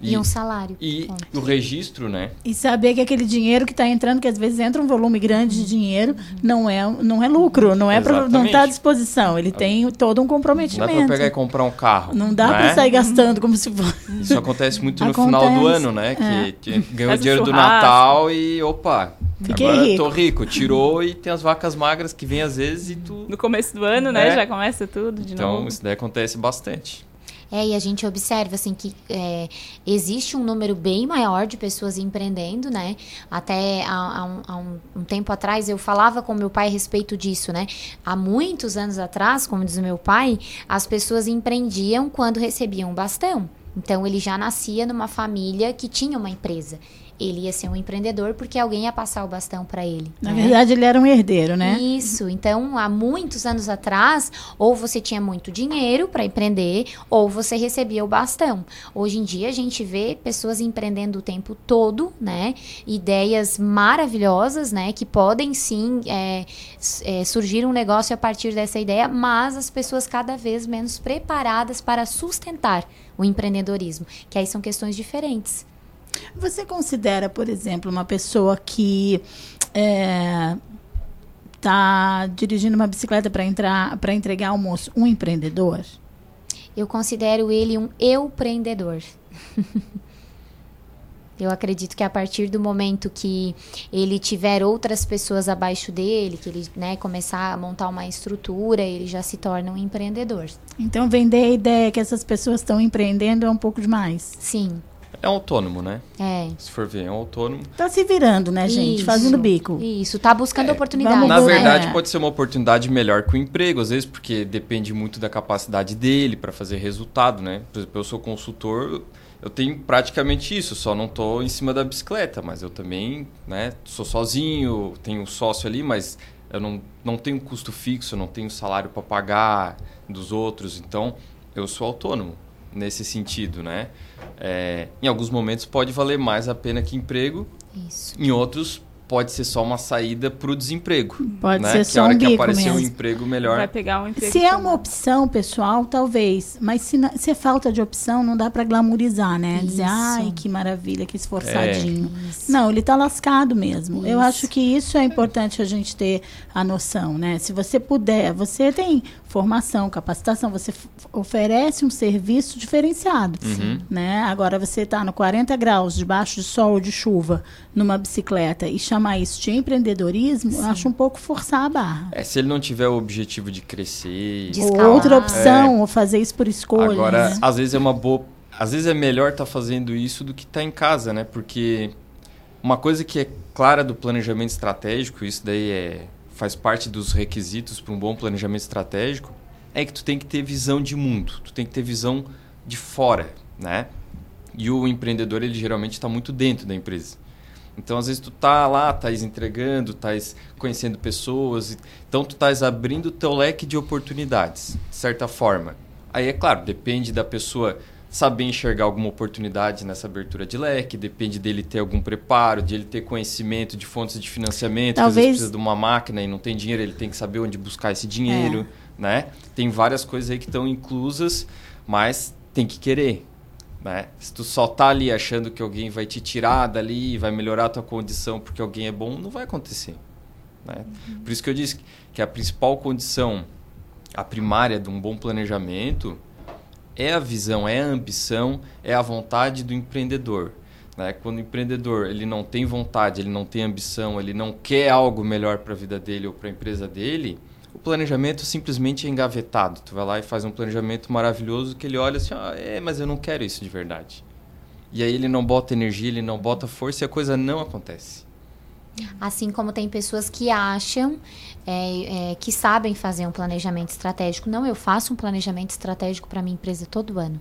e, e, um salário. E o registro, né? E saber que aquele dinheiro que está entrando, que às vezes entra um volume grande de dinheiro, uhum. não, é, não é lucro, não é pra, não está à disposição. Ele tem todo um comprometimento. Não dá para pegar e comprar um carro. Não dá né? para sair gastando como se fosse. Isso acontece muito no acontece. final do ano, né? É. Que ganhou o dinheiro do Natal e opa, Fiquei Agora rico. tô rico. Tirou e tem as vacas magras que vêm às vezes e tu. No começo do ano, né? É. Já começa tudo de então, novo. Então, isso daí acontece bastante. É, e a gente observa assim que é, existe um número bem maior de pessoas empreendendo, né? Até há, há, um, há um, um, tempo atrás eu falava com meu pai a respeito disso, né? Há muitos anos atrás, como diz meu pai, as pessoas empreendiam quando recebiam um bastão. Então ele já nascia numa família que tinha uma empresa ele ia ser um empreendedor porque alguém ia passar o bastão para ele. Na né? verdade, ele era um herdeiro, né? Isso. Então, há muitos anos atrás, ou você tinha muito dinheiro para empreender, ou você recebia o bastão. Hoje em dia, a gente vê pessoas empreendendo o tempo todo, né? Ideias maravilhosas, né? Que podem sim é, é, surgir um negócio a partir dessa ideia, mas as pessoas cada vez menos preparadas para sustentar o empreendedorismo, que aí são questões diferentes. Você considera, por exemplo, uma pessoa que é, está dirigindo uma bicicleta para entrar para entregar almoço um empreendedor? Eu considero ele um empreendedor. Eu acredito que a partir do momento que ele tiver outras pessoas abaixo dele, que ele né, começar a montar uma estrutura, ele já se torna um empreendedor. Então, vender a ideia que essas pessoas estão empreendendo é um pouco demais. Sim. É um autônomo, né? É. Se for ver, é um autônomo. Tá se virando, né, gente? Isso. Fazendo bico. Isso, tá buscando É, oportunidade. Na verdade, É. pode ser uma oportunidade melhor que o emprego, às vezes, porque depende muito da capacidade dele para fazer resultado, né? Por exemplo, eu sou consultor, eu tenho praticamente isso, só não tô em cima da bicicleta, mas eu também, né, sou sozinho, tenho um sócio ali, mas eu não, não tenho custo fixo, eu não tenho salário para pagar dos outros, então eu sou autônomo nesse sentido, né? É, em alguns momentos pode valer mais a pena que emprego, Isso. em outros pode ser só uma saída para o desemprego. Pode né? ser que só a hora um que aparecer um mesmo. emprego melhor. Vai pegar um emprego. Se é uma opção, pessoal, talvez. Mas se, na- se é falta de opção, não dá para glamorizar, né? Dizer, Isso. ai, que maravilha, que esforçadinho. Isso. Não, ele tá lascado mesmo. Eu Isso. acho que isso é importante a gente ter a noção, né? Se você puder, você tem formação, capacitação, você oferece um serviço diferenciado, Uhum. né? Agora você tá no 40 graus, debaixo de sol ou de chuva, numa bicicleta e chamar isso de empreendedorismo, eu acho um pouco forçar a barra. É, se ele não tiver o objetivo de crescer. De Ou outra opção, É. ou fazer isso por escolha. Agora, né? às vezes é uma boa. Às vezes é melhor estar fazendo isso do que estar em casa, né? Porque uma coisa que é clara do planejamento estratégico, isso daí é, faz parte dos requisitos para um bom planejamento estratégico, é que tu tem que ter visão de mundo, tu tem que ter visão de fora, né? E o empreendedor, ele geralmente está muito dentro da empresa. Então, às vezes, tu tá lá, estás entregando, estás conhecendo pessoas. Então, tu estás abrindo o teu leque de oportunidades, de certa forma. Aí, é claro, depende da pessoa saber enxergar alguma oportunidade nessa abertura de leque, depende dele ter algum preparo, de ele ter conhecimento de fontes de financiamento, que às Talvez- vezes precisa de uma máquina e não tem dinheiro, ele tem que saber onde buscar esse dinheiro, né? Tem várias coisas aí que estão inclusas, mas tem que querer, né? Se tu só tá ali achando que alguém vai te tirar dali, vai melhorar a tua condição porque alguém é bom, não vai acontecer. Né? Por isso que eu disse que a principal condição, a primária de um bom planejamento é a visão, é a ambição, é a vontade do empreendedor. Né? Quando o empreendedor ele não tem vontade, ele não tem ambição, ele não quer algo melhor para a vida dele ou para a empresa dele, o planejamento simplesmente é engavetado. Tu vai lá e faz um planejamento maravilhoso que ele olha assim, ah, é, mas eu não quero isso de verdade. E aí ele não bota energia, ele não bota força e a coisa não acontece. Assim como tem pessoas que acham é, é, que sabem fazer um planejamento estratégico. Não, eu faço um planejamento estratégico para minha empresa todo ano.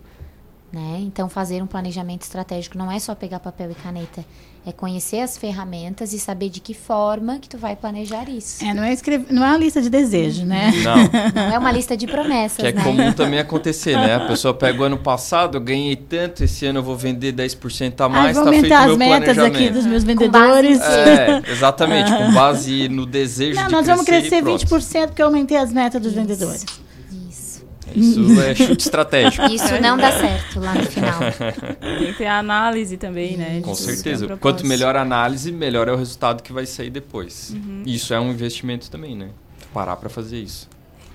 Né? Então, fazer um planejamento estratégico não é só pegar papel e caneta. É conhecer as ferramentas e saber de que forma que tu vai planejar isso. É, não é, escrever, não é uma lista de desejo, né? Não. Não é uma lista de promessas, Que é né? comum também acontecer, né? A pessoa pega o ano passado, eu ganhei tanto, esse ano eu vou vender 10% a Ai, mais, vou tá feito aumentar o as metas aqui dos meus Com base em vendedores. É, exatamente, com base no desejo Não, de nós vamos crescer crescer e pronto. 20% porque eu aumentei as metas dos vendedores. Isso. Isso é chute estratégico. Isso não dá certo lá no final. Tem que ter a análise também, né? Com é certeza. Quanto melhor a análise, melhor é o resultado que vai sair depois. Uhum. Isso é um investimento também, né? Parar para fazer isso.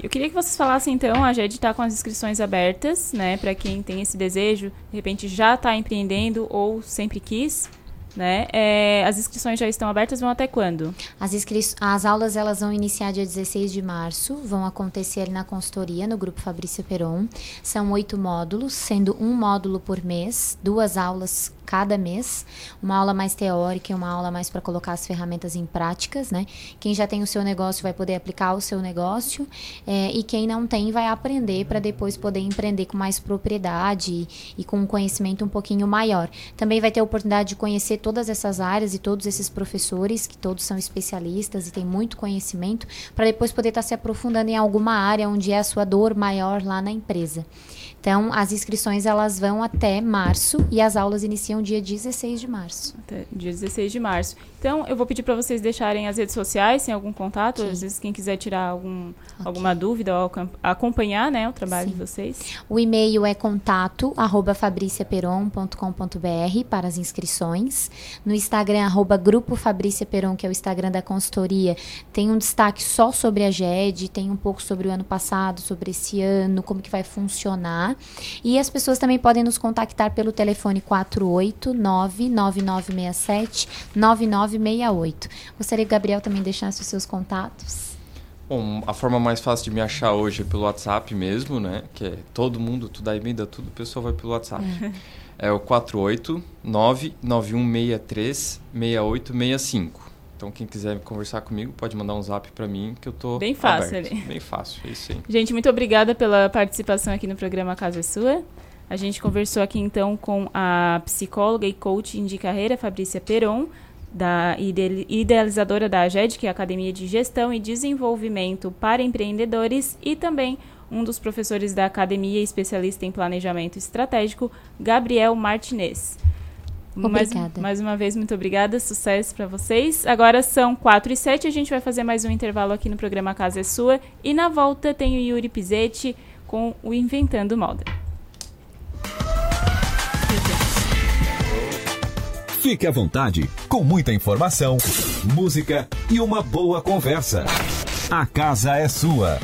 Eu queria que vocês falassem então, a GED está com as inscrições abertas, né, para quem tem esse desejo, de repente já está empreendendo ou sempre quis, né? É, as inscrições já estão abertas, vão até quando? As, inscri- as aulas elas vão iniciar dia 16 de março, vão acontecer na consultoria, no Grupo Fabrício Peron. São oito módulos, sendo um módulo por mês, duas aulas cada mês, uma aula mais teórica e uma aula mais para colocar as ferramentas em práticas, né? Quem já tem o seu negócio vai poder aplicar o seu negócio é, e quem não tem vai aprender para depois poder empreender com mais propriedade e, e com um conhecimento um pouquinho maior. Também vai ter a oportunidade de conhecer todas essas áreas e todos esses professores, que todos são especialistas e têm muito conhecimento, para depois poder estar se aprofundando em alguma área onde é a sua dor maior lá na empresa. Então, as inscrições elas vão até março e as aulas iniciam dia 16 de março. Até dia 16 de março. Então, eu vou pedir para vocês deixarem as redes sociais, tem algum contato, Sim. às vezes quem quiser tirar algum, okay. alguma dúvida ou acompanhar né, o trabalho Sim. de vocês. O e-mail é contato arroba fabriciaperon.com.br para as inscrições. No Instagram, arroba Grupo Fabrícia Peron, que é o Instagram da consultoria, tem um destaque só sobre a GED, tem um pouco sobre o ano passado, sobre esse ano, como que vai funcionar. E as pessoas também podem nos contactar pelo telefone 489 9967 99 968. Gostaria que o Gabriel também deixasse os seus contatos. Bom, a forma mais fácil de me achar hoje é pelo WhatsApp mesmo, né? Que é todo mundo, tudo aí emenda tudo, o pessoal vai pelo WhatsApp. é o 489-9163-6865. Então, quem quiser conversar comigo, pode mandar um zap para mim, que eu tô Bem fácil aberto. ali. Bem fácil, é isso aí. Gente, muito obrigada pela participação aqui no programa Casa é Sua. A gente conversou aqui, então, com a psicóloga e coach de carreira, Fabrícia Peron, da idealizadora da AGED, que é a Academia de Gestão e Desenvolvimento para Empreendedores, e também um dos professores da academia especialista em planejamento estratégico, Gabriel Martinez. Obrigada. Mais, mais uma vez, muito obrigada. Sucesso para vocês. Agora são 4 e 7. A gente vai fazer mais um intervalo aqui no programa Casa é Sua. E na volta tem o Yuri Pizetti com o Inventando Moda. Fique à vontade, com muita informação, música e uma boa conversa. A casa é sua.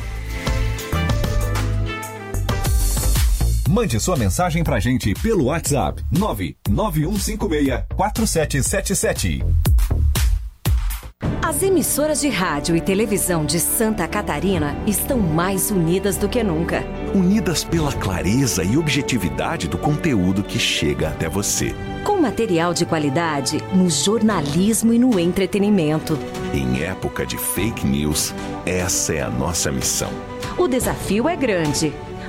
Mande sua mensagem pra gente pelo WhatsApp 99156 4777. As emissoras de rádio e televisão de Santa Catarina estão mais unidas do que nunca. Unidas pela clareza e objetividade do conteúdo que chega até você. Com material de qualidade no jornalismo e no entretenimento. Em época de fake news, essa é a nossa missão. O desafio é grande.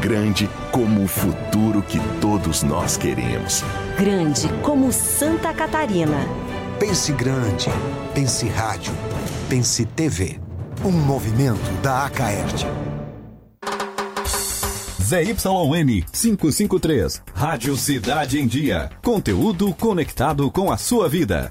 Grande como o futuro que todos nós queremos. Grande como Santa Catarina. Pense grande. Pense rádio. Pense TV. Um movimento da Acaerte. ZYN 553. Rádio Cidade em Dia. Conteúdo conectado com a sua vida.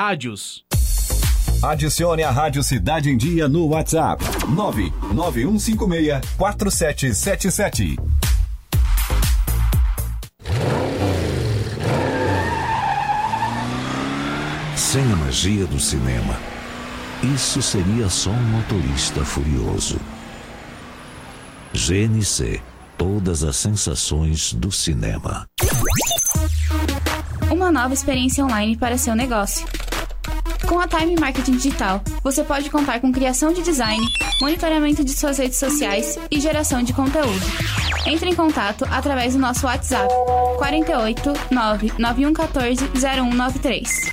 rádios. Adicione a Rádio Cidade em Dia no WhatsApp 99156 4777. Sem a magia do cinema, isso seria só um motorista furioso. GNC Todas as sensações do cinema. Uma nova experiência online para seu negócio. Com a Time Marketing Digital, você pode contar com criação de design, monitoramento de suas redes sociais e geração de conteúdo. Entre em contato através do nosso WhatsApp 48 99114 0193.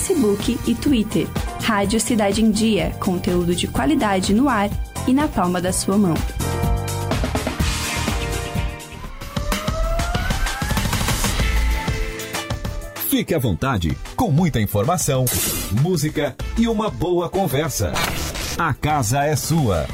e Twitter. Rádio Cidade em Dia, conteúdo de qualidade no ar e na palma da sua mão. Fique à vontade, com muita informação, música e uma boa conversa. A casa é sua.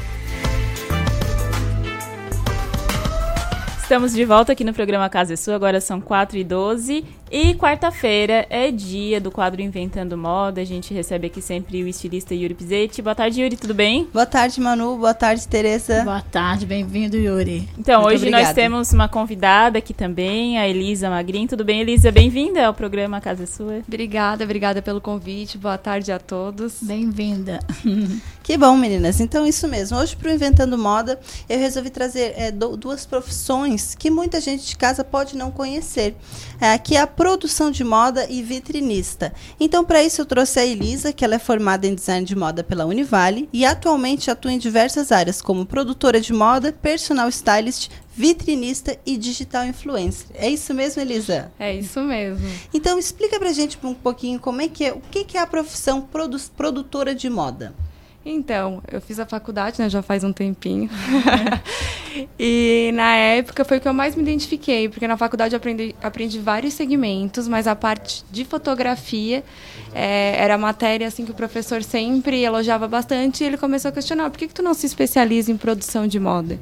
Estamos de volta aqui no programa Casa é Sua, agora são 4 e 12 e quarta-feira é dia do quadro Inventando Moda. A gente recebe aqui sempre o estilista Yuri Pizetti. Boa tarde, Yuri, tudo bem? Boa tarde, Manu. Boa tarde, Tereza. Boa tarde, bem-vindo, Yuri. Então, Muito hoje obrigada. nós temos uma convidada aqui também, a Elisa Magrin. Tudo bem, Elisa? Bem-vinda ao programa Casa é Sua. Obrigada, obrigada pelo convite. Boa tarde a todos. Bem-vinda. que bom, meninas. Então, isso mesmo. Hoje, para o Inventando Moda, eu resolvi trazer é, duas profissões que muita gente de casa pode não conhecer. É, que é a produção de moda e vitrinista. Então, para isso, eu trouxe a Elisa, que ela é formada em design de moda pela Univale e atualmente atua em diversas áreas, como produtora de moda, personal stylist, vitrinista e digital influencer. É isso mesmo, Elisa? É isso mesmo. Então, explica pra gente um pouquinho como é que é, o que é a profissão produ produtora de moda. Então, eu fiz a faculdade, né, já faz um tempinho. e na época foi o que eu mais me identifiquei, porque na faculdade eu aprendi, aprendi vários segmentos, mas a parte de fotografia é, era a matéria assim que o professor sempre elogiava bastante e ele começou a questionar, por que, que tu não se especializa em produção de moda?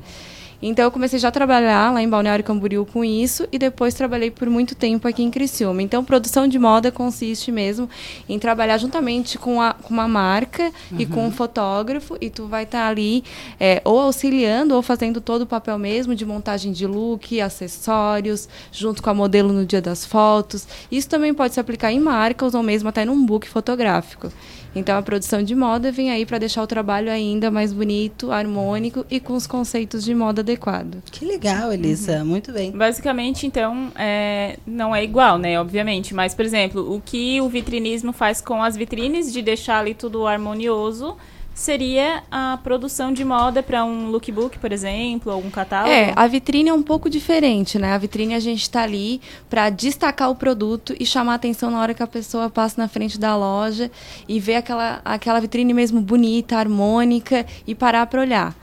Então eu comecei já a trabalhar lá em Balneário Camboriú com isso e depois trabalhei por muito tempo aqui em Criciúma. Então produção de moda consiste mesmo em trabalhar juntamente com, a, com uma marca uhum. e com um fotógrafo e tu vai estar tá ali é, ou auxiliando ou fazendo todo o papel mesmo de montagem de look, acessórios, junto com a modelo no dia das fotos. Isso também pode se aplicar em marcas ou mesmo até num book fotográfico. Então a produção de moda vem aí para deixar o trabalho ainda mais bonito, harmônico e com os conceitos de moda adequado. Que legal, Elisa, uhum. muito bem. Basicamente, então, é, não é igual, né, obviamente, mas por exemplo, o que o vitrinismo faz com as vitrines de deixar ali tudo harmonioso, seria a produção de moda para um lookbook, por exemplo, ou um catálogo? É, a vitrine é um pouco diferente, né? A vitrine a gente está ali para destacar o produto e chamar atenção na hora que a pessoa passa na frente da loja e ver aquela, aquela vitrine mesmo bonita, harmônica e parar para olhar.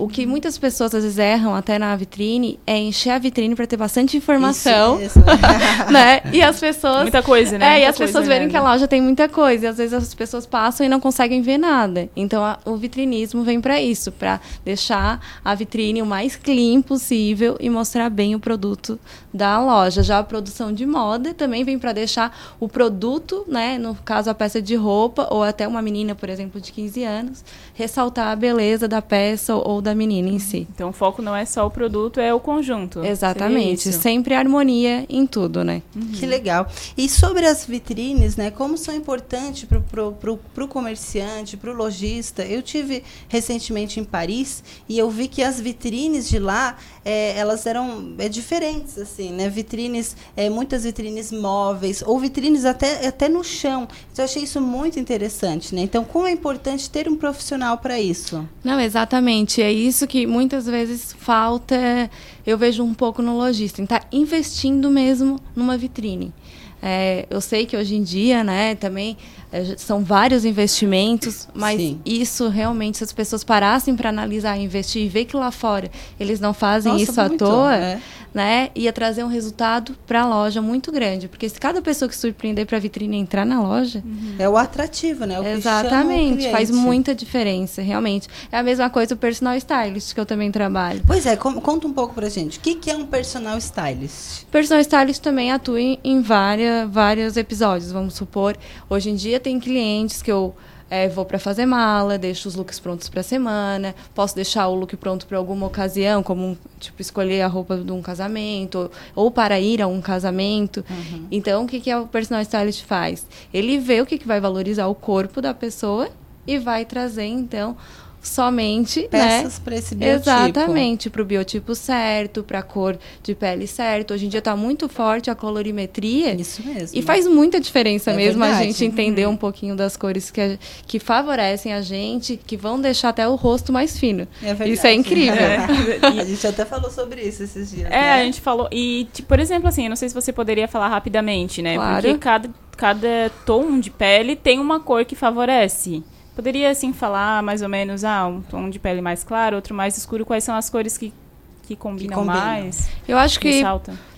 O que muitas pessoas às vezes erram até na vitrine é encher a vitrine para ter bastante informação, né? E as pessoas muita coisa, né? É, muita e as pessoas verem que a loja tem muita coisa, e às vezes as pessoas passam e não conseguem ver nada. Então a, o vitrinismo vem para isso, para deixar a vitrine o mais clean possível e mostrar bem o produto da loja. Já a produção de moda também vem para deixar o produto, né, no caso a peça de roupa ou até uma menina, por exemplo, de 15 anos, ressaltar a beleza da peça ou da da menina em si. Então o foco não é só o produto, é o conjunto. Exatamente. Sempre harmonia em tudo, né? Uhum. Que legal. E sobre as vitrines, né? Como são importantes para o pro, pro, pro comerciante, para o lojista. Eu tive recentemente em Paris e eu vi que as vitrines de lá, é, elas eram é, diferentes, assim, né? Vitrines, é, muitas vitrines móveis, ou vitrines até, até no chão. Então eu achei isso muito interessante, né? Então, como é importante ter um profissional para isso? Não, exatamente. É isso que muitas vezes falta, eu vejo um pouco no lojista, está investindo mesmo numa vitrine. É, eu sei que hoje em dia, né, também é, são vários investimentos, mas Sim. isso realmente, se as pessoas parassem para analisar, investir e ver que lá fora eles não fazem Nossa, isso à toa, é né, ia trazer um resultado para a loja muito grande, porque se cada pessoa que surpreender para a vitrine entrar na loja, uhum. é o atrativo, né? O Exatamente, faz muita diferença, realmente. É a mesma coisa o personal stylist que eu também trabalho. Pois é, conta um pouco pra gente. O que, que é um personal stylist? Personal stylist também atua em, em várias, vários episódios. Vamos supor, hoje em dia tem clientes que eu é, vou para fazer mala, deixo os looks prontos para a semana, posso deixar o look pronto para alguma ocasião, como tipo escolher a roupa de um casamento ou, ou para ir a um casamento. Uhum. Então, o que, que o personal stylist faz? Ele vê o que, que vai valorizar o corpo da pessoa e vai trazer então somente né? peças né? para esse biotipo. Exatamente, para o biotipo certo, para a cor de pele certa. Hoje em dia está muito forte a colorimetria. Isso mesmo. E faz muita diferença é mesmo verdade. a gente entender uhum. um pouquinho das cores que, que favorecem a gente, que vão deixar até o rosto mais fino. É verdade. Isso é incrível. É. a gente até falou sobre isso esses dias. É, né? a gente falou. E, tipo, por exemplo, assim, eu não sei se você poderia falar rapidamente, né? Claro. Porque cada, cada tom de pele tem uma cor que favorece. Poderia, assim, falar mais ou menos, ah, um tom de pele mais claro, outro mais escuro. Quais são as cores que, que, combinam, que combinam. mais? Eu acho que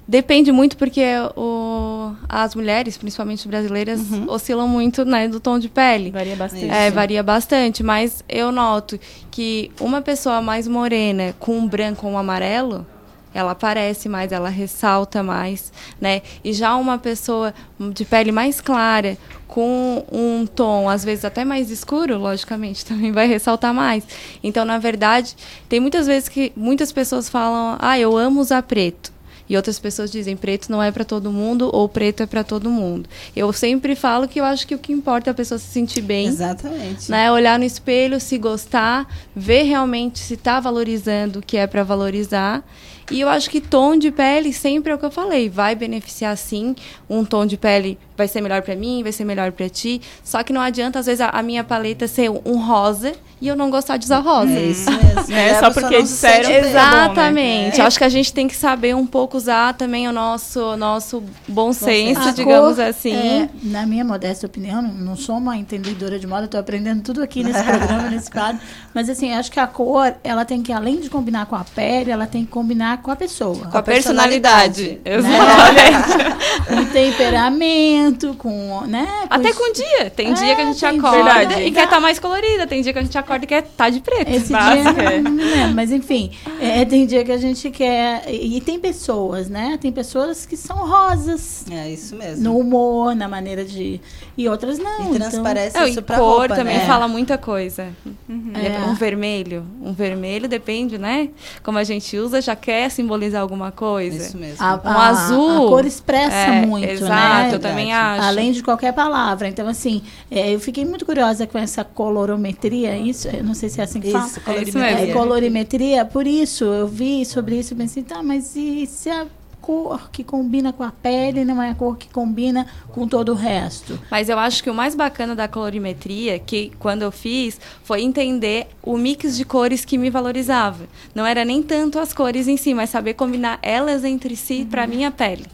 depende muito, porque o, as mulheres, principalmente brasileiras, Uhum. oscilam muito né, do tom de pele. Varia bastante. É, varia bastante, mas eu noto que uma pessoa mais morena com um branco ou um amarelo, ela aparece mais, ela ressalta mais, né? E já uma pessoa de pele mais clara, com um tom às vezes até mais escuro, logicamente, também vai ressaltar mais. Então, na verdade, tem muitas vezes que muitas pessoas falam: "Ah, eu amo usar preto". E outras pessoas dizem preto não é para todo mundo ou preto é para todo mundo. Eu sempre falo que eu acho que o que importa é a pessoa se sentir bem. Exatamente. Né? Olhar no espelho, se gostar, ver realmente se está valorizando o que é para valorizar. E eu acho que tom de pele sempre é o que eu falei, vai beneficiar sim. Um tom de pele vai ser melhor para mim, vai ser melhor para ti. Só que não adianta às vezes a, a, minha paleta ser um rosa e eu não gostar de usar rosa. É isso mesmo. É, só porque disseram. Exatamente. Bom, né? é. Acho que a gente tem que saber um pouco usar também o nosso nosso bom senso, A digamos cor, assim. é, na minha modesta opinião, não, não sou uma entendedora de moda, estou aprendendo tudo aqui nesse programa, nesse quadro. Mas assim, acho que a cor, ela tem que, além de combinar com a pele, ela tem que combinar com a pessoa. Com a personalidade. Né? Exatamente. com temperamento, com, né? Com Até com dia. Tem dia que a gente tem acorda dia. e quer estar mais colorida. Tem dia que a gente acorda e quer estar de preto. Esse Básica. dia, não me lembro, mas enfim, é, tem dia que a gente quer. E, tem pessoas, né? Tem pessoas que são rosas. É isso mesmo. No humor, na maneira de. E outras não. E transparece Não, isso pra cor roupa, também né? fala muita coisa. É. Um vermelho. Um vermelho depende, né? Como a gente usa, já quer simbolizar alguma coisa. Isso mesmo. A, Um a- azul. A cor expressa É, muito, exato, né? eu também acho. Além de qualquer palavra. Então, assim, é, eu fiquei muito curiosa com essa colorometria. Isso, eu não sei se é assim que Isso, fala. colorimetria. É, colorimetria. Por isso, eu vi sobre isso e pensei, tá, mas e se a cor que combina com a pele não é a cor que combina com todo o resto? Mas eu acho que o mais bacana da colorimetria, que quando eu fiz, foi entender o mix de cores que me valorizava. Não era nem tanto as cores em si, mas saber combinar elas entre si para minha pele.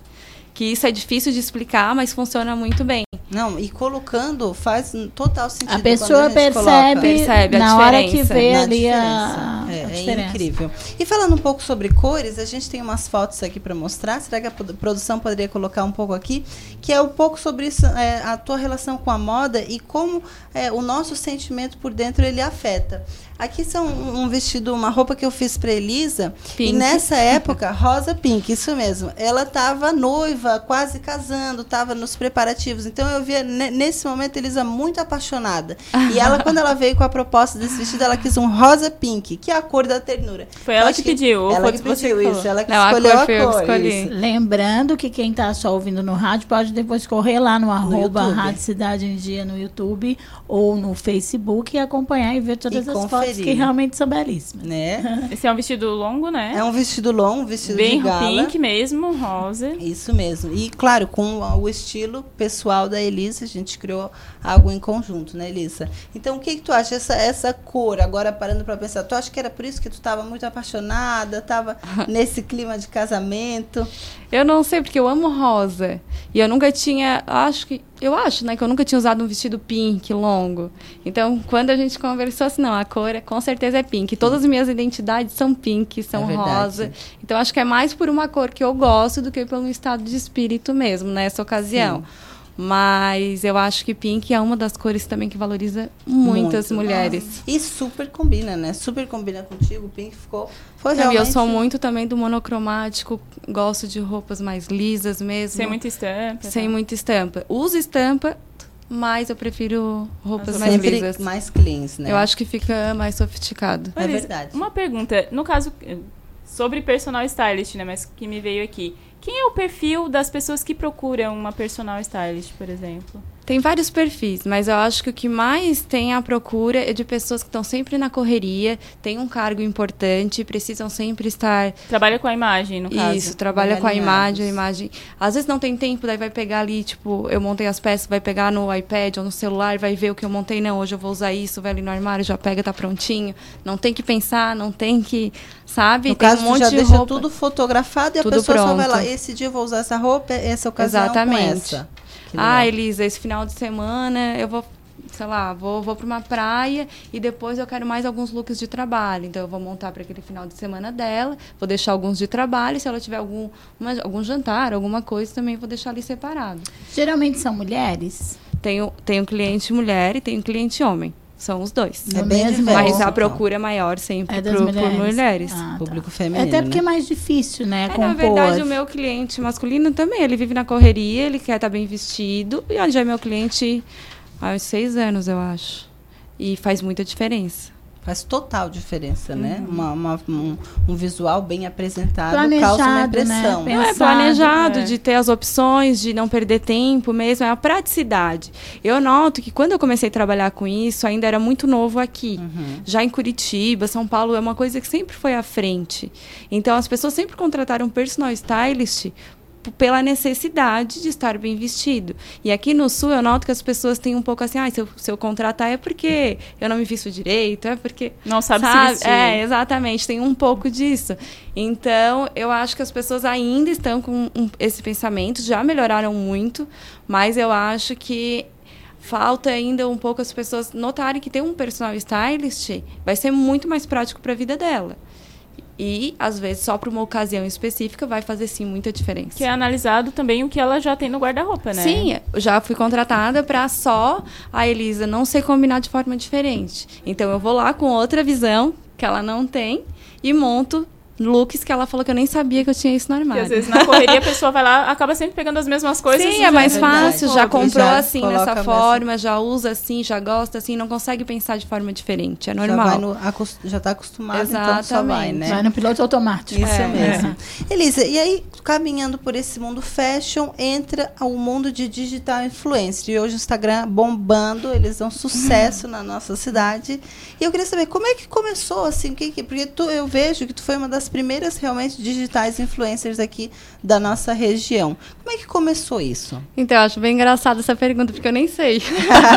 Que isso é difícil de explicar, mas funciona muito bem. Não, e colocando faz total sentido. A pessoa quando a gente percebe, coloca. Percebe a na hora que vê Na ali a, diferença. a É, é diferença. incrível. E falando um pouco sobre cores, a gente tem umas fotos aqui para mostrar. Será que a produ- produção poderia colocar um pouco aqui? Que é um pouco sobre isso, é, a tua relação com a moda e como é, o nosso sentimento por dentro ele afeta. Aqui são um vestido, uma roupa que eu fiz para Elisa. Pink. E nessa época, rosa pink, isso mesmo. Ela estava noiva, quase casando, estava nos preparativos. Então eu via ne- nesse momento Elisa muito apaixonada. E ela, quando ela veio com a proposta desse vestido, ela quis um rosa pink, que é a cor da ternura. Foi Eu ela que pediu, Ela foi que pediu falou? isso, ela que Não, a escolheu cor a cor. escolhi. isso. Lembrando que quem está só ouvindo no rádio pode depois correr lá no arroba YouTube. Rádio Cidade em Dia no YouTube ou no Facebook e acompanhar e ver todas E as fotos conferir. que realmente são belíssimas. Né? Esse é um vestido longo, né? É um vestido longo, um vestido Bem de gala. pink mesmo, rosa. Isso mesmo. E, claro, com o estilo pessoal da Elisa, a gente criou algo em conjunto, né, Elisa? Então, o que, que tu acha? Essa, essa cor, agora parando para pensar, tu acha que era por isso que tu estava muito apaixonada, estava nesse clima de casamento? Eu não sei, porque eu amo rosa. E eu nunca tinha. Acho que. Eu acho, né? Que eu nunca tinha usado um vestido pink longo. Então, quando a gente conversou assim, não, a cor é, com certeza é pink. Todas as minhas identidades são pink, são É rosa. Então, acho que é mais por uma cor que eu gosto do que pelo estado de espírito mesmo, nessa ocasião. Mas eu acho que pink é uma das cores também que valoriza muitas muito. mulheres. Nossa. E super combina, né? Super combina contigo. O pink ficou. Foi Não, realmente... eu sou muito também do monocromático. Gosto de roupas mais lisas mesmo. Sem muita estampa. Sem tá. muita estampa. Uso estampa, mas eu prefiro roupas mais lisas. mais cleans, né? Eu acho que fica mais sofisticado. É verdade. Uma pergunta. No caso, sobre personal stylist, né? Mas que me veio aqui. Quem é o perfil das pessoas que procuram uma personal stylist, por exemplo? Tem vários perfis, mas eu acho que o que mais tem a procura é de pessoas que estão sempre na correria, têm um cargo importante, precisam sempre estar. Trabalha com a imagem, no caso. Isso, trabalha com a imagem, a imagem. Às vezes não tem tempo, daí vai pegar ali, tipo, eu montei as peças, vai pegar no iPad ou no celular, vai ver o que eu montei, não, hoje eu vou usar isso, vai ali no armário, já pega, tá prontinho. Não tem que pensar, não tem que. Sabe? No tem caso, um monte já de deixa roupa. tudo fotografado e Tudo a pessoa pronto. só vai lá. Esse dia eu vou usar essa roupa, essa ocasião Exatamente. com essa. Ah, Elisa, esse final de semana eu vou, sei lá, vou, vou para uma praia e depois eu quero mais alguns looks de trabalho. Então eu vou montar para aquele final de semana dela, vou deixar alguns de trabalho. Se ela tiver algum, uma, algum jantar, alguma coisa, também vou deixar ali separado. Geralmente são mulheres? Tenho, tenho cliente mulher e tenho cliente homem. São os dois. É bem Mas diverso, a então. procura é maior sempre É pro- mulheres. por mulheres. Ah, tá. Público É feminino. até porque é né? mais difícil, né? É, compor. na verdade, o meu cliente masculino também, ele vive na correria, ele quer estar bem vestido. E já é meu cliente há uns seis anos, eu acho. E faz muita diferença. Faz total diferença, né? Uhum. Uma, uma- um, um visual bem apresentado Planejado, causa uma né? impressão. Bem- Não é Pensado, planejado, é. de ter as opções, de não perder tempo mesmo, é a praticidade. Eu noto que quando eu comecei a trabalhar com isso, ainda era muito novo aqui. Uhum. Já em Curitiba, São Paulo é uma coisa que sempre foi à frente. Então as pessoas sempre contrataram um personal stylist pela necessidade de estar bem vestido. E aqui no Sul eu noto que as pessoas têm um pouco assim, ah, se eu, se eu contratar é porque eu não me visto direito, é porque... Não sabe se vestir. É, exatamente, tem um pouco disso. Então, eu acho que as pessoas ainda estão com um- esse pensamento, já melhoraram muito, mas eu acho que falta ainda um pouco as pessoas notarem que ter um personal stylist vai ser muito mais prático para a vida dela. E, às vezes, só para uma ocasião específica vai fazer sim muita diferença. Que é analisado também o que ela já tem no guarda-roupa, né? Sim, já fui contratada para só a Elisa não ser combinar de forma diferente. Então eu vou lá com outra visão que ela não tem e monto looks que ela falou que eu nem sabia que eu tinha isso no Porque armário. às vezes na correria a pessoa vai lá, acaba sempre pegando as mesmas coisas. Sim, e é mais fácil, já comprou já assim, nessa mesmo. forma, já usa assim, já gosta assim, não consegue pensar de forma diferente, é normal. já tá acostumado, então só vai, né? Vai no piloto automático. Isso É. mesmo. Elisa, e aí, caminhando por esse mundo fashion, entra o mundo de digital influencer. E hoje o Instagram bombando, eles dão sucesso na nossa cidade. E eu queria saber, como é que começou, assim, que- porque tu, eu vejo que tu foi uma das primeiras realmente digitais influencers aqui da nossa região. Como é que começou isso? Então, eu acho bem engraçada essa pergunta, porque eu nem sei.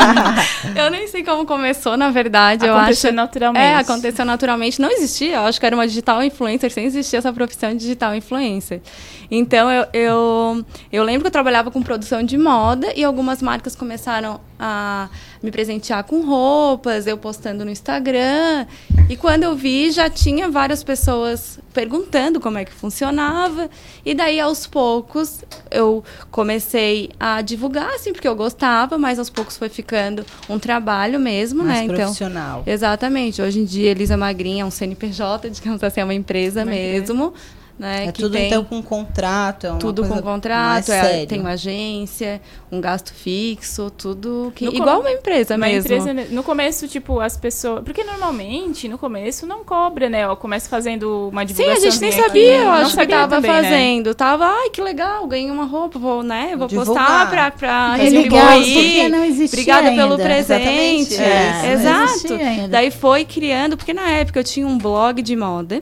eu nem sei como começou, na verdade. eu Aconteceu acho... naturalmente. É, aconteceu naturalmente. Não existia, eu acho que era uma digital influencer, sem existir essa profissão de digital influencer. Então, eu, eu, eu lembro que eu trabalhava com produção de moda e algumas marcas começaram a me presentear com roupas, eu postando no Instagram. E quando eu vi, já tinha várias pessoas perguntando como é que funcionava. E daí, aos poucos, eu comecei a divulgar, assim, porque eu gostava, mas aos poucos foi ficando um trabalho mesmo, Mais né? Então, profissional. Exatamente. Hoje em dia, Elisa Magrinha é um CNPJ, digamos assim, é uma empresa Uma empresa. mesmo. Né, É que tudo tem então com contrato, é uma tudo coisa com contrato, mais é, sério. tem uma agência, um gasto fixo, tudo que No igual com- uma empresa uma mesmo. empresa me- no começo, tipo, as pessoas. Porque normalmente, no começo, não cobra, né? Ó, começa fazendo uma Sim, divulgação. a gente nem aqui. sabia, eu Não acho que tava também, né? fazendo. Tava, ai, que legal, ganhei uma roupa, vou, né? Vou Divulgar. postar pra, pra É retribuir. não existia Obrigada pelo ainda. presente. Exatamente, é, não Exato. Daí foi criando, porque na época eu tinha um blog de moda.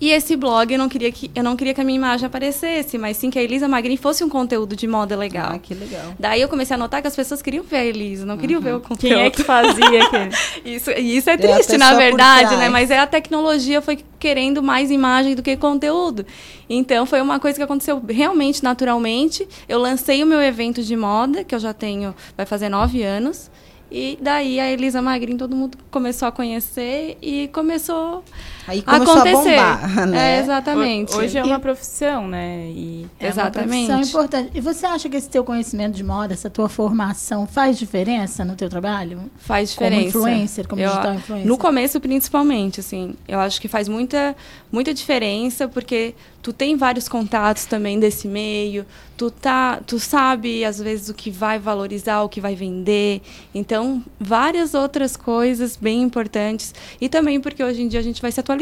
E esse blog eu não queria que eu não queria que a minha imagem aparecesse, mas sim que a Elisa Magrin fosse um conteúdo de moda legal. Ah, que legal. Daí eu comecei a notar que as pessoas queriam ver a Elisa, não queriam ver o conteúdo. Quem é que fazia aquele? Isso, isso é triste, pessoa na verdade, né? Mas é a tecnologia foi querendo mais imagem do que conteúdo. Então foi uma coisa que aconteceu realmente naturalmente. Eu lancei o meu evento de moda, que eu já tenho, vai fazer nove anos. E daí a Elisa Magrin, todo mundo começou a conhecer e começou Aí começou a acontecer. A bombar, né? É, exatamente. Hoje é uma profissão, né? E é exatamente. uma profissão importante. E você acha que esse teu conhecimento de moda, essa tua formação faz diferença no teu trabalho? Faz diferença. Como influencer, como eu, digital influencer? No começo, principalmente, assim. Eu acho que faz muita, muita diferença, porque tu tem vários contatos também desse meio, tu, tá, tu sabe, às vezes, o que vai valorizar, o que vai vender. Então, várias outras coisas bem importantes. E também porque hoje em dia a gente vai se atualizando,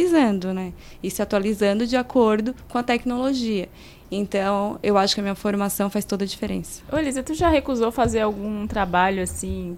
né? E se atualizando de acordo com a tecnologia. Então, eu acho que a minha formação faz toda a diferença. Ô, Elisa, tu já recusou fazer algum trabalho assim?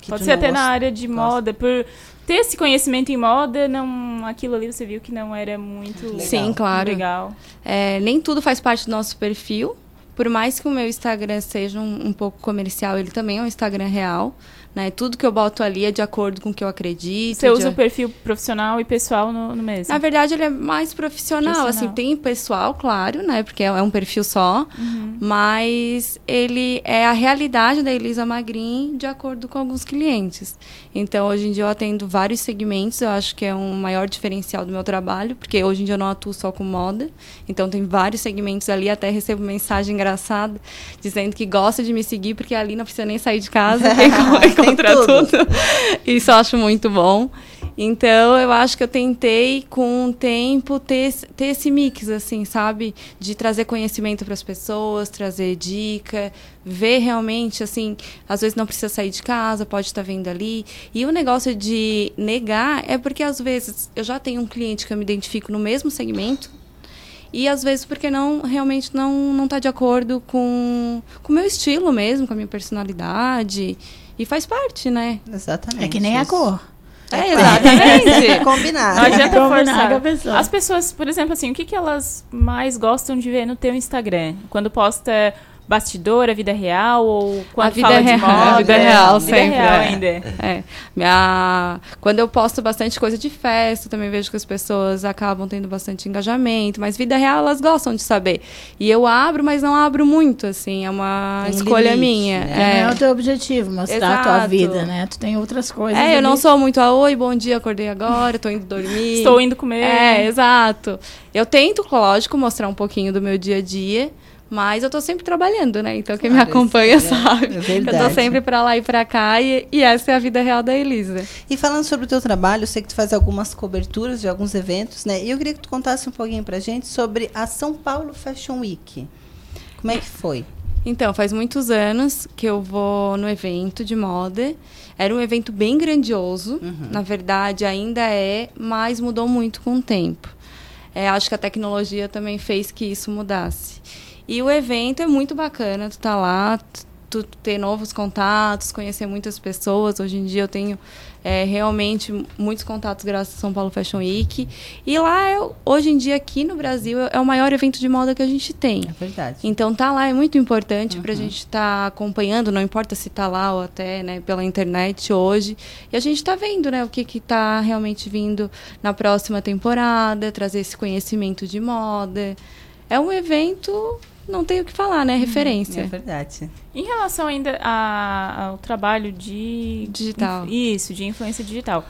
Que Pode ser até na área de gosta. moda, por ter esse conhecimento em moda, não, aquilo ali você viu que não era muito legal. Sim, claro. legal. É, nem tudo faz parte do nosso perfil. Por mais que o meu Instagram seja um, um pouco comercial, ele também é um Instagram real. Né? Tudo que eu boto ali é de acordo com o que eu acredito. Você usa de... o perfil profissional e pessoal no, no mesmo? Na verdade, ele é mais profissional. profissional. Assim, tem pessoal, claro, né? Porque é um perfil só. Uhum. Mas ele é a realidade da Elisa Magrin de acordo com alguns clientes. Então, hoje em dia eu atendo vários segmentos. Eu acho que é um maior diferencial do meu trabalho. Porque hoje em dia eu não atuo só com moda. Então, tem vários segmentos ali. Até recebo mensagem engraçada dizendo que gosta de me seguir porque ali não precisa nem sair de casa. contra tudo. tudo. Isso eu acho muito bom. Então, eu acho que eu tentei, com o tempo, ter, ter esse mix, assim, sabe? De trazer conhecimento para as pessoas, trazer dica, ver realmente, assim, às vezes não precisa sair de casa, pode estar vendo ali. E o negócio de negar é porque, às vezes, eu já tenho um cliente que eu me identifico no mesmo segmento, e às vezes porque não realmente não não está de acordo com o meu estilo mesmo, com a minha personalidade. E faz parte, né? Exatamente. É que nem isso. a cor. É, exatamente. combinar. Não adianta forçar. Pessoa. As pessoas, por exemplo, assim, o que, que elas mais gostam de ver no teu Instagram? Quando posta bastidor, a vida real ou quando a vida fala real, de moda? A vida real, sempre. Vida real é. ainda. É. Minha... Quando eu posto bastante coisa de festa, também vejo que as pessoas acabam tendo bastante engajamento, mas vida real elas gostam de saber. E eu abro, mas não abro muito, assim, é uma tem escolha limite, minha. Né? É. Não é o teu objetivo, mostrar Exato. a tua vida, né? Tu tem outras coisas. É, ali. eu não sou muito a oi, bom dia, acordei agora, tô indo dormir. Estou indo comer. É, exato. Eu tento, lógico, mostrar um pouquinho do meu dia a dia, mas eu tô sempre trabalhando, né? Então quem me acompanha é, sabe. É eu tô sempre para lá e para cá e, e, essa é a vida real da Elisa. E falando sobre o teu trabalho, eu sei que tu faz algumas coberturas de alguns eventos, né? E eu queria que tu contasse um pouquinho pra gente sobre a São Paulo Fashion Week. Como é que foi? Então, faz muitos anos que eu vou no evento de moda. Era um evento bem grandioso. Uhum. Na verdade, ainda é, mas mudou muito com o tempo. É, acho que a tecnologia também fez que isso mudasse. E o evento é muito bacana, tu tá lá, tu, ter novos contatos, conhecer muitas pessoas. Hoje em dia eu tenho é, realmente muitos contatos graças a São Paulo Fashion Week. E lá, é, hoje em dia, aqui no Brasil, é o maior evento de moda que a gente tem. É verdade. Então, tá lá é muito importante uhum. para a gente estar tá acompanhando, não importa se tá lá ou até né, pela internet hoje. E a gente está vendo né, o que está realmente vindo na próxima temporada, trazer esse conhecimento de moda. É um evento não tenho o que falar, né? Uhum. Referência. É verdade. Em relação ainda a, ao trabalho de... Digital. Isso, de influência digital.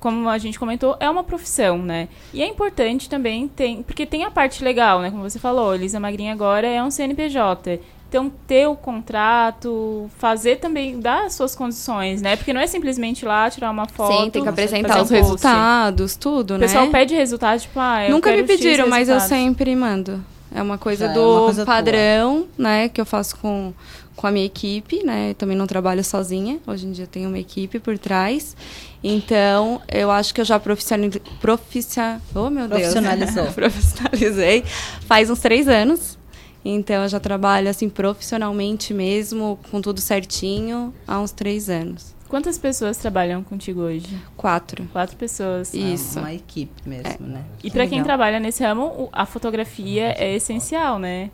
Como a gente comentou, é uma profissão, né? E é importante também, tem, porque tem a parte legal, né? Como você falou, Elisa Magrinha agora é um CNPJ. Então, ter o contrato, fazer também, dar as suas condições, né? Porque não é simplesmente ir lá tirar uma foto. Sim, tem que apresentar os um resultados, tudo, né? O pessoal pede resultados, tipo, ah, eu Nunca me pediram, mas eu sempre mando. É uma coisa Já do é uma coisa padrão, tua. né? Que eu faço com, com a minha equipe, né? Eu também não trabalho sozinha. Hoje em dia tenho uma equipe por trás. Então, eu acho que eu já profissionalizei. Proficia... Oh, meu Deus. Profissionalizou. Profissionalizei. Faz uns três anos. Então, eu já trabalho, assim, profissionalmente mesmo, com tudo certinho, há uns três anos. Quantas pessoas trabalham contigo hoje? Quatro. Quatro pessoas. Isso. uma equipe mesmo, é. né? E para quem trabalha nesse ramo, a fotografia é essencial, né?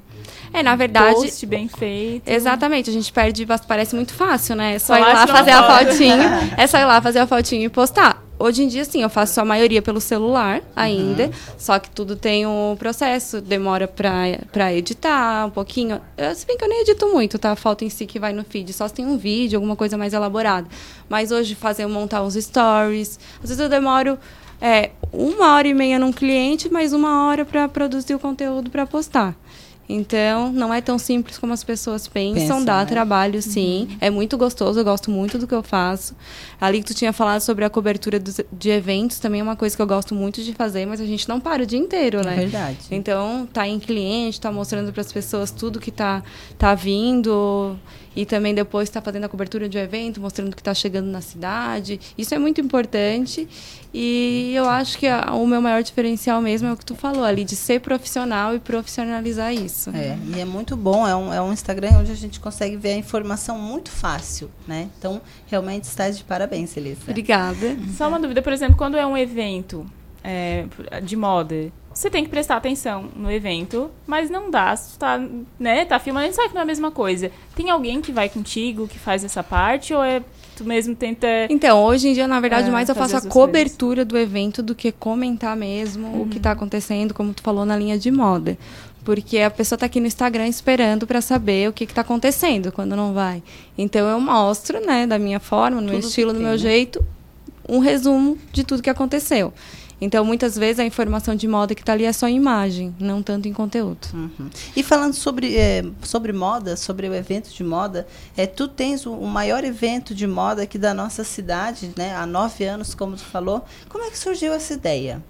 É, na verdade. Post bem feito. Exatamente, a gente perde, parece muito fácil, né? É só ir lá fazer a fotinho. é só ir lá fazer a fotinho e postar. Hoje em dia, sim, eu faço a maioria pelo celular ainda, uhum. só que tudo tem um processo, demora para editar um pouquinho. Eu, se bem que eu nem edito muito, tá? A foto em si que vai no feed, só se tem um vídeo, alguma coisa mais elaborada. Mas hoje fazer montar uns stories, às vezes eu demoro é, uma hora e meia num cliente, mais uma hora para produzir o conteúdo para postar. Então, não é tão simples como as pessoas pensam, dá né? trabalho sim. Uhum. É muito gostoso, eu gosto muito do que eu faço. Ali que tu tinha falado sobre a cobertura dos, de eventos, também é uma coisa que eu gosto muito de fazer, mas a gente não para o dia inteiro, né? É verdade. Então, tá em cliente, tá mostrando para as pessoas tudo que tá, tá vindo e também depois está fazendo a cobertura de um evento, mostrando o que está chegando na cidade. Isso é muito importante e eu acho que a, o meu maior diferencial mesmo é o que tu falou ali, de ser profissional e profissionalizar isso. É, e é muito bom, é um, é um Instagram onde a gente consegue ver a informação muito fácil, né? Então, realmente está de parabéns, Elisa. Obrigada. Só uma dúvida, por exemplo, quando é um evento é, de moda, você tem que prestar atenção no evento, mas não dá, você tá, né, tá filmando, a gente sabe que não é a mesma coisa. Tem alguém que vai contigo, que faz essa parte, ou é tu mesmo tenta... Então, hoje em dia, na verdade, é, mais eu faço a cobertura coisas. do evento do que comentar mesmo uhum. o que está acontecendo, como tu falou, na linha de moda. Porque a pessoa está aqui no Instagram esperando para saber o que está acontecendo quando não vai. Então, eu mostro, né, da minha forma, no tudo meu estilo, do meu né? jeito, um resumo de tudo que aconteceu. Então, muitas vezes, a informação de moda que está ali é só em imagem, não tanto em conteúdo. Uhum. E falando sobre, é, sobre moda, sobre o evento de moda, é, tu tens o, o, maior evento de moda aqui da nossa cidade, né? há nove anos, como tu falou. Como é que surgiu essa ideia?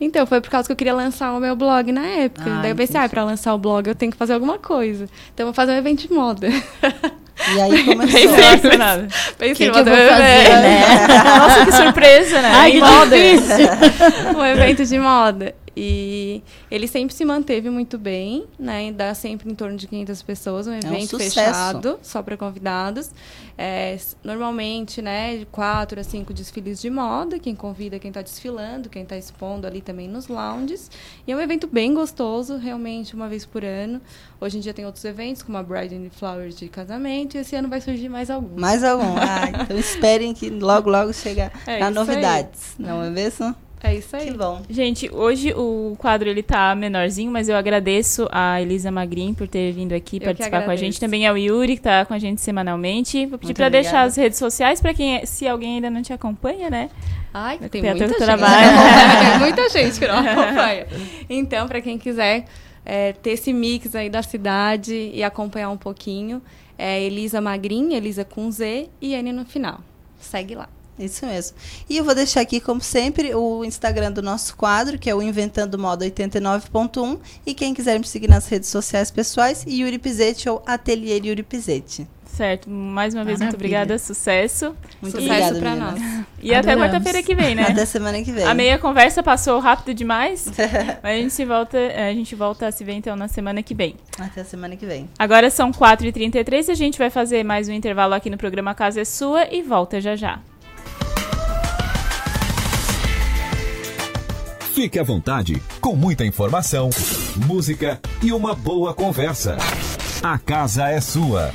Então, foi por causa que eu queria lançar o meu blog na época. Ah, Daí eu pensei, ah, para lançar o blog eu tenho que fazer alguma coisa. Então, eu vou fazer um evento de moda. E aí começou. Pensei nada. Pensei, que, que eu vou fazer, né? né? Nossa, que surpresa, né? Ai, que moda. um evento de moda. E ele sempre se manteve muito bem, né? Dá sempre em torno de 500 pessoas, um evento é um fechado, só para convidados. É, normalmente, né, de quatro a cinco desfiles de moda. Quem convida quem está desfilando, quem está expondo ali também nos lounges. E é um evento bem gostoso, realmente, uma vez por ano. Hoje em dia tem outros eventos, como a Bride and Flowers de casamento, e esse ano vai surgir mais algum. Mais algum. Ah, então esperem que logo, logo chega é a novidades. Aí. Não é mesmo? É isso aí. Que bom. Gente, hoje o quadro ele tá menorzinho, mas eu agradeço a Elisa Magrin por ter vindo aqui eu participar com a gente. Também ao Yuri, que tá com a gente semanalmente. Vou pedir para deixar as redes sociais para quem, se alguém ainda não te acompanha, né? Ai, tem, tem muita gente. tem muita gente que não acompanha. Então, para quem quiser é, ter esse mix aí da cidade e acompanhar um pouquinho, é Elisa Magrin, Elisa com Z e N no final. Segue lá. Isso mesmo. E eu vou deixar aqui, como sempre, o Instagram do nosso quadro, que é o Inventando Moda 89.1. E quem quiser me seguir nas redes sociais pessoais, Yuri Pizetti ou Ateliê Yuri Pizetti. Certo. Mais uma vez, Maravilha. muito obrigada. Sucesso. Muito sucesso para nós. E Adoramos. até quarta-feira que vem, né? Até semana que vem. A meia conversa passou rápido demais. mas a gente, se volta, a gente volta a se ver então na semana que vem. Até a semana que vem. Agora são 4h33 e a gente vai fazer mais um intervalo aqui no programa Casa é Sua e volta já já. Fique à vontade, com muita informação, música e uma boa conversa. A casa é sua.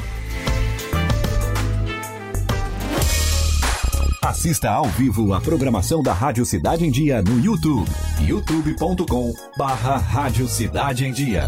Assista ao vivo a programação da Rádio Cidade em Dia no YouTube. youtube.com barra Rádio Cidade em Dia.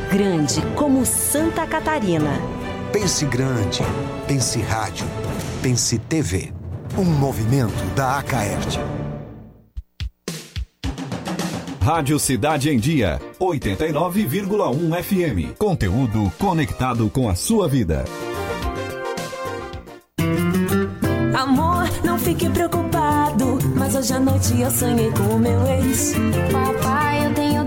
Grande como Santa Catarina. Pense grande. Pense rádio. Pense TV. Um movimento da Acaerte. Rádio Cidade em Dia, 89,1 FM. Conteúdo conectado com a sua vida. Amor, não fique preocupado, mas hoje à noite eu sonhei com o meu ex. Papai, eu tenho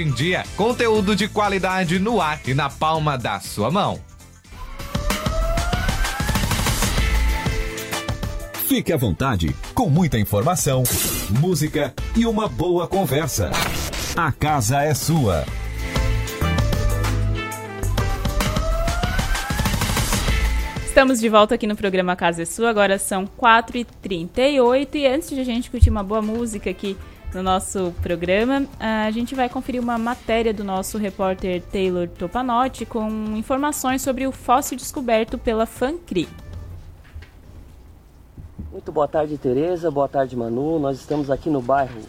em Dia. Conteúdo de qualidade no ar e na palma da sua mão. Fique à vontade, com muita informação, música e uma boa conversa. A casa é sua. Estamos de volta aqui no programa Casa é Sua, agora são 4h38 e antes de a gente curtir uma boa música aqui no nosso programa, a gente vai conferir uma matéria do nosso repórter Taylor Topanotti com informações sobre o fóssil descoberto pela FANCRI. Muito boa tarde, Tereza. Boa tarde, Manu. Nós estamos aqui no bairro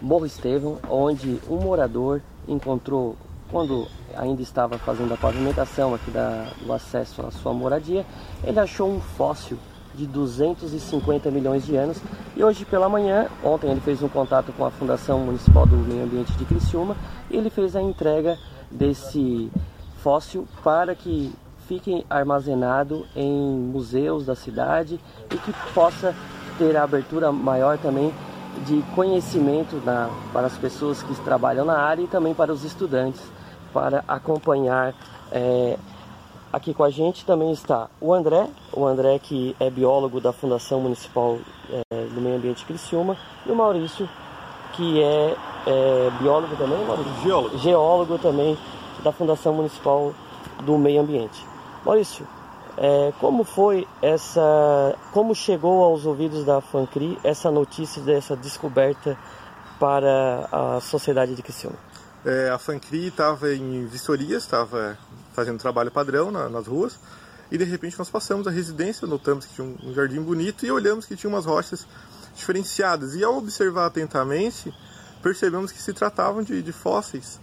Morro Estevão, onde um morador encontrou, quando ainda estava fazendo a pavimentação aqui da, do acesso à sua moradia, ele achou um fóssil de 250 milhões de anos. E hoje pela manhã, ontem ele fez um contato com a Fundação Municipal do Meio Ambiente de Criciúma e ele fez a entrega desse fóssil para que fique armazenado em museus da cidade e que possa ter a abertura maior também de conhecimento na, para as pessoas que trabalham na área e também para os estudantes para acompanhar é, Aqui com a gente também está o André, o André que é biólogo da Fundação Municipal é, do Meio Ambiente Criciúma, e o Maurício, que é, é biólogo também, Maurício? Geólogo. Geólogo também da Fundação Municipal do Meio Ambiente. Maurício, é, como foi essa, como chegou aos ouvidos da FANCRI essa notícia dessa descoberta para a sociedade de Criciúma? É, a FANCRI estava em vistorias, estava fazendo trabalho padrão na, nas ruas, e de repente nós passamos a residência, notamos que tinha um, um jardim bonito e olhamos que tinha umas rochas diferenciadas. E ao observar atentamente, percebemos que se tratavam de, de fósseis,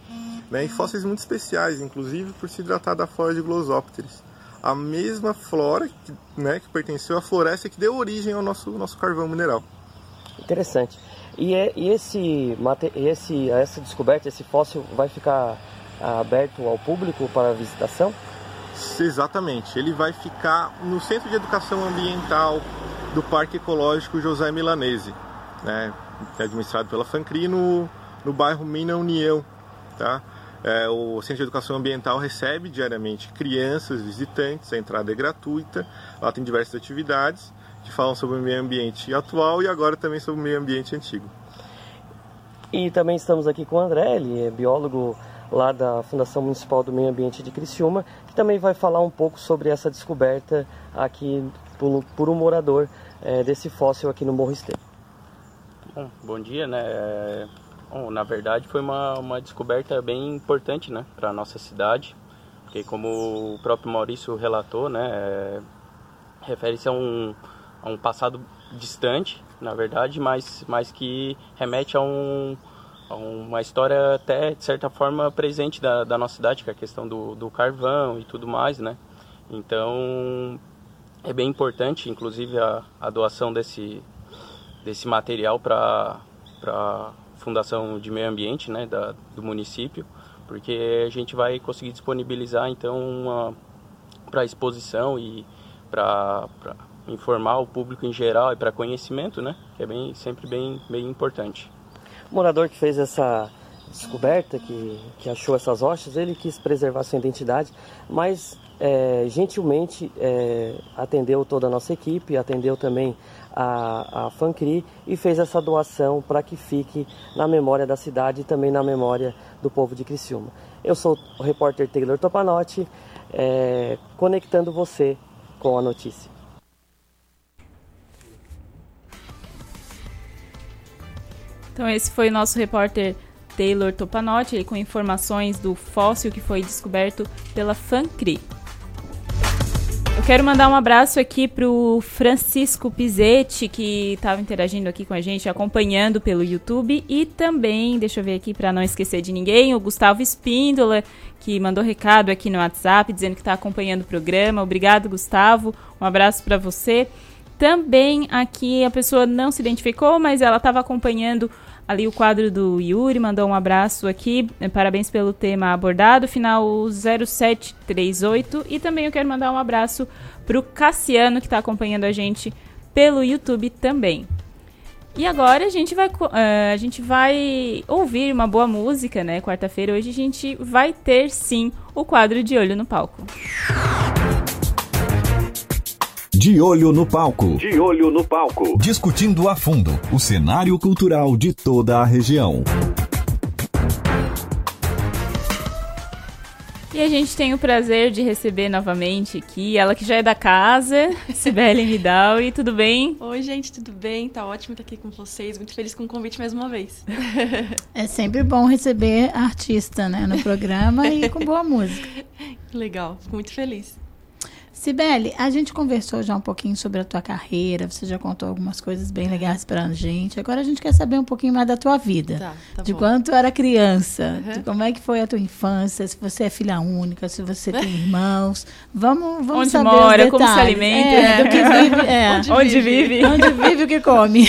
né, e fósseis muito especiais, inclusive por se tratar da flora de Glossopteris. A mesma flora que, né, que pertenceu à floresta que deu origem ao nosso, nosso carvão mineral. Interessante. E, é, e esse, esse, essa descoberta, esse fóssil, vai ficar aberto ao público para visitação? Exatamente. Ele vai ficar no Centro de Educação Ambiental do Parque Ecológico José Milanese, né? é administrado pela FANCRI no, no bairro Mina União. Tá? É, o Centro de Educação Ambiental recebe diariamente crianças, visitantes, a entrada é gratuita, lá tem diversas atividades que falam sobre o meio ambiente atual e agora também sobre o meio ambiente antigo. E também estamos aqui com o André, ele é biólogo lá da Fundação Municipal do Meio Ambiente de Criciúma, que também vai falar um pouco sobre essa descoberta aqui por, por um morador é, desse fóssil aqui no Morro Estevam. Bom, bom dia, né? É, bom, na verdade foi uma, uma descoberta bem importante, né, para a nossa cidade, porque como o próprio Maurício relatou, né, é, refere-se a um, a um passado distante, na verdade, mas, mas que remete a um uma história até de certa forma presente da, da nossa cidade, que é a questão do, do carvão e tudo mais, né? Então é bem importante, inclusive, a, a doação desse, desse material para a Fundação de Meio Ambiente né, da, do município, porque a gente vai conseguir disponibilizar então para exposição e para informar o público em geral e para conhecimento, né, que é bem, sempre bem, bem importante. O morador que fez essa descoberta, que, que achou essas rochas, ele quis preservar sua identidade, mas é, gentilmente é, atendeu toda a nossa equipe, atendeu também a, a FANCRI e fez essa doação para que fique na memória da cidade e também na memória do povo de Criciúma. Eu sou o repórter Taylor Topanotti, é, conectando você com a notícia. Então esse foi o nosso repórter Taylor Topanotti com informações do fóssil que foi descoberto pela FANCRI. Eu quero mandar um abraço aqui pro Francisco Pizetti, que estava interagindo aqui com a gente, acompanhando pelo YouTube. E também, deixa eu ver aqui para não esquecer de ninguém, o Gustavo Espíndola, que mandou recado aqui no WhatsApp, dizendo que está acompanhando o programa. Obrigado, Gustavo. Um abraço para você. Também aqui a pessoa não se identificou, mas ela estava acompanhando ali o quadro do Yuri, mandou um abraço aqui. Eh, parabéns pelo tema abordado, final 0738. E também eu quero mandar um abraço pro Cassiano, que está acompanhando a gente pelo YouTube também. E agora a gente vai, uh, a gente vai ouvir uma boa música, né? Quarta-feira, hoje a gente vai ter sim o quadro de olho no palco. De olho no palco. De olho no palco. Discutindo a fundo o cenário cultural de toda a região. E a gente tem o prazer de receber novamente aqui ela que já é da casa, Sibeli Vidal. E tudo bem? Oi, gente, tudo bem? Tá ótimo estar aqui com vocês. Muito feliz com o convite mais uma vez. É sempre bom receber artista né, no programa e com boa música. Legal, fico muito feliz. Sibeli, a gente conversou já um pouquinho sobre a tua carreira, você já contou algumas coisas bem legais para a gente. Agora a gente quer saber um pouquinho mais da tua vida. Tá, tá de bom. quando tu era criança, uhum. de como é que foi a tua infância, se você é filha única, se você tem irmãos. Vamos, vamos Onde saber mora, os como se alimenta. É, do que vive, é. Onde, Onde vive. vive. Onde vive o que come.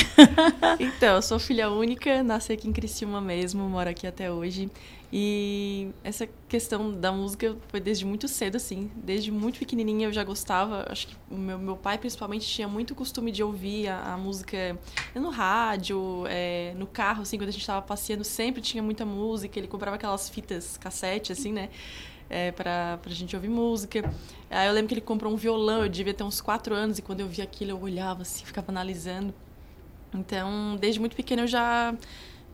então, eu sou filha única, nasci aqui em Criciúma mesmo, moro aqui até hoje. E essa questão da música foi desde muito cedo, assim. Desde muito pequenininha eu já gostava. Acho que o meu, meu pai, principalmente, tinha muito costume de ouvir a, a música no rádio, é, no carro, assim, quando a gente estava passeando, sempre tinha muita música. Ele comprava aquelas fitas cassete, assim, né? É, pra, pra gente ouvir música. Aí eu lembro que ele comprou um violão, eu devia ter uns quatro anos, e quando eu via aquilo eu olhava assim, ficava analisando. Então, desde muito pequena eu já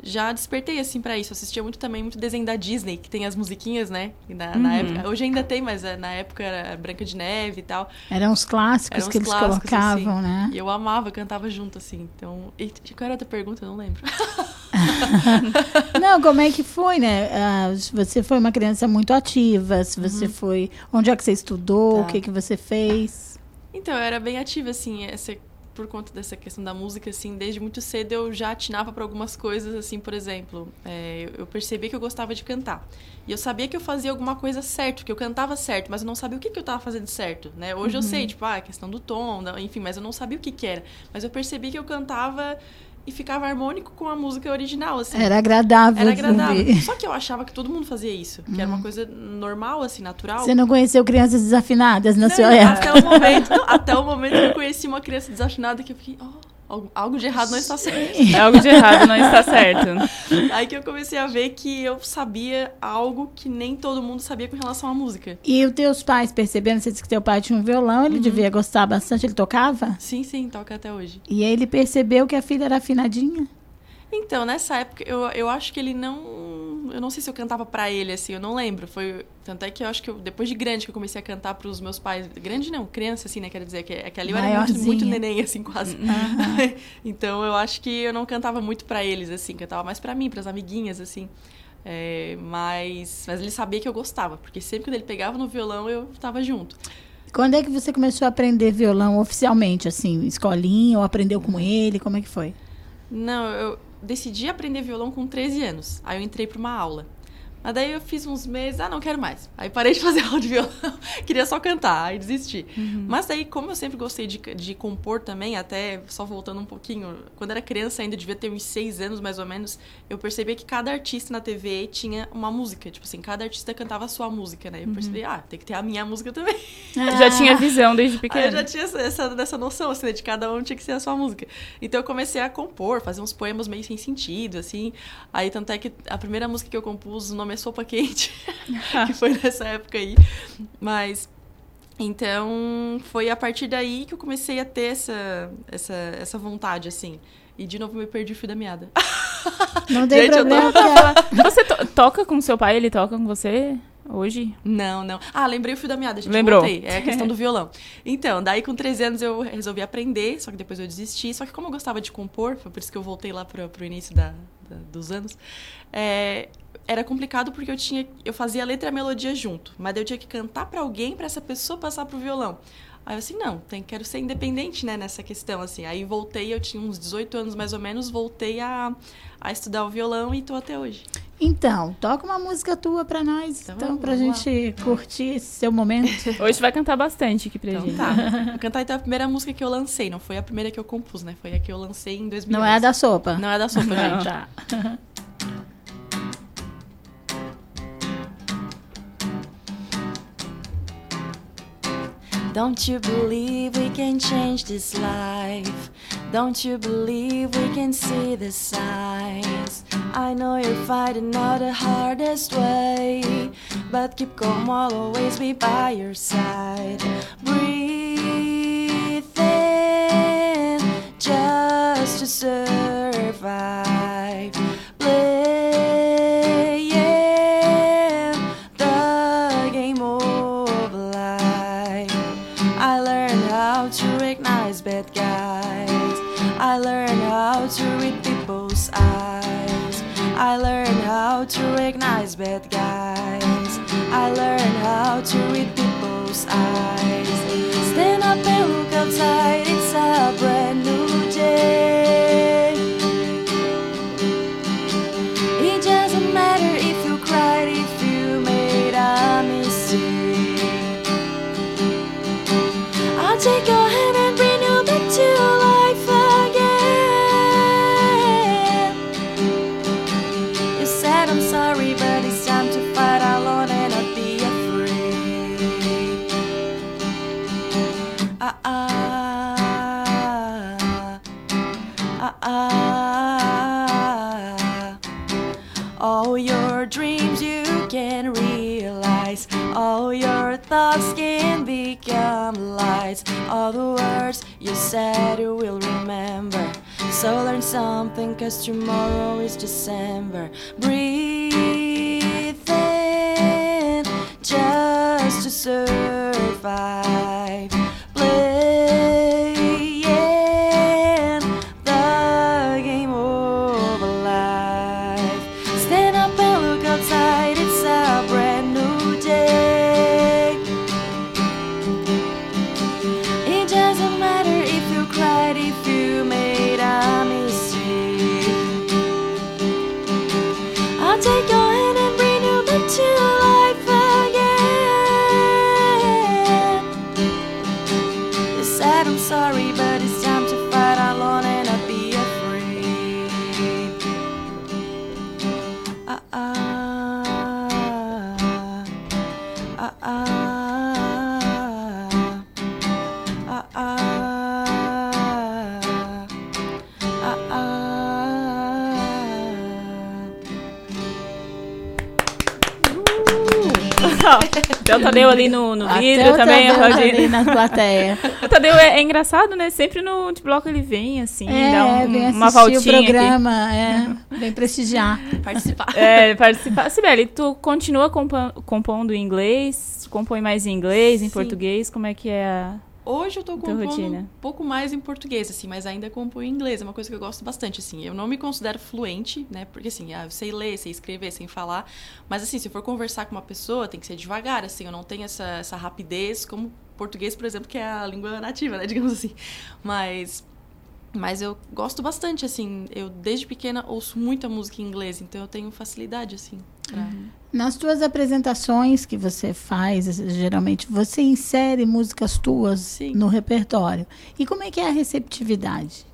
já despertei assim para isso. assistia muito também muito desenho da Disney, que tem as musiquinhas, né? Na, uhum. na época, hoje ainda tem, mas é, na época era Branca de Neve e tal. Eram os clássicos Eram que eles colocavam, assim. né? E eu amava, cantava junto assim. Então, e qual era a outra pergunta? Eu não lembro. não, como é que foi, né? Uh, você foi uma criança muito ativa, se você uhum. foi, onde é que você estudou, tá. o que que você fez? Então, eu era bem ativa assim, essa por conta dessa questão da música, assim, desde muito cedo eu já atinava para algumas coisas, assim, por exemplo, é, eu percebi que eu gostava de cantar. E eu sabia que eu fazia alguma coisa certo, que eu cantava certo, mas eu não sabia o que, que eu estava fazendo certo, né? Hoje uhum. eu sei, tipo, ah, a questão do tom, enfim, mas eu não sabia o que, que era. Mas eu percebi que eu cantava e ficava harmônico com a música original, assim. Era agradável. Era agradável. Só que eu achava que todo mundo fazia isso, que era uma coisa normal, assim, natural. Você não conheceu crianças desafinadas na Não, sua época? até o momento, não, até o momento que eu conheci uma criança desafinada que eu fiquei, oh, algo- de errado não está certo. É algo de errado não está certo. Aí que eu comecei a ver que eu sabia algo que nem todo mundo sabia com relação à música. E os teus pais perceberam, você disse que teu pai tinha um violão, ele devia gostar bastante, ele tocava? Sim, sim, toca até hoje. E aí ele percebeu que a filha era afinadinha? Então, nessa época, eu, eu acho que ele não. Eu não sei se eu cantava pra ele, assim, eu não lembro. Foi. Tanto é que eu acho que eu, depois de grande que eu comecei a cantar pros meus pais. Grande não, criança, assim, né? Quero dizer, que, é que ali eu era muito, muito neném, assim, quase. Aham. então eu acho que eu não cantava muito pra eles, assim, cantava mais pra mim, pras amiguinhas, assim. É, mas, mas ele sabia que eu gostava, porque sempre que ele pegava no violão eu tava junto. Quando é que você começou a aprender violão oficialmente, assim, escolinha, ou aprendeu com ele, como é que foi? Não, eu decidi aprender violão com 13 anos. Aí eu entrei para uma aula. Mas daí eu fiz uns meses, ah, não quero mais. Aí parei de fazer aula de violão, queria só cantar, aí desisti. Mas daí, como eu sempre gostei de, de compor também, até só voltando um pouquinho, quando era criança ainda, devia ter uns seis anos mais ou menos, eu percebi que cada artista na TV tinha uma música. Tipo assim, cada artista cantava a sua música, né? Eu Uhum. percebi, ah, tem que ter a minha música também. Já tinha visão desde Aí pequeno. eu já tinha essa, essa, dessa noção, assim, né, de cada um tinha que ser a sua música. Então eu comecei a compor, fazer uns poemas meio sem sentido, assim. Aí tanto é que a primeira música que eu compus, o nome é Sopa Quente, que foi nessa época aí. Mas. Então, foi a partir daí que eu comecei a ter essa, essa, essa vontade, assim. E de novo me perdi o fio da meada. Não tem Gente, eu problema. tô- Você to- toca com seu pai? Ele toca com você hoje? Não, não. Ah, lembrei o fio da meada, gente. Lembrou. Voltei. É a questão do violão. Então, daí com 13 anos eu resolvi aprender, só que depois eu desisti. Só que como eu gostava de compor, foi por isso que eu voltei lá pro, pro início da, da- dos anos, é, era complicado porque eu tinha eu fazia a letra e a melodia junto, mas daí eu tinha que cantar pra alguém pra essa pessoa passar pro violão. Aí eu assim, não, tem, quero ser independente, né, nessa questão, assim. Aí voltei, eu tinha uns 18 anos mais ou menos, voltei a, a estudar o violão e tô até hoje. Então, toca uma música tua pra nós, então, vamos, pra gente curtir esse seu momento. Hoje vai cantar bastante aqui pra Então gente. tá. Vou cantar então a primeira música que eu lancei. Não foi a primeira que eu compus, né? Foi a que eu lancei em 2011. Não é a da sopa? Não é a da sopa, Não. gente. Tá. Don't you believe we can change this life? Don't you believe we can see the signs? I know you're fighting out the hardest way, but keep calm, I'll always be by your side. Breathe in just to survive. I learned how to recognize bad guys. I learned how to read people's eyes. Stand up and look outside, it's a brand new your dreams you can realize. All your thoughts can become lies. All the words you said you will remember. So learn something, cause tomorrow is December. Breathe in just to survive. Até o Tadeu ali no, no vidro também, a Rodine. ali na plateia. o Tadeu é, é, engraçado, né? Sempre no de bloco ele vem, assim, é, dá um, vem uma voltinha o programa, aqui. é, vem prestigiar. Participar. É, participar. Sibeli, tu continua compondo em inglês? Compõe mais em inglês, em Sim. português? Como é que é a... Hoje eu tô compondo rotina. um pouco mais em português, assim, mas ainda componho em inglês. É uma coisa que eu gosto bastante, assim. Eu não me considero fluente, né? Porque, assim, ah, eu sei ler, sei escrever, sei falar. Mas, assim, se eu for conversar com uma pessoa, tem que ser devagar, assim. Eu não tenho essa, essa rapidez como português, por exemplo, que é a língua nativa, né? Digamos assim. Mas mas eu gosto bastante, assim. Eu, desde pequena, ouço muita música em inglês, então eu tenho facilidade, assim. Pra... Uhum. Nas tuas apresentações que você faz, geralmente, você insere músicas tuas Sim. no repertório. E como é que é a receptividade?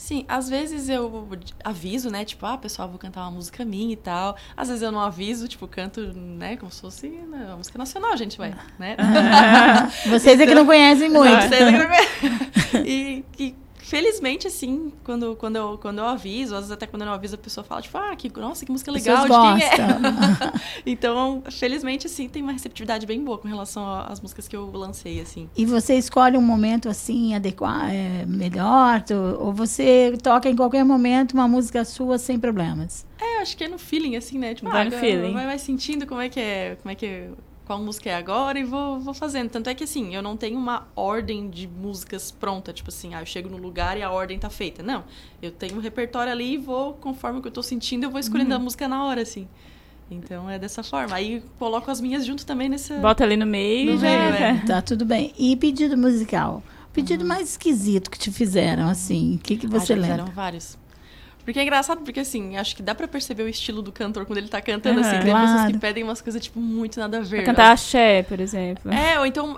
Sim, às vezes eu aviso, né? Tipo, ah, pessoal, vou cantar uma música minha e tal. Às vezes eu não aviso, tipo, canto, né? Como se fosse né, uma música nacional, gente, vai, né? Vocês é que não conhecem muito. Vocês é que não conhecem. E, e felizmente, assim, quando, quando, eu, quando eu aviso, às vezes até quando eu não aviso, a pessoa fala, tipo, ah, que, nossa, que música legal, de quem é? então, felizmente, assim, tem uma receptividade bem boa com relação às músicas que eu lancei, assim. E você escolhe um momento, assim, adequado, é, melhor? Ou você toca em qualquer momento uma música sua sem problemas? É, acho que é no feeling, assim, né? Tipo, vai ah, no feeling. Vai, vai sentindo como é que é, como é que é qual música é agora e vou, vou fazendo. Tanto é que, assim, eu não tenho uma ordem de músicas pronta, tipo assim, ah, eu chego no lugar e a ordem tá feita. Não, eu tenho um repertório ali e vou, conforme o que eu tô sentindo, eu vou escolhendo uhum. a música na hora, assim. Então é dessa forma. Aí coloco as minhas junto também nesse. Bota ali no meio. No meio é. Tá tudo bem. E pedido musical? Pedido uhum. mais esquisito que te fizeram, assim. O que, que você ah, lembra? Fizeram vários. Porque é engraçado, porque assim, acho que dá pra perceber o estilo do cantor quando ele tá cantando, uhum, assim. Tem claro. pessoas que pedem umas coisas, tipo, muito nada a ver. Pra cantar axé, por exemplo. É, ou então,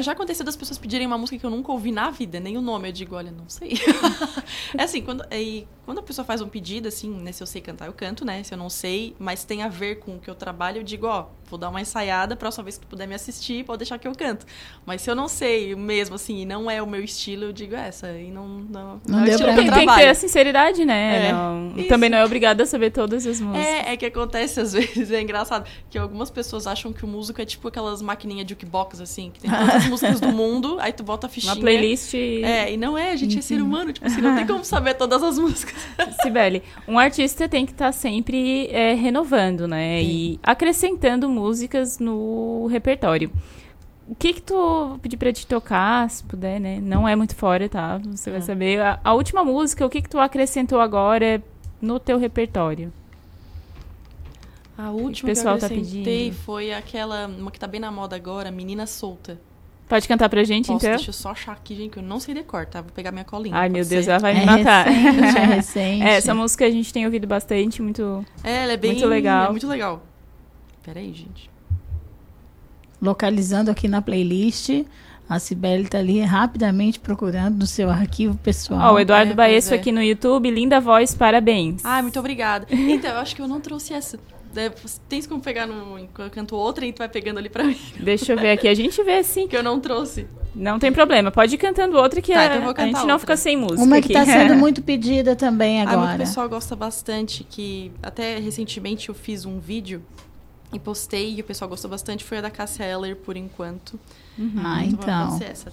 já aconteceu das pessoas pedirem uma música que eu nunca ouvi na vida, nem o nome. Eu digo, olha, não sei. é assim, quando, e quando a pessoa faz um pedido, assim, né, se eu sei cantar, eu canto, né? Se eu não sei, mas tem a ver com o que eu trabalho, eu digo, ó, vou dar uma ensaiada, próxima vez que tu puder me assistir, pode deixar que eu canto. Mas se eu não sei mesmo, assim, e não é o meu estilo, eu digo, é, essa aí não, não, não, não é o estilo que eu Tem que ter a sinceridade, né? É, não, também não é obrigada a saber todas as músicas. É, é que acontece às vezes, é engraçado, que algumas pessoas acham que o músico é tipo aquelas maquininhas de jukebox, assim, que tem todas as músicas do mundo, aí tu bota a fichinha. Uma playlist. É, e não é, a gente é ser humano, tipo assim, não tem como saber todas as músicas. Sibeli, um artista tem que estar tá sempre é, renovando, né? Sim. E acrescentando músicas no repertório. O que que tu pedir pra te tocar, se puder, né? Não é muito fora, tá? Você vai é. saber. A, a, última música, o que que tu acrescentou agora no teu repertório? A última que, que eu tá acrescentei tá foi aquela, uma que tá bem na moda agora, Menina Solta. Pode cantar pra gente, Posso, então? Deixa eu só achar aqui, gente, que eu não sei decor, tá? Vou pegar minha colinha. Ai, meu Deus, ela vai é me matar. Recente, é recente. É, essa música a gente tem ouvido bastante, muito É, ela é bem... Muito legal. É muito legal. Pera aí, gente. Localizando aqui na playlist... A Cibele está ali rapidamente procurando no seu arquivo pessoal. Ó, oh, o Eduardo é, Baesso é. aqui no YouTube, linda voz, parabéns. Ah, muito obrigada. Então, eu acho que eu não trouxe essa. Tens como pegar. Enquanto eu canto outra e tu vai pegando ali pra mim. Deixa eu ver aqui. A gente vê sim. Que eu não trouxe. Não tem problema. Pode ir cantando outra que tá, a, então a, gente outra. não fica sem música. Uma que está sendo muito pedida também agora. Ah, o pessoal gosta bastante. Que até recentemente eu fiz um vídeo e postei e o pessoal gostou bastante. Foi a da Cassia Eller, por enquanto. Uhum. Ah, então. então. Pode ser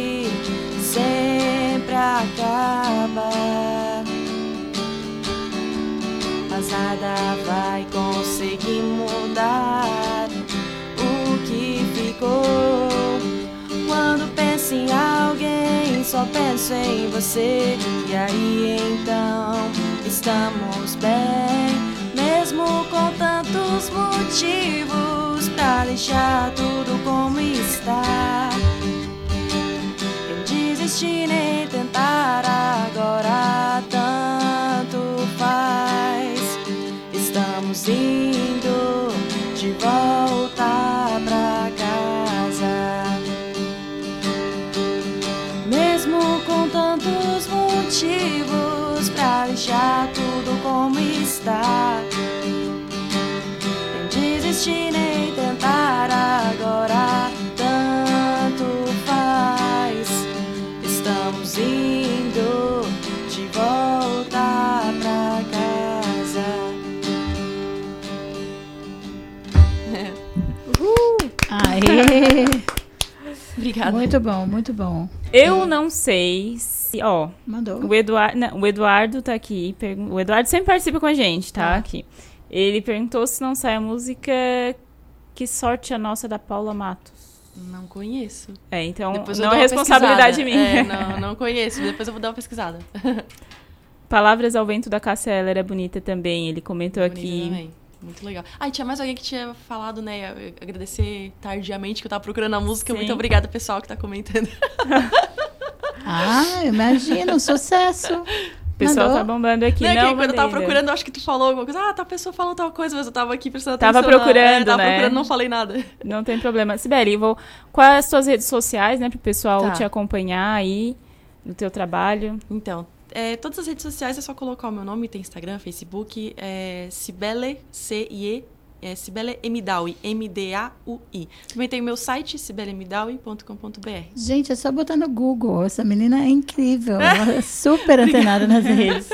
acaba. Mas nada vai conseguir mudar o que ficou. Quando penso em alguém, só penso em você. E aí então estamos bem, mesmo com tantos motivos pra deixar tudo como está. Eu desisti nem tentar agora, tanto faz. Estamos indo de volta pra casa. Mesmo com tantos motivos pra deixar tudo como está. Obrigada. Muito bom, muito bom. Eu não sei se. Ó. Mandou. O Eduardo, não, o Eduardo tá aqui. O Eduardo sempre participa com a gente, tá? Tá. Aqui. Ele perguntou se não sai a música Que Sorte a Nossa da Paula Matos. Não conheço. É, então Depois não é responsabilidade pesquisada. minha. É, não, não conheço. Depois eu vou dar uma pesquisada. Palavras ao Vento da Cássia Eller é bonita também. Ele comentou Bonita aqui. também. Muito legal. Ah, e tinha mais alguém que tinha falado, né? eu- Agradecer tardiamente que eu tava procurando a música. Sim. Muito obrigada, pessoal, que tá comentando. Ah, imagina, um sucesso. O pessoal Mandou. tá bombando aqui. Não, é que Não, quando eu tava procurando, eu acho que tu falou alguma coisa. Ah, tá, a pessoa falou tal coisa, mas eu tava aqui prestando Tava atenção. na- procurando, é, tava né? procurando, não falei nada. Não tem problema. Sibeli, vou... quais as suas redes sociais, né? Pro pessoal Tá. te acompanhar aí no teu trabalho. Então, é, todas as redes sociais é só colocar o meu nome, tem Instagram, Facebook, é Cibele, C-I-E, é Cibele M-D-A-U-I. Também tem o meu site, cibelemdaui.com.br. Gente, é só botar no Google. Essa menina é incrível. Ela é super antenada nas redes.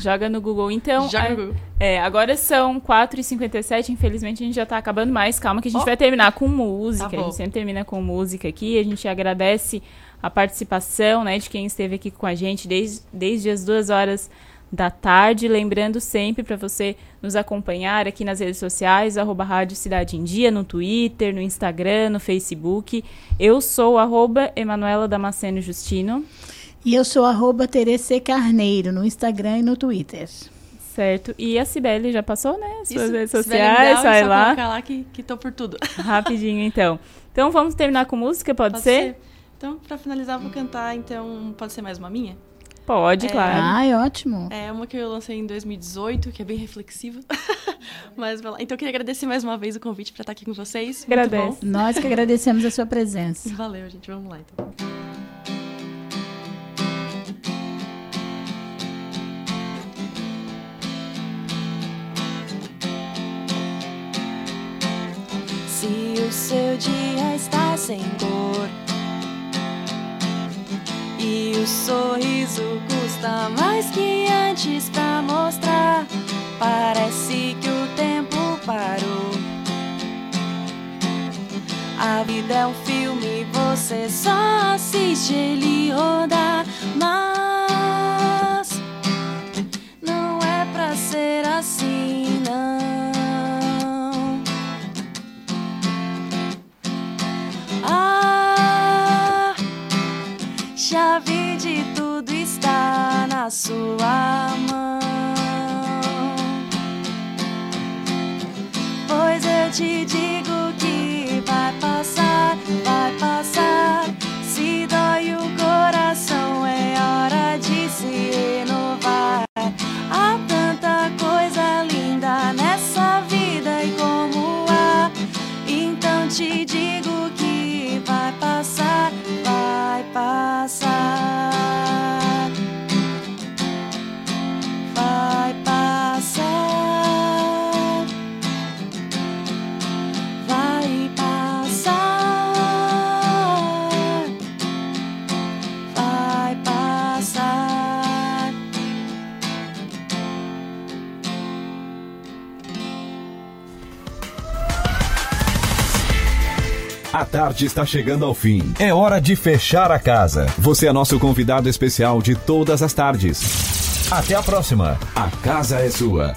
Joga no Google. Então, Joga no Google. É, agora são 4h57, infelizmente a gente já tá acabando mais. Calma que a gente Ó. vai terminar com música. Tá a gente sempre termina com música aqui. A gente agradece a participação, né, de quem esteve aqui com a gente desde, desde as duas horas da tarde. Lembrando sempre para você nos acompanhar aqui nas redes sociais, arroba Rádio Cidade em Dia, no Twitter, no Instagram, no Facebook. Eu sou arroba Emanuela Damasceno Justino. E eu sou arroba Terece Carneiro no Instagram e no Twitter. Certo. E a Cibele já passou, né? Suas Isso, redes sociais, Emidaui, sai só lá. colocar lá que, que tô por tudo. Rapidinho, então. Então vamos terminar com música, pode, ser? Então, pra finalizar, vou cantar, então, pode ser mais uma minha? Pode, É, claro. Ai, ótimo. É uma que eu lancei em 2018, que é bem reflexiva. Mas vai lá. Então eu queria agradecer mais uma vez o convite pra estar aqui com vocês. Bom. Nós que agradecemos a sua presença. Valeu, gente. Vamos lá, então. Se o seu dia está sem cor e o sorriso custa mais que antes pra mostrar, parece que o tempo parou. A vida é um filme, você só assiste ele rodar, mas não é pra ser assim, não. Chave de tudo está na sua mão. Pois eu te digo que vai passar, vai passar. A tarde está chegando ao fim. É hora de fechar a casa. Você é nosso convidado especial de todas as tardes. Até a próxima. A casa é sua.